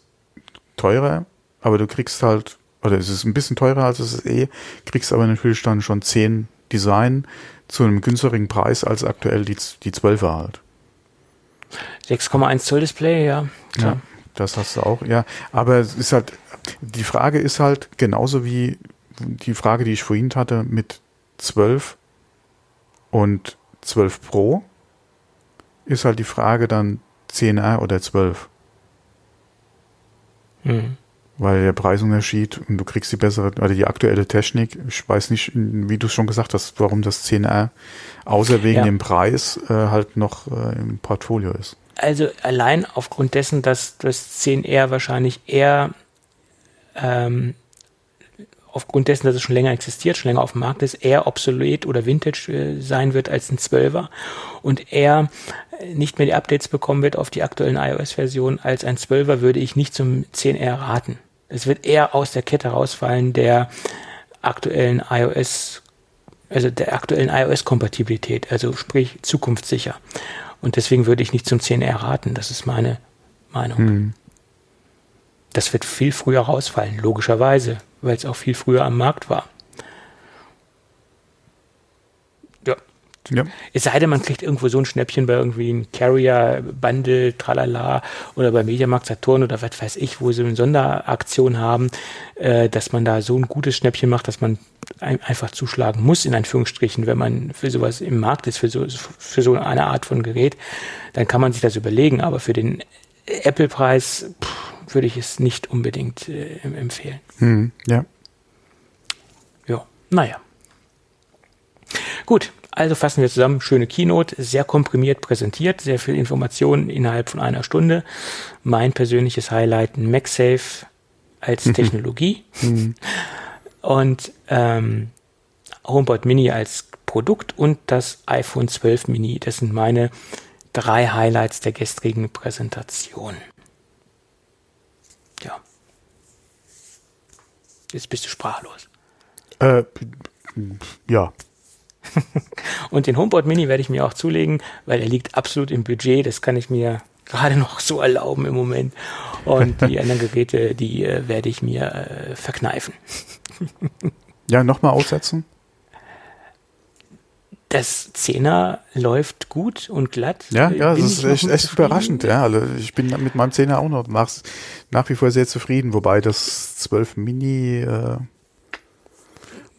teurer, aber du kriegst halt oder es ist ein bisschen teurer als das E, kriegst aber natürlich dann schon 10 Design zu einem günstigeren Preis als aktuell die, die 12er halt. 6,1 Zoll Display, ja. Klar. Ja, das hast du auch, ja. Aber es ist halt, die Frage ist halt genauso wie die Frage, die ich vorhin hatte mit 12 und 12 Pro, ist halt die Frage dann 10R oder 12. Mhm weil der Preisunterschied und du kriegst die bessere, oder die aktuelle Technik, ich weiß nicht, wie du es schon gesagt hast, warum das 10R außer wegen ja. dem Preis äh, halt noch äh, im Portfolio ist. Also allein aufgrund dessen, dass das 10R wahrscheinlich eher ähm, aufgrund dessen, dass es schon länger existiert, schon länger auf dem Markt ist, eher obsolet oder vintage äh, sein wird als ein 12er und eher nicht mehr die Updates bekommen wird auf die aktuellen iOS-Versionen als ein 12er, würde ich nicht zum 10R raten. Es wird eher aus der Kette rausfallen der aktuellen iOS, also der aktuellen iOS-Kompatibilität, also sprich zukunftssicher. Und deswegen würde ich nicht zum 10R raten. Das ist meine Meinung. Hm. Das wird viel früher rausfallen, logischerweise, weil es auch viel früher am Markt war. Ja. Es sei denn, man kriegt irgendwo so ein Schnäppchen bei irgendwie einem Carrier, Bundle, tralala oder bei Mediamarkt Saturn oder was weiß ich, wo sie eine Sonderaktion haben, äh, dass man da so ein gutes Schnäppchen macht, dass man ein, einfach zuschlagen muss, in Anführungsstrichen, wenn man für sowas im Markt ist, für so, für so eine Art von Gerät, dann kann man sich das überlegen, aber für den Apple-Preis würde ich es nicht unbedingt äh, empfehlen. Hm, ja. Ja, naja. Gut, also fassen wir zusammen, schöne Keynote, sehr komprimiert präsentiert, sehr viel Informationen innerhalb von einer Stunde. Mein persönliches Highlight, MagSafe als mhm. Technologie mhm. und ähm, HomePod Mini als Produkt und das iPhone 12 Mini. Das sind meine drei Highlights der gestrigen Präsentation. Ja. Jetzt bist du sprachlos. Äh, ja. und den HomePod Mini werde ich mir auch zulegen, weil er liegt absolut im Budget. Das kann ich mir gerade noch so erlauben im Moment. Und die anderen Geräte, die äh, werde ich mir äh, verkneifen. ja, nochmal aussetzen. Das Zehner läuft gut und glatt. Ja, ja, das ist echt, echt überraschend. Ja, also ich bin mit meinem Zehner auch noch nach, nach wie vor sehr zufrieden, wobei das 12 Mini äh,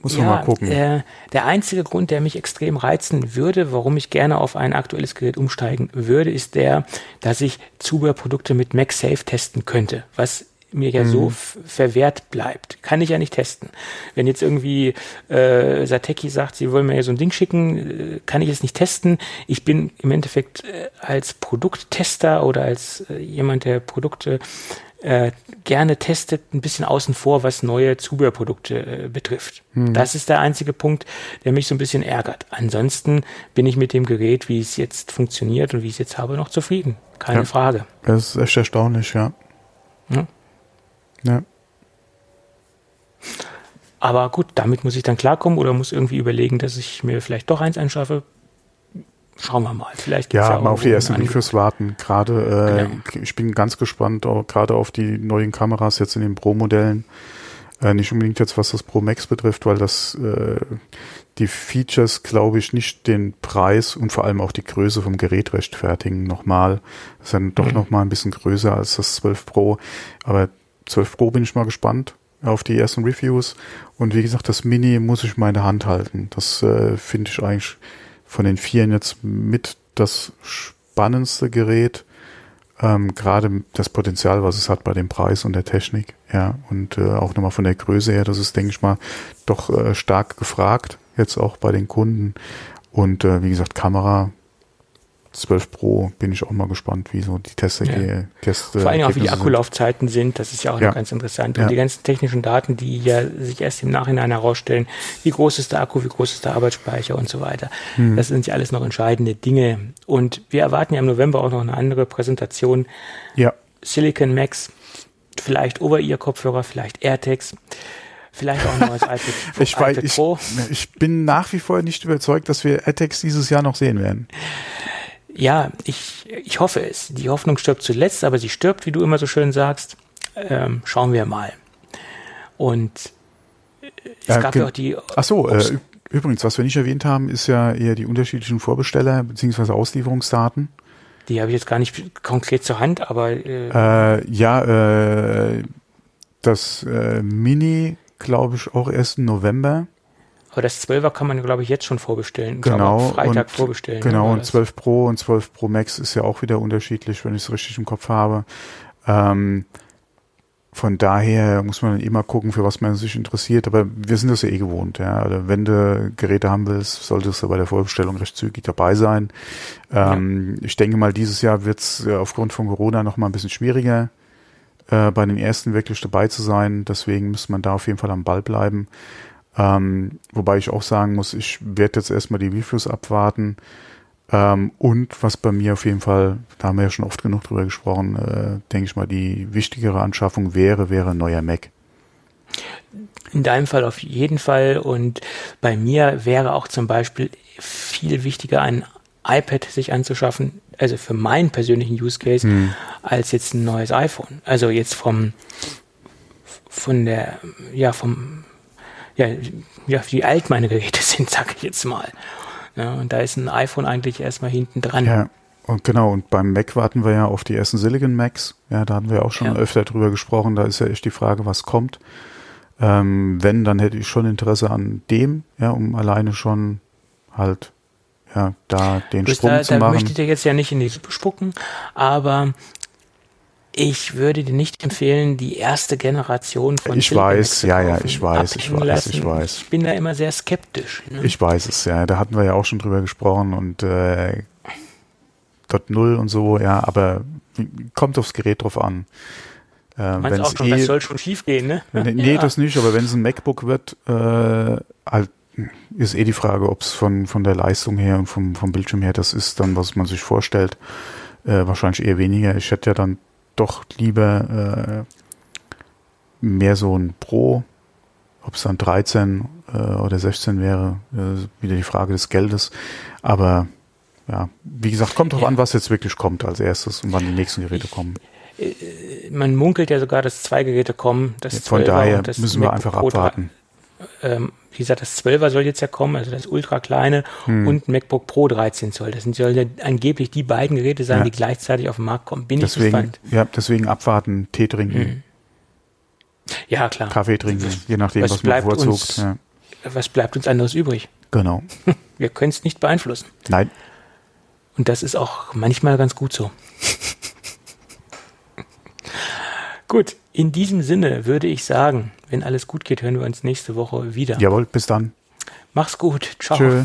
muss man ja, mal gucken. Äh, der einzige Grund, der mich extrem reizen würde, warum ich gerne auf ein aktuelles Gerät umsteigen würde, ist der, dass ich Zubehörprodukte mit MagSafe testen könnte, was mir ja mhm. so verwehrt bleibt. Kann ich ja nicht testen. Wenn jetzt irgendwie äh, Sateki sagt, sie wollen mir ja so ein Ding schicken, äh, kann ich es nicht testen. Ich bin im Endeffekt äh, als Produkttester oder als äh, jemand, der Produkte äh, gerne testet, ein bisschen außen vor, was neue Zubehörprodukte äh, betrifft. Hm. Das ist der einzige Punkt, der mich so ein bisschen ärgert. Ansonsten bin ich mit dem Gerät, wie es jetzt funktioniert und wie ich es jetzt habe, noch zufrieden. Keine ja. Frage. Das ist echt erstaunlich, ja. ja. Ja. Aber gut, damit muss ich dann klarkommen oder muss irgendwie überlegen, dass ich mir vielleicht doch eins anschaffe. schauen wir mal. Vielleicht ja, ja mal auf die ersten Reviews warten. Gerade, äh, genau. ich bin ganz gespannt, gerade auf die neuen Kameras jetzt in den Pro-Modellen. Äh, nicht unbedingt jetzt, was das Pro Max betrifft, weil das äh, die Features, glaube ich, nicht den Preis und vor allem auch die Größe vom Gerät rechtfertigen. Nochmal, das ist dann doch mhm. nochmal ein bisschen größer als das 12 Pro. Aber 12 Pro bin ich mal gespannt auf die ersten Reviews. Und wie gesagt, das Mini muss ich mal in der Hand halten. Das äh, finde ich eigentlich von den Vieren jetzt mit das spannendste Gerät. Ähm, Gerade das Potenzial, was es hat bei dem Preis und der Technik. Ja, und äh, auch nochmal von der Größe her, das ist, denke ich mal, doch äh, stark gefragt, jetzt auch bei den Kunden. Und äh, wie gesagt, Kamera 12 Pro bin ich auch mal gespannt, wie so die Teste ja. Teste Vor allem auch, wie die Akkulaufzeiten sind. Das ist ja auch ja. noch ganz interessant. Und ja. die ganzen technischen Daten, die ja sich erst im Nachhinein herausstellen, wie groß ist der Akku, wie groß ist der Arbeitsspeicher und so weiter. Hm. Das sind ja alles noch entscheidende Dinge. Und wir erwarten ja im November auch noch eine andere Präsentation. Ja. Silicon Max, vielleicht Over-Ear-Kopfhörer, vielleicht AirTags vielleicht auch ein neues iPad, ich weiß, ich, Ich bin nach wie vor nicht überzeugt, dass wir AirTags dieses Jahr noch sehen werden. Ja, ich, ich hoffe es. Die Hoffnung stirbt zuletzt, aber sie stirbt, wie du immer so schön sagst. Ähm, schauen wir mal. Und es ja, gab ja auch die. Ach so, äh, übrigens, was wir nicht erwähnt haben, ist ja eher die unterschiedlichen Vorbesteller bzw. Auslieferungsdaten. Die habe ich jetzt gar nicht konkret zur Hand, aber. Äh, äh, ja, äh, das äh, Mini, glaube ich, auch erst im November. Aber das 12er kann man, glaube ich, jetzt schon vorbestellen. Genau. Glaube, Freitag und, vorbestellen. Genau, und 12 Pro und 12 Pro Max ist ja auch wieder unterschiedlich, wenn ich es richtig im Kopf habe. Ähm, von daher muss man immer gucken, für was man sich interessiert. Aber wir sind das ja eh gewohnt. Ja. Also wenn du Geräte haben willst, solltest du bei der Vorbestellung recht zügig dabei sein. Ähm, ja. Ich denke mal, dieses Jahr wird es äh, aufgrund von Corona noch mal ein bisschen schwieriger, äh, bei den ersten wirklich dabei zu sein. Deswegen muss man da auf jeden Fall am Ball bleiben. Ähm, wobei ich auch sagen muss, ich werde jetzt erstmal die Reviews abwarten. Ähm, und was bei mir auf jeden Fall, da haben wir ja schon oft genug drüber gesprochen, äh, denke ich mal, die wichtigere Anschaffung wäre, wäre ein neuer Mac. In deinem Fall auf jeden Fall. Und bei mir wäre auch zum Beispiel viel wichtiger, ein iPad sich anzuschaffen, also für meinen persönlichen Use Case, hm. als jetzt ein neues iPhone. Also jetzt vom, von der, ja, vom, ja, ja, wie alt meine Geräte sind, sag ich jetzt mal. Ja, und da ist ein iPhone eigentlich erstmal hinten dran. Ja, und genau, und beim Mac warten wir ja auf die ersten Silicon Macs. Ja, da hatten wir auch schon ja. öfter drüber gesprochen. Da ist ja echt die Frage, was kommt. Ähm, wenn, dann hätte ich schon Interesse an dem, ja, um alleine schon halt ja, da den Sprung da, zu machen. Da möchte ich dir jetzt ja nicht in die Suppe spucken, aber ich würde dir nicht empfehlen, die erste Generation von Ich weiß, ja, ja, ich weiß, ich weiß, lassen. ich weiß. Ich bin da immer sehr skeptisch. Ne? Ich weiß es, ja. Da hatten wir ja auch schon drüber gesprochen und äh, Dot Null und so, ja, aber kommt aufs Gerät drauf an. Äh, Meinst auch schon, eh, das soll schon schief gehen, ne? Wenn, nee, ja. das nicht, aber wenn es ein MacBook wird, äh, halt, ist eh die Frage, ob es von, von der Leistung her und vom, vom Bildschirm her das ist dann, was man sich vorstellt. Äh, wahrscheinlich eher weniger. Ich hätte ja dann doch lieber äh, mehr so ein Pro, ob es dann 13 äh, oder 16 wäre, äh, wieder die Frage des Geldes. Aber ja, wie gesagt, kommt drauf an, was jetzt wirklich kommt als erstes und wann die nächsten Geräte kommen. Äh, man munkelt ja sogar, dass zwei Geräte kommen. Das ja, von daher müssen wir einfach abwarten. Ähm, wie gesagt, das 12er soll jetzt ja kommen, also das ultra kleine hm. und MacBook Pro 13 Zoll. Das sind sollen ja angeblich die beiden Geräte sein, ja. die gleichzeitig auf den Markt kommen. Bin deswegen, ich gespannt. Ja, deswegen abwarten, Tee trinken. Hm. Ja, klar. Kaffee trinken, je nachdem, was, was man bevorzugt. Uns, ja. Was bleibt uns anderes übrig? Genau. Wir können es nicht beeinflussen. Nein. Und das ist auch manchmal ganz gut so. gut, in diesem Sinne würde ich sagen, wenn alles gut geht, hören wir uns nächste Woche wieder. Jawohl, bis dann. Mach's gut. Ciao. Tschö.